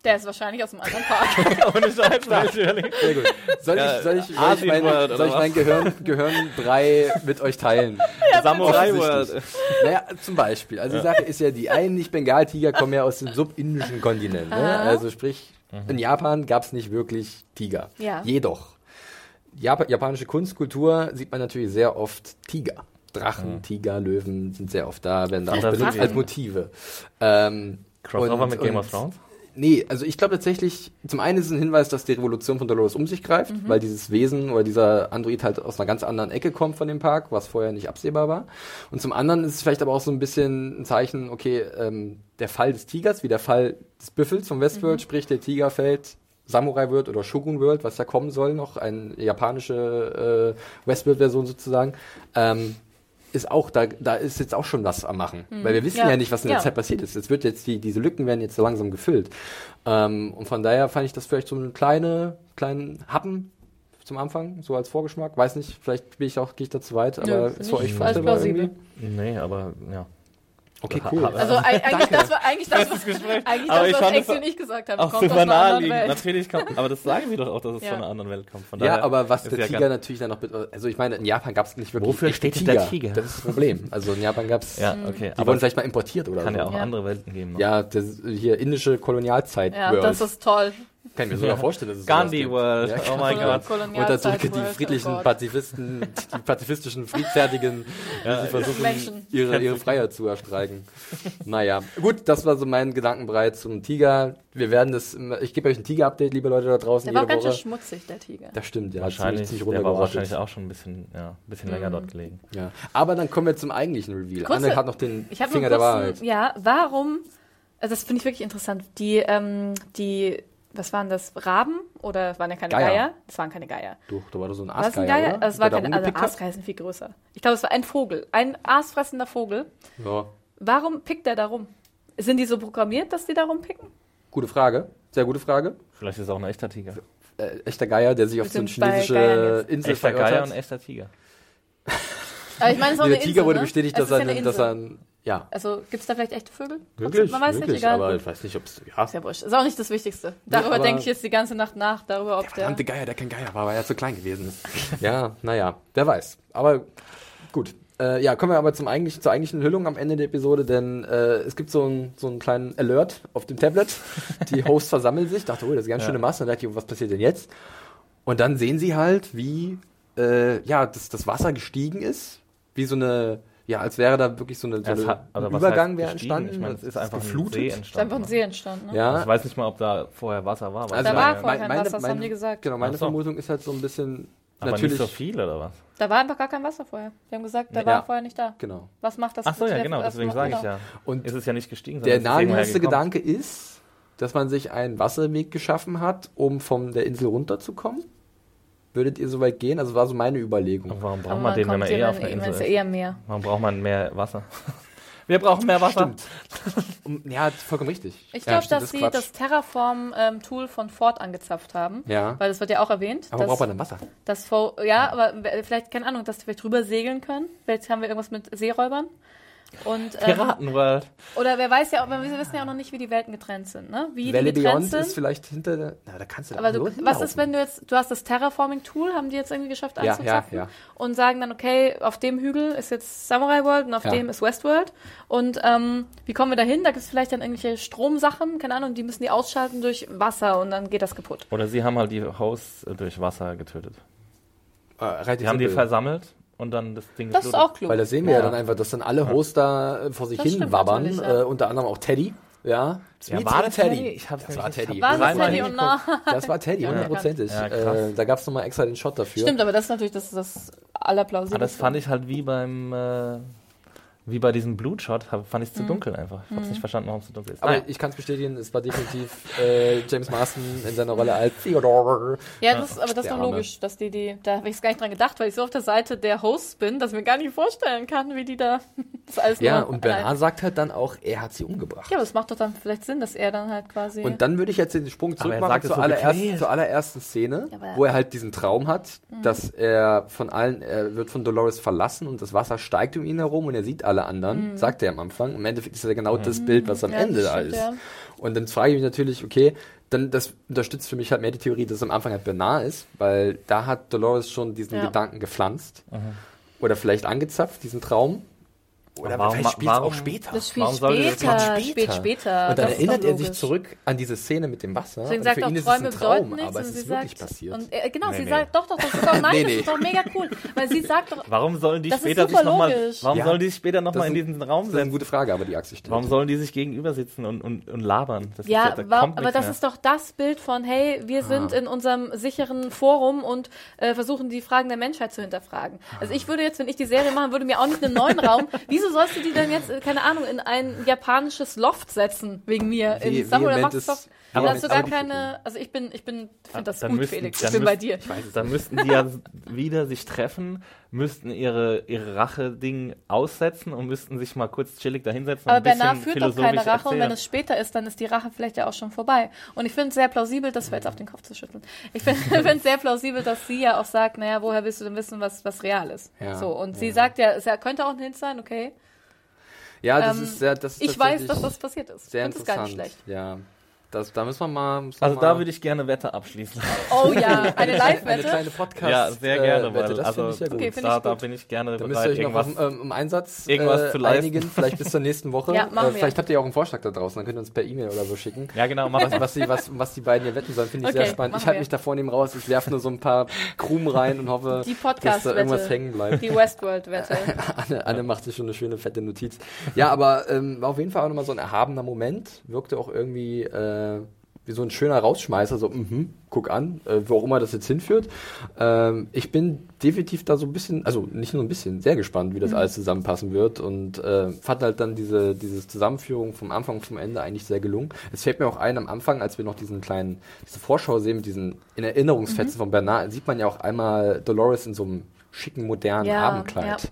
Der ist wahrscheinlich aus einem anderen Park. Ohne Scheiß, natürlich. Sehr gut. Soll Ja, ich, soll ich, soll ich mein, soll ich mein Gehirn, Gehirnbrei mit euch teilen? Samurai Offensichtlich. World. Naja, zum Beispiel. Also die Sache ist ja, die eigentlich Bengaltiger kommen ja aus dem subindischen Kontinent. Ne? Also sprich, in Japan gab es nicht wirklich Tiger. Ja. Jedoch, Jap japanische Kunstkultur sieht man natürlich sehr oft Tiger. Drachen, Tiger, Löwen sind sehr oft da, werden da auch benutzt als Motive. Ähm, Crossover und- mit Game of Thrones? Nee, also ich glaube tatsächlich, zum einen ist es ein Hinweis, dass die Revolution von Dolores um sich greift, weil dieses Wesen oder dieser Android halt aus einer ganz anderen Ecke kommt von dem Park, was vorher nicht absehbar war. Und zum anderen ist es vielleicht aber auch so ein bisschen ein Zeichen, okay, ähm, der Fall des Tigers, wie der Fall des Büffels vom Westworld, sprich der Tiger fällt, Samurai World oder Shogun World, was ja kommen soll noch, eine japanische äh, Westworld-Version sozusagen, ähm, ist auch, da, da ist jetzt auch schon was am Machen. Weil wir wissen ja, Ja. nicht, was in der Ja. Zeit passiert ist. Es wird jetzt, die, diese Lücken werden jetzt so langsam gefüllt. Ähm, und von daher fand ich das vielleicht so eine kleine, kleinen Happen zum Anfang, so als Vorgeschmack. Weiß nicht, vielleicht bin ich auch, gehe ich da zu weit, aber Nö, ist für euch vorstellbar irgendwie. Nee, aber ja. Okay, cool. Also eig- eigentlich das war eigentlich das, was, eigentlich Aber das, ich was es und ich gesagt haben. Auch Kommt aus super einer anderen naheliegend. Welt. Natürlich kommt, aber das sagen sie doch auch, dass es Ja. von einer anderen Welt kommt. Von Ja, daher aber was der Tiger natürlich dann noch, mit- also ich meine, in Japan gab es nicht wirklich Wofür steht der Tiger? Das ist das Problem. Also in Japan gab es, Ja, okay. die aber wurden vielleicht mal importiert oder kann so. ja auch Ja. andere Welten geben. noch. Ja, das hier indische Kolonialzeit. Ja, World. das ist toll. Kann ich mir sogar vorstellen, dass es Gandhi World. gibt. Oh mein Gott. Unterdrücke die World, friedlichen oh. Pazifisten, die pazifistischen, friedfertigen, die versuchen, Menschen. ihre, ihre Freiheit zu erstreiken. Naja, gut, das war so mein Gedankenbreit zum Tiger. Wir werden das, ich gebe euch ein Tiger-Update, liebe Leute da draußen, Der war ganz schön schmutzig, der Tiger. Das stimmt, ja. Wahrscheinlich, ziemlich, ziemlich der war wahrscheinlich auch schon ein bisschen, ja, ein bisschen länger dort gelegen. Ja. Aber dann kommen wir zum eigentlichen Reveal. Kurze- Anne hat noch den Ich habe Finger nur der Wahrheit. Ja, warum? Also das finde ich wirklich interessant. Die, ähm, die, was waren das? Raben oder waren ja keine Geier. Geier? Das waren keine Geier. Doch, da war doch so ein das ein Aasgeier, Geier? oder? Also es war keine, also? Aasgeier sind viel größer. Ich glaube, es war ein Vogel, ein aasfressender Vogel. Ja. Warum pickt der da rum? Sind die so programmiert, dass die da rumpicken? Gute Frage. Sehr gute Frage. Vielleicht ist es auch ein echter Tiger. Äh, echter Geier, der sich auf so eine chinesische. Insel Echter verirrt Geier hat. und echter Tiger. Aber ich meine, es ist auch Nee, eine der Tiger Insel, wurde ne? bestätigt, Es dass ist er, ja dass er ein, ja, Also gibt es da vielleicht echte Vögel? wirklich, Man weiß wirklich, nicht, egal. aber ich weiß nicht, ob es, ja, Ist ja wurscht. Ist auch nicht das Wichtigste. Darüber aber- denke ich jetzt die ganze Nacht nach, darüber, ob der. verdammte Geier, der kein Geier war, weil er zu klein gewesen ist. ja, naja, wer weiß. Aber gut. Äh, ja, kommen wir aber zum eigentlichen, zur eigentlichen Hüllung am Ende der Episode, denn äh, es gibt so, ein, so einen kleinen Alert auf dem Tablet. Die Hosts versammeln sich, dachte, oh, das ist eine ganz schöne Masse. Dann dachte ich, oh, was passiert denn jetzt? Und dann sehen sie halt, wie äh, ja, das, das Wasser gestiegen ist, wie so eine, ja, als wäre da wirklich so eine, so eine hat- oder ein Übergang wäre entstanden. Ich meine, es ist einfach geflutet. ein See ist einfach entstanden. ein See entstanden. Ne? Ja, Ich weiß nicht mal, ob da vorher Wasser war. Also Da war vorher kein Wasser, das haben die gesagt. Genau, meine so. Vermutung ist halt so ein bisschen aber natürlich. nicht so viel oder was? Da war einfach gar kein Wasser vorher. Die haben gesagt, da Ja. war vorher nicht da. Genau. Was macht das? Ach so, ja, genau, deswegen sage ich ja. Und ist es ja nicht gestiegen, Der naheliegendste. Gedanke ist, dass man sich einen Wasserweg geschaffen hat, um von der Insel runterzukommen. Würdet ihr so weit gehen? Also war so meine Überlegung. Und warum braucht Aber man den, wenn man ja eh auf einer meine, Insel ist eher mehr. Warum braucht man mehr Wasser? Wir brauchen mehr Wasser. Um, ja, vollkommen richtig. Ich ja, glaube, stimmt, dass ist sie Quatsch. das Terraform-Tool von Ford angezapft haben. Ja. Weil das wird ja auch erwähnt. Aber dass, braucht man denn Wasser? dass ja, aber vielleicht, keine Ahnung, dass die vielleicht drüber segeln können. Vielleicht haben wir irgendwas mit Seeräubern. Und, ähm, Piratenworld. oder wer weiß ja, auch- wir wissen ja auch noch nicht, wie die Welten getrennt sind, ne? Wie Valley die getrennt Beyond sind. ist vielleicht hinter der. Na, da kannst du da Aber du, so was ist, wenn du jetzt, du hast das Terraforming-Tool, haben die jetzt irgendwie geschafft Ja, ja, anzuzapfen ja. und sagen dann, okay, auf dem Hügel ist jetzt Samurai World und auf Ja. dem ist Westworld. Und ähm, wie kommen wir da hin? Da gibt es vielleicht dann irgendwelche Stromsachen, keine Ahnung, die müssen die ausschalten durch Wasser und dann geht das kaputt. Oder sie haben halt die Hosts äh, durch Wasser getötet. Äh, Die haben die versammelt und dann das Ding Das ist auch klug. Weil das sehen wir ja, Ja. dann einfach, dass dann alle Hosts da äh, vor sich Das hin wabbern. Äh, unter anderem auch Teddy. Ja, Ja, war das Teddy? Teddy? Ich hab's das war Teddy. War das Teddy und hingeguckt. na? Das war Teddy, hundertprozentig. Ja, äh, da gab es nochmal extra den Shot dafür. Stimmt, aber das ist natürlich das, das allerplausibelste. Aber das fand ich halt wie beim äh, wie bei diesem Blutshot, fand ich es zu dunkel einfach. Ich hab's nicht verstanden, warum es zu dunkel ist. Aber Naja. ich kann es bestätigen, es war definitiv äh, James Marston in seiner Rolle als Theodore. Ja, das, aber das ist doch logisch, dass die die, da habe ich gar nicht dran gedacht, weil ich so auf der Seite der Hosts bin, dass ich mir gar nicht vorstellen kann, wie die da das alles Ja, nur und allein- Bernard sagt halt dann auch, er hat sie umgebracht. Ja, aber das macht doch dann vielleicht Sinn, dass er dann halt quasi. Und dann würde ich jetzt den Sprung zurück er machen sagt es zur, so allerersten, gequält. zur allerersten Szene, Ja, Mhm. wo er halt diesen Traum hat, dass er von allen, er wird von Dolores verlassen und das Wasser steigt um ihn herum und er sieht alle anderen, sagt er am Anfang. Im Endeffekt ist ja genau das Bild, was am Mhm. Ja, Ende da ist. ja. Und dann frage ich mich natürlich, okay, dann das unterstützt für mich halt mehr die Theorie, dass es am Anfang halt Bernard ist, weil da hat Dolores schon diesen Ja. Gedanken gepflanzt. Oder vielleicht angezapft, diesen Traum. Oder Warum- vielleicht spielt es auch warum- später. das spielt Warum später, kommt spielt später. Und dann das ist erinnert er sich zurück an diese Szene mit dem Wasser. Deswegen sagt für auch, ihn ist es Träume ein Traum, bedeuten nichts. aber es und ist sie wirklich sagt, passiert. Und, äh, genau, Nee, sie nee. sagt, doch, doch, das ist doch, nein, Nee, das ist doch mega cool. Weil sie sagt doch, Warum sollen die Das ist später sich nochmal. Warum Ja. sollen die später nochmal in ist- diesen Raum Das ist eine setzen? gute Frage, aber die Axel stellt. Warum sollen die sich gegenüber sitzen und, und, und labern? Das ist Ja, da wa- kommt aber das mehr. ist doch das Bild von, hey, wir sind in unserem sicheren Forum und äh, versuchen die Fragen der Menschheit zu hinterfragen. Also ich würde jetzt, wenn ich die Serie machen würde, mir auch nicht einen neuen Raum. Wieso sollst du die denn jetzt, äh, keine Ahnung, in ein japanisches Loft setzen wegen mir? Wie- in Samurai doch. Aber- hast du gar keine. Also ich bin, ich bin, finde das Dann gut, müssten- Felix. Ich bin bei müssten- dir. Ich weiß es, dann müssten die ja wieder sich treffen, müssten ihre, ihre Rache-Ding aussetzen und müssten sich mal kurz chillig dahinsetzen. Aber Bernard führt doch keine Rache und wenn erzählen. es später ist, dann ist die Rache vielleicht ja auch schon vorbei. Und ich finde es sehr plausibel, das wäre jetzt auf den Kopf zu schütteln. Ich finde es sehr plausibel, dass sie ja auch sagt, naja, woher willst du denn wissen, was, was real ist? Ja, so, und ja. sie sagt ja, es könnte auch ein Hint sein, okay. Ja, das Ähm, ist sehr, das ist Ich weiß, dass das passiert ist. sehr und das ist interessant. gar nicht schlecht. Ja, das, da müssen wir mal. Müssen wir Also mal da würde ich gerne Wette abschließen. Oh ja, eine eine Live-Wette. kleine Podcast. ja, sehr gerne, äh, weil Wette, das also ich ja gut. Okay, da, ich da gut. bin ich gerne Da müsst ihr bereit, euch noch auf, ähm, im Einsatz irgendwas äh, zu leisten. einigen, vielleicht bis zur nächsten Woche. Ja, machen äh, wir. vielleicht habt ihr ja auch einen Vorschlag da draußen, dann könnt ihr uns per E-Mail oder so schicken. ja, genau, mach Was, das. was, die, was, was die beiden hier wetten sollen, finde ich Okay, sehr spannend. Ich halte mich da vorne raus, ich werfe nur so ein paar Krumen rein und hoffe, Die dass da irgendwas hängen bleibt. Die Westworld-Wette. Anne, Anne macht sich schon eine schöne fette Notiz. Ja, aber ähm, war auf jeden Fall auch nochmal so ein erhabener Moment. Wirkte auch irgendwie äh, wie so ein schöner Rausschmeißer, so, mhm, guck an, äh, wo auch immer das jetzt hinführt. Ähm, ich bin definitiv da so ein bisschen, also nicht nur ein bisschen, sehr gespannt, wie das alles zusammenpassen wird und äh, fand halt dann diese, diese Zusammenführung vom Anfang zum Ende eigentlich sehr gelungen. Es fällt mir auch ein, am Anfang, als wir noch diesen kleinen, diese Vorschau sehen mit diesen in Erinnerungsfetzen von Bernard, sieht man ja auch einmal Dolores in so einem schicken, modernen Ja, Abendkleid. ja.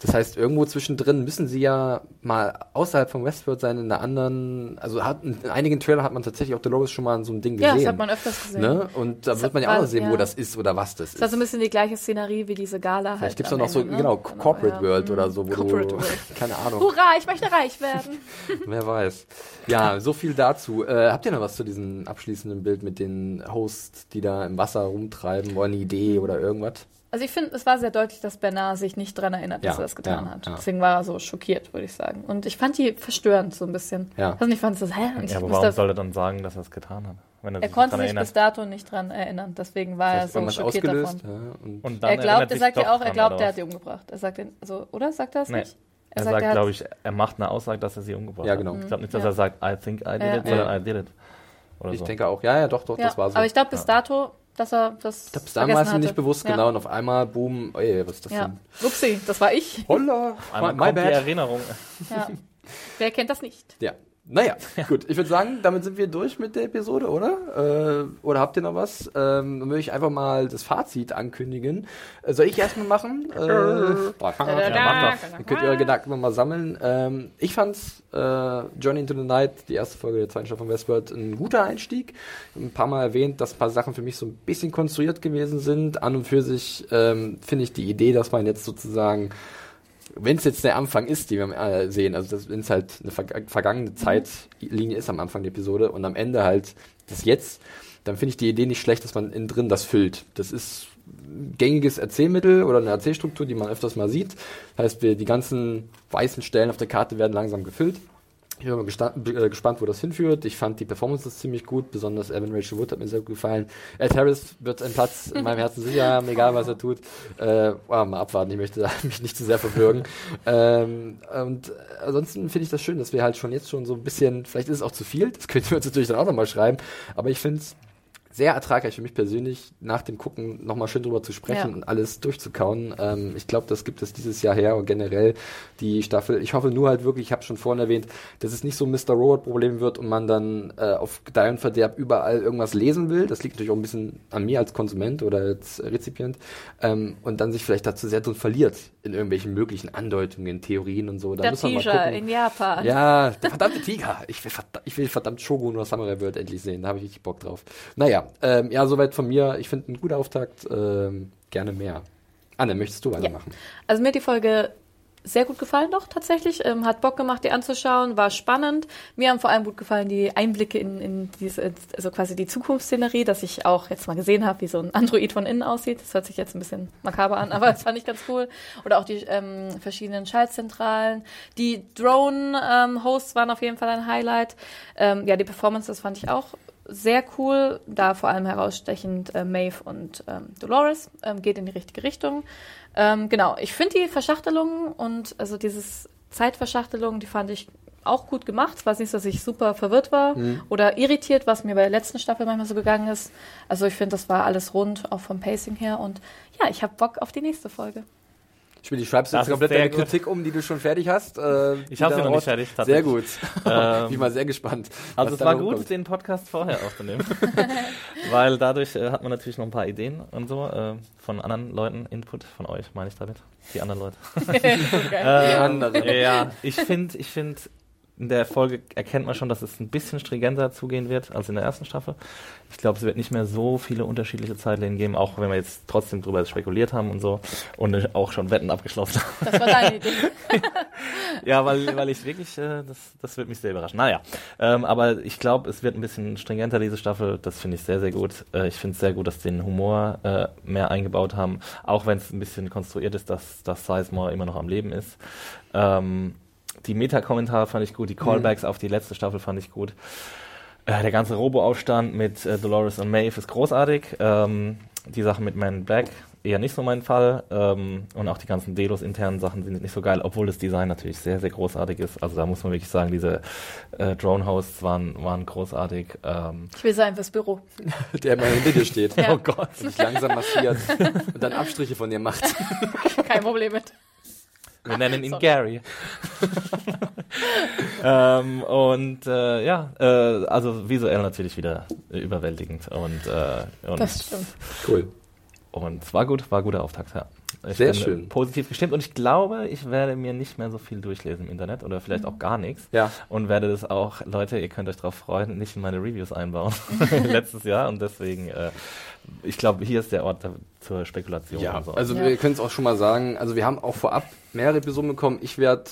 Das heißt, irgendwo zwischendrin müssen sie ja mal außerhalb von Westworld sein, in einer anderen, also hat, in einigen Trailern hat man tatsächlich auch Dolores schon mal in so einem Ding Ja, gesehen. das hat man öfters gesehen. ne? Und da Das wird man ja auch noch sehen, wo ja. das ist oder was das Das war ist. so ein bisschen die gleiche Szenerie wie diese Gala halt. Vielleicht gibt's auch noch so, ne? genau, Corporate ja. World oder so, wo Corporate du, World. keine Ahnung, Hurra, ich möchte reich werden. wer weiß. Ja, so viel dazu. Äh, habt ihr noch was zu diesem abschließenden Bild mit den Hosts, die da im Wasser rumtreiben, oder eine Idee oder irgendwas? Also ich finde, es war sehr deutlich, dass Bernard sich nicht dran erinnert, dass Ja, er das getan ja, hat. ja. Deswegen war er so schockiert, würde ich sagen. Und ich fand die verstörend so ein bisschen. Ja. Also ich fand so, hä? Ich Ja, aber warum soll er dann sagen, dass er es getan hat? Wenn er sich konnte dran sich erinnert? bis dato nicht dran erinnern. Deswegen war er Vielleicht so irgendwas schockiert ausgelöst? davon. Ja, und Und dann Er glaubt, er sagt ja auch, er glaubt, er hat die umgebracht. Er sagt, also, oder sagt er es Nee. nicht? Er, sagt, sagt, er hat- glaube ich, er macht eine Aussage, dass er sie umgebracht Ja, hat. genau. Ich glaube nicht, dass Ja. er sagt, I think I did it, sondern. I did it. Oder ich so. denke auch, ja, ja, doch, doch, Ja, das war so. aber ich glaube bis dato, dass er das Ich es vergessen ihm nicht bewusst, ja. genau. Und auf einmal, boom, ey, was ist das Ja. denn? Upsi, das war ich. Holla, Einmal my, my kommt die bad. Erinnerung. Ja. Wer kennt das nicht? Ja. Naja, gut. Ich würde sagen, damit sind wir durch mit der Episode, oder? Äh, oder habt ihr noch was? Ähm, dann würde ich einfach mal das Fazit ankündigen. Äh, soll ich erstmal machen? Äh, boah, Da, da, Ja, dann könnt ihr eure Gedanken mal sammeln. Ähm, ich fand's äh, Journey into the Night, die erste Folge der zweiten Staffel von Westworld, ein guter Einstieg. Ein paar Mal erwähnt, dass ein paar Sachen für mich so ein bisschen konstruiert gewesen sind. An und für sich ähm, finde ich die Idee, dass man jetzt sozusagen wenn es jetzt der Anfang ist, die wir äh, sehen, also wenn es halt eine verg vergangene Zeitlinie ist am Anfang der Episode und am Ende halt das Jetzt, dann finde ich die Idee nicht schlecht, dass man innen drin das füllt. Das ist ein gängiges Erzählmittel oder eine Erzählstruktur, die man öfters mal sieht. Das heißt, wir, die ganzen weißen Stellen auf der Karte werden langsam gefüllt. Ich bin mal äh, gespannt, wo das hinführt. Ich fand die Performances ziemlich gut, besonders Evan Rachel Wood hat mir sehr gut gefallen. Ed Harris wird einen Platz in meinem Herzen sicher haben, egal was er tut. Äh, oh, mal abwarten, ich möchte mich nicht zu sehr verbürgen. ähm, und ansonsten finde ich das schön, dass wir halt schon jetzt schon so ein bisschen, vielleicht ist es auch zu viel, das könnt ihr uns natürlich dann auch nochmal schreiben, aber ich finde es sehr ertragreich für mich persönlich, nach dem Gucken nochmal schön drüber zu sprechen Ja. und alles durchzukauen. Ähm, ich glaube, das gibt es dieses Jahr her und generell die Staffel. Ich hoffe nur halt wirklich, ich habe schon vorhin erwähnt, dass es nicht so ein Mr. Robot-Problem wird und man dann äh, auf Gedeih und Verderb überall irgendwas lesen will. Das liegt natürlich auch ein bisschen an mir als Konsument oder als Rezipient. Ähm, und dann sich vielleicht dazu sehr drin verliert in irgendwelchen möglichen Andeutungen, Theorien und so. Da Der gucken. in Japan. Ja, der verdammte Tiger. Ich will, verdammt, ich will verdammt Shogun oder Samurai World endlich sehen. Da habe ich richtig Bock drauf. Naja, ähm, ja, soweit von mir. Ich finde ein guter Auftakt. Ähm, gerne mehr. Anne, möchtest du weitermachen? Also mir hat die Folge sehr gut gefallen doch tatsächlich. Ähm, hat Bock gemacht, die anzuschauen, war spannend. Mir haben vor allem gut gefallen die Einblicke in, in diese, also quasi die Zukunftsszenerie, dass ich auch jetzt mal gesehen habe, wie so ein Android von innen aussieht. Das hört sich jetzt ein bisschen makaber an, aber das fand ich ganz cool. Oder auch die ähm, verschiedenen Schaltzentralen. Die Drone-Hosts waren auf jeden Fall ein Highlight. Ähm, ja, die Performances fand ich auch sehr cool, da vor allem herausstechend äh, Maeve und ähm, Dolores ähm, geht in die richtige Richtung. Ähm, genau, ich finde die Verschachtelung und also dieses Zeitverschachtelung, die fand ich auch gut gemacht. Es war nicht, so, dass ich super verwirrt war oder irritiert, was mir bei der letzten Staffel manchmal so gegangen ist. Also ich finde, das war alles rund, auch vom Pacing her. Und ja, ich habe Bock auf die nächste Folge. Ich will, die schreibst Das jetzt komplett deine gut. Kritik um, die du schon fertig hast. Äh, Ich habe sie noch nicht fertig, Sehr gut. Ähm, Bin ich mal sehr gespannt. Also was es war gut, kommt. den Podcast vorher aufzunehmen, weil dadurch äh, hat man natürlich noch ein paar Ideen und so äh, von anderen Leuten, Input von euch, meine ich damit, die anderen Leute. Die anderen. ja, ich finde, ich finde, in der Folge erkennt man schon, dass es ein bisschen stringenter zugehen wird als in der ersten Staffel. Ich glaube, es wird nicht mehr so viele unterschiedliche Zeitlinien geben, auch wenn wir jetzt trotzdem drüber spekuliert haben und so und auch schon Wetten abgeschlossen haben. Das war deine Idee. ja, weil, weil ich wirklich, äh, das, das wird mich sehr überraschen. Naja, ähm, aber ich glaube, es wird ein bisschen stringenter, diese Staffel. Das finde ich sehr, sehr gut. Äh, ich finde es sehr gut, dass sie den Humor äh, mehr eingebaut haben, auch wenn es ein bisschen konstruiert ist, dass, dass Sizemore immer noch am Leben ist. Ähm, die Meta-Kommentare fand ich gut, die Callbacks mhm. auf die letzte Staffel fand ich gut. Äh, der ganze Robo-Aufstand mit äh, Dolores und Maeve ist großartig. Ähm, die Sache mit Man Black eher nicht so mein Fall. Ähm, und auch die ganzen Delos internen Sachen sind nicht so geil, obwohl das Design natürlich sehr, sehr großartig ist. Also da muss man wirklich sagen, diese äh, Drone-Hosts waren, waren großartig. Ähm, ich will sein fürs Büro. Der immer hinter dir steht. Ja. Oh Gott. Und sich langsam massiert und dann Abstriche von dir macht. Kein Problem mit. Wir nennen ihn Sorry. Gary. ähm, und äh, ja, äh, also visuell natürlich wieder überwältigend und, äh, und Das stimmt. Cool. Und es war gut, war guter Auftakt, ja. Ich Sehr bin schön. positiv gestimmt und ich glaube, ich werde mir nicht mehr so viel durchlesen im Internet oder vielleicht auch gar nichts. Ja. Und werde das auch, Leute, ihr könnt euch darauf freuen, nicht in meine Reviews einbauen letztes Jahr. Und deswegen, äh, ich glaube, hier ist der Ort da, zur Spekulation. Ja, und so. also Ja. wir können es auch schon mal sagen. Also wir haben auch vorab mehrere Episoden bekommen. Ich werde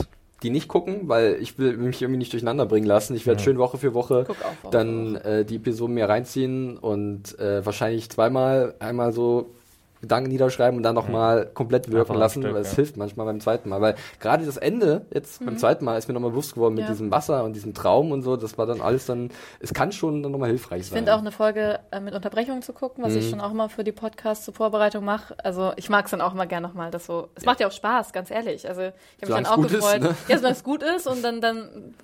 die nicht gucken, weil ich will mich irgendwie nicht durcheinander bringen lassen. Ich werde Mhm. schön Woche für Woche dann äh, die Episoden mir reinziehen und äh, wahrscheinlich zweimal einmal so Gedanken niederschreiben und dann nochmal komplett wirken Einfach lassen, Stück, weil es ja. hilft manchmal beim zweiten Mal. Weil gerade das Ende jetzt beim zweiten Mal ist mir nochmal bewusst geworden mit Mhm. Ja. diesem Wasser und diesem Traum und so. Das war dann alles dann, es kann schon dann nochmal hilfreich Ich sein. finde auch eine Folge äh, mit Unterbrechungen zu gucken, was Mhm. ich schon auch immer für die Podcasts zur Vorbereitung mache. Also ich mag es dann auch immer gerne nochmal. Das so, es macht ja auch Spaß, ganz ehrlich. Also ich habe mich dann auch gut ist, gefreut. ne? Ja, solange es gut ist und dann, dann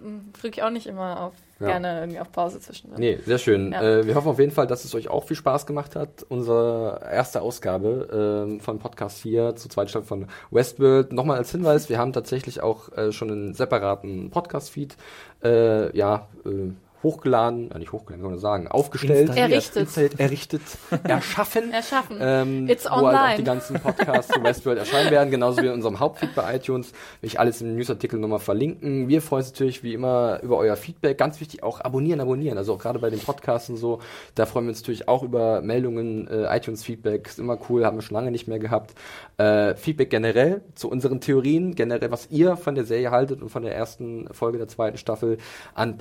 drücke ich auch nicht immer auf Ja. gerne irgendwie auf Pause zwischendrin. Nee, sehr schön. Ja. Äh, wir hoffen auf jeden Fall, dass es euch auch viel Spaß gemacht hat. Unsere erste Ausgabe ähm, von Podcast hier zur zweiten Staffel von Westworld. Nochmal als Hinweis, wir haben tatsächlich auch äh, schon einen separaten Podcast-Feed äh, ja, äh, hochgeladen, ja, nicht hochgeladen, kann man sagen, aufgestellt. Errichtet. installiert, errichtet, erschaffen. Erschaffen. Ähm, It's wo halt auch online. die ganzen Podcasts zu Westworld erscheinen werden, genauso wie in unserem Hauptfeed bei iTunes. Will ich alles im Newsartikel nochmal verlinken. Wir freuen uns natürlich wie immer über euer Feedback. Ganz wichtig auch abonnieren, abonnieren. Also auch gerade bei den Podcasts und so. Da freuen wir uns natürlich auch über Meldungen, äh, iTunes-Feedback. Ist immer cool, haben wir schon lange nicht mehr gehabt. Äh, Feedback generell zu unseren Theorien, generell was ihr von der Serie haltet und von der ersten Folge der zweiten Staffel an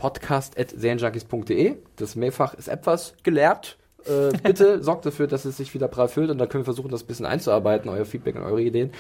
podcast.serienjunkies.de. Das Mehrfach ist etwas gelehrt. Äh, bitte sorgt dafür, dass es sich wieder prall füllt und dann können wir versuchen, das ein bisschen einzuarbeiten, euer Feedback und eure Ideen.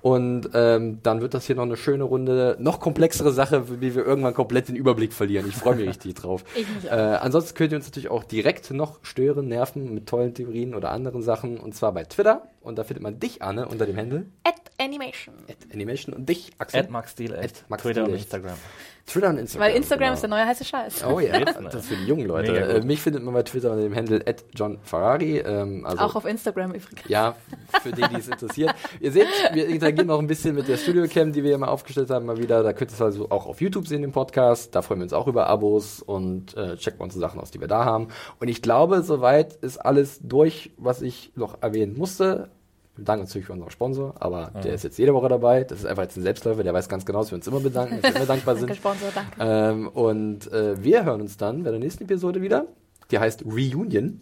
Und ähm, dann wird das hier noch eine schöne Runde, noch komplexere Sache, wie wir irgendwann komplett den Überblick verlieren. Ich freue mich richtig drauf. Ich mich Äh, auch. ansonsten könnt ihr uns natürlich auch direkt noch stören, nerven mit tollen Theorien oder anderen Sachen. Und zwar bei Twitter. Und da findet man dich, Anne, unter dem Handle At Animation. Animation und dich, Axel. At Max Steel, At at Max Twitter und Steel, Instagram. Twitter und Instagram. Weil Instagram genau. ist der neue heiße Scheiß. Oh ja, ne? das ist für die jungen Leute. Mega Äh, mich findet man bei Twitter unter dem Handle at John Ferrari. Ähm, also Auch auf Instagram übrigens. Ja, für die, die es interessiert. Ihr seht, wir interagieren noch ein bisschen mit der Studio-Cam, die wir hier mal aufgestellt haben, mal wieder. Da könnt ihr es also auch auf YouTube sehen, den Podcast. Da freuen wir uns auch über Abos und äh, checken unsere Sachen aus, die wir da haben. Und ich glaube, soweit ist alles durch, was ich noch erwähnen musste. Wir danken natürlich für unseren Sponsor, aber der ist jetzt jede Woche dabei. Das ist einfach jetzt ein Selbstläufer, der weiß ganz genau, dass wir uns immer bedanken, dass wir immer dankbar sind. Danke, Sponsor, danke. Ähm, und äh, wir hören uns dann bei der nächsten Episode wieder. Die heißt Reunion.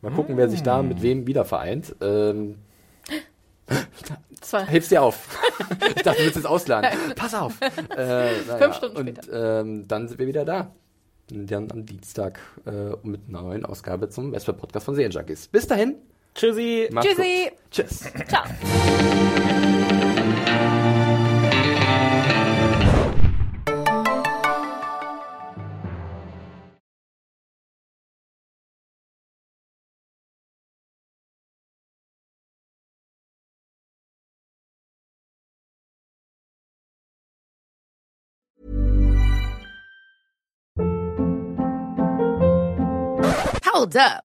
Mal gucken, wer sich da mit wem wieder vereint. Ähm, Zwei. heb's dir auf. ich dachte, du willst es ausladen. Pass auf. Äh, naja, Fünf Stunden und, Ähm, dann sind wir wieder da. Dann am Dienstag äh, mit einer neuen Ausgabe zum Vesper Podcast von Serienjunkies. Bis dahin. Tschüssi! macht's Tschüssi. gut. Tschüss. Ciao. Hold up.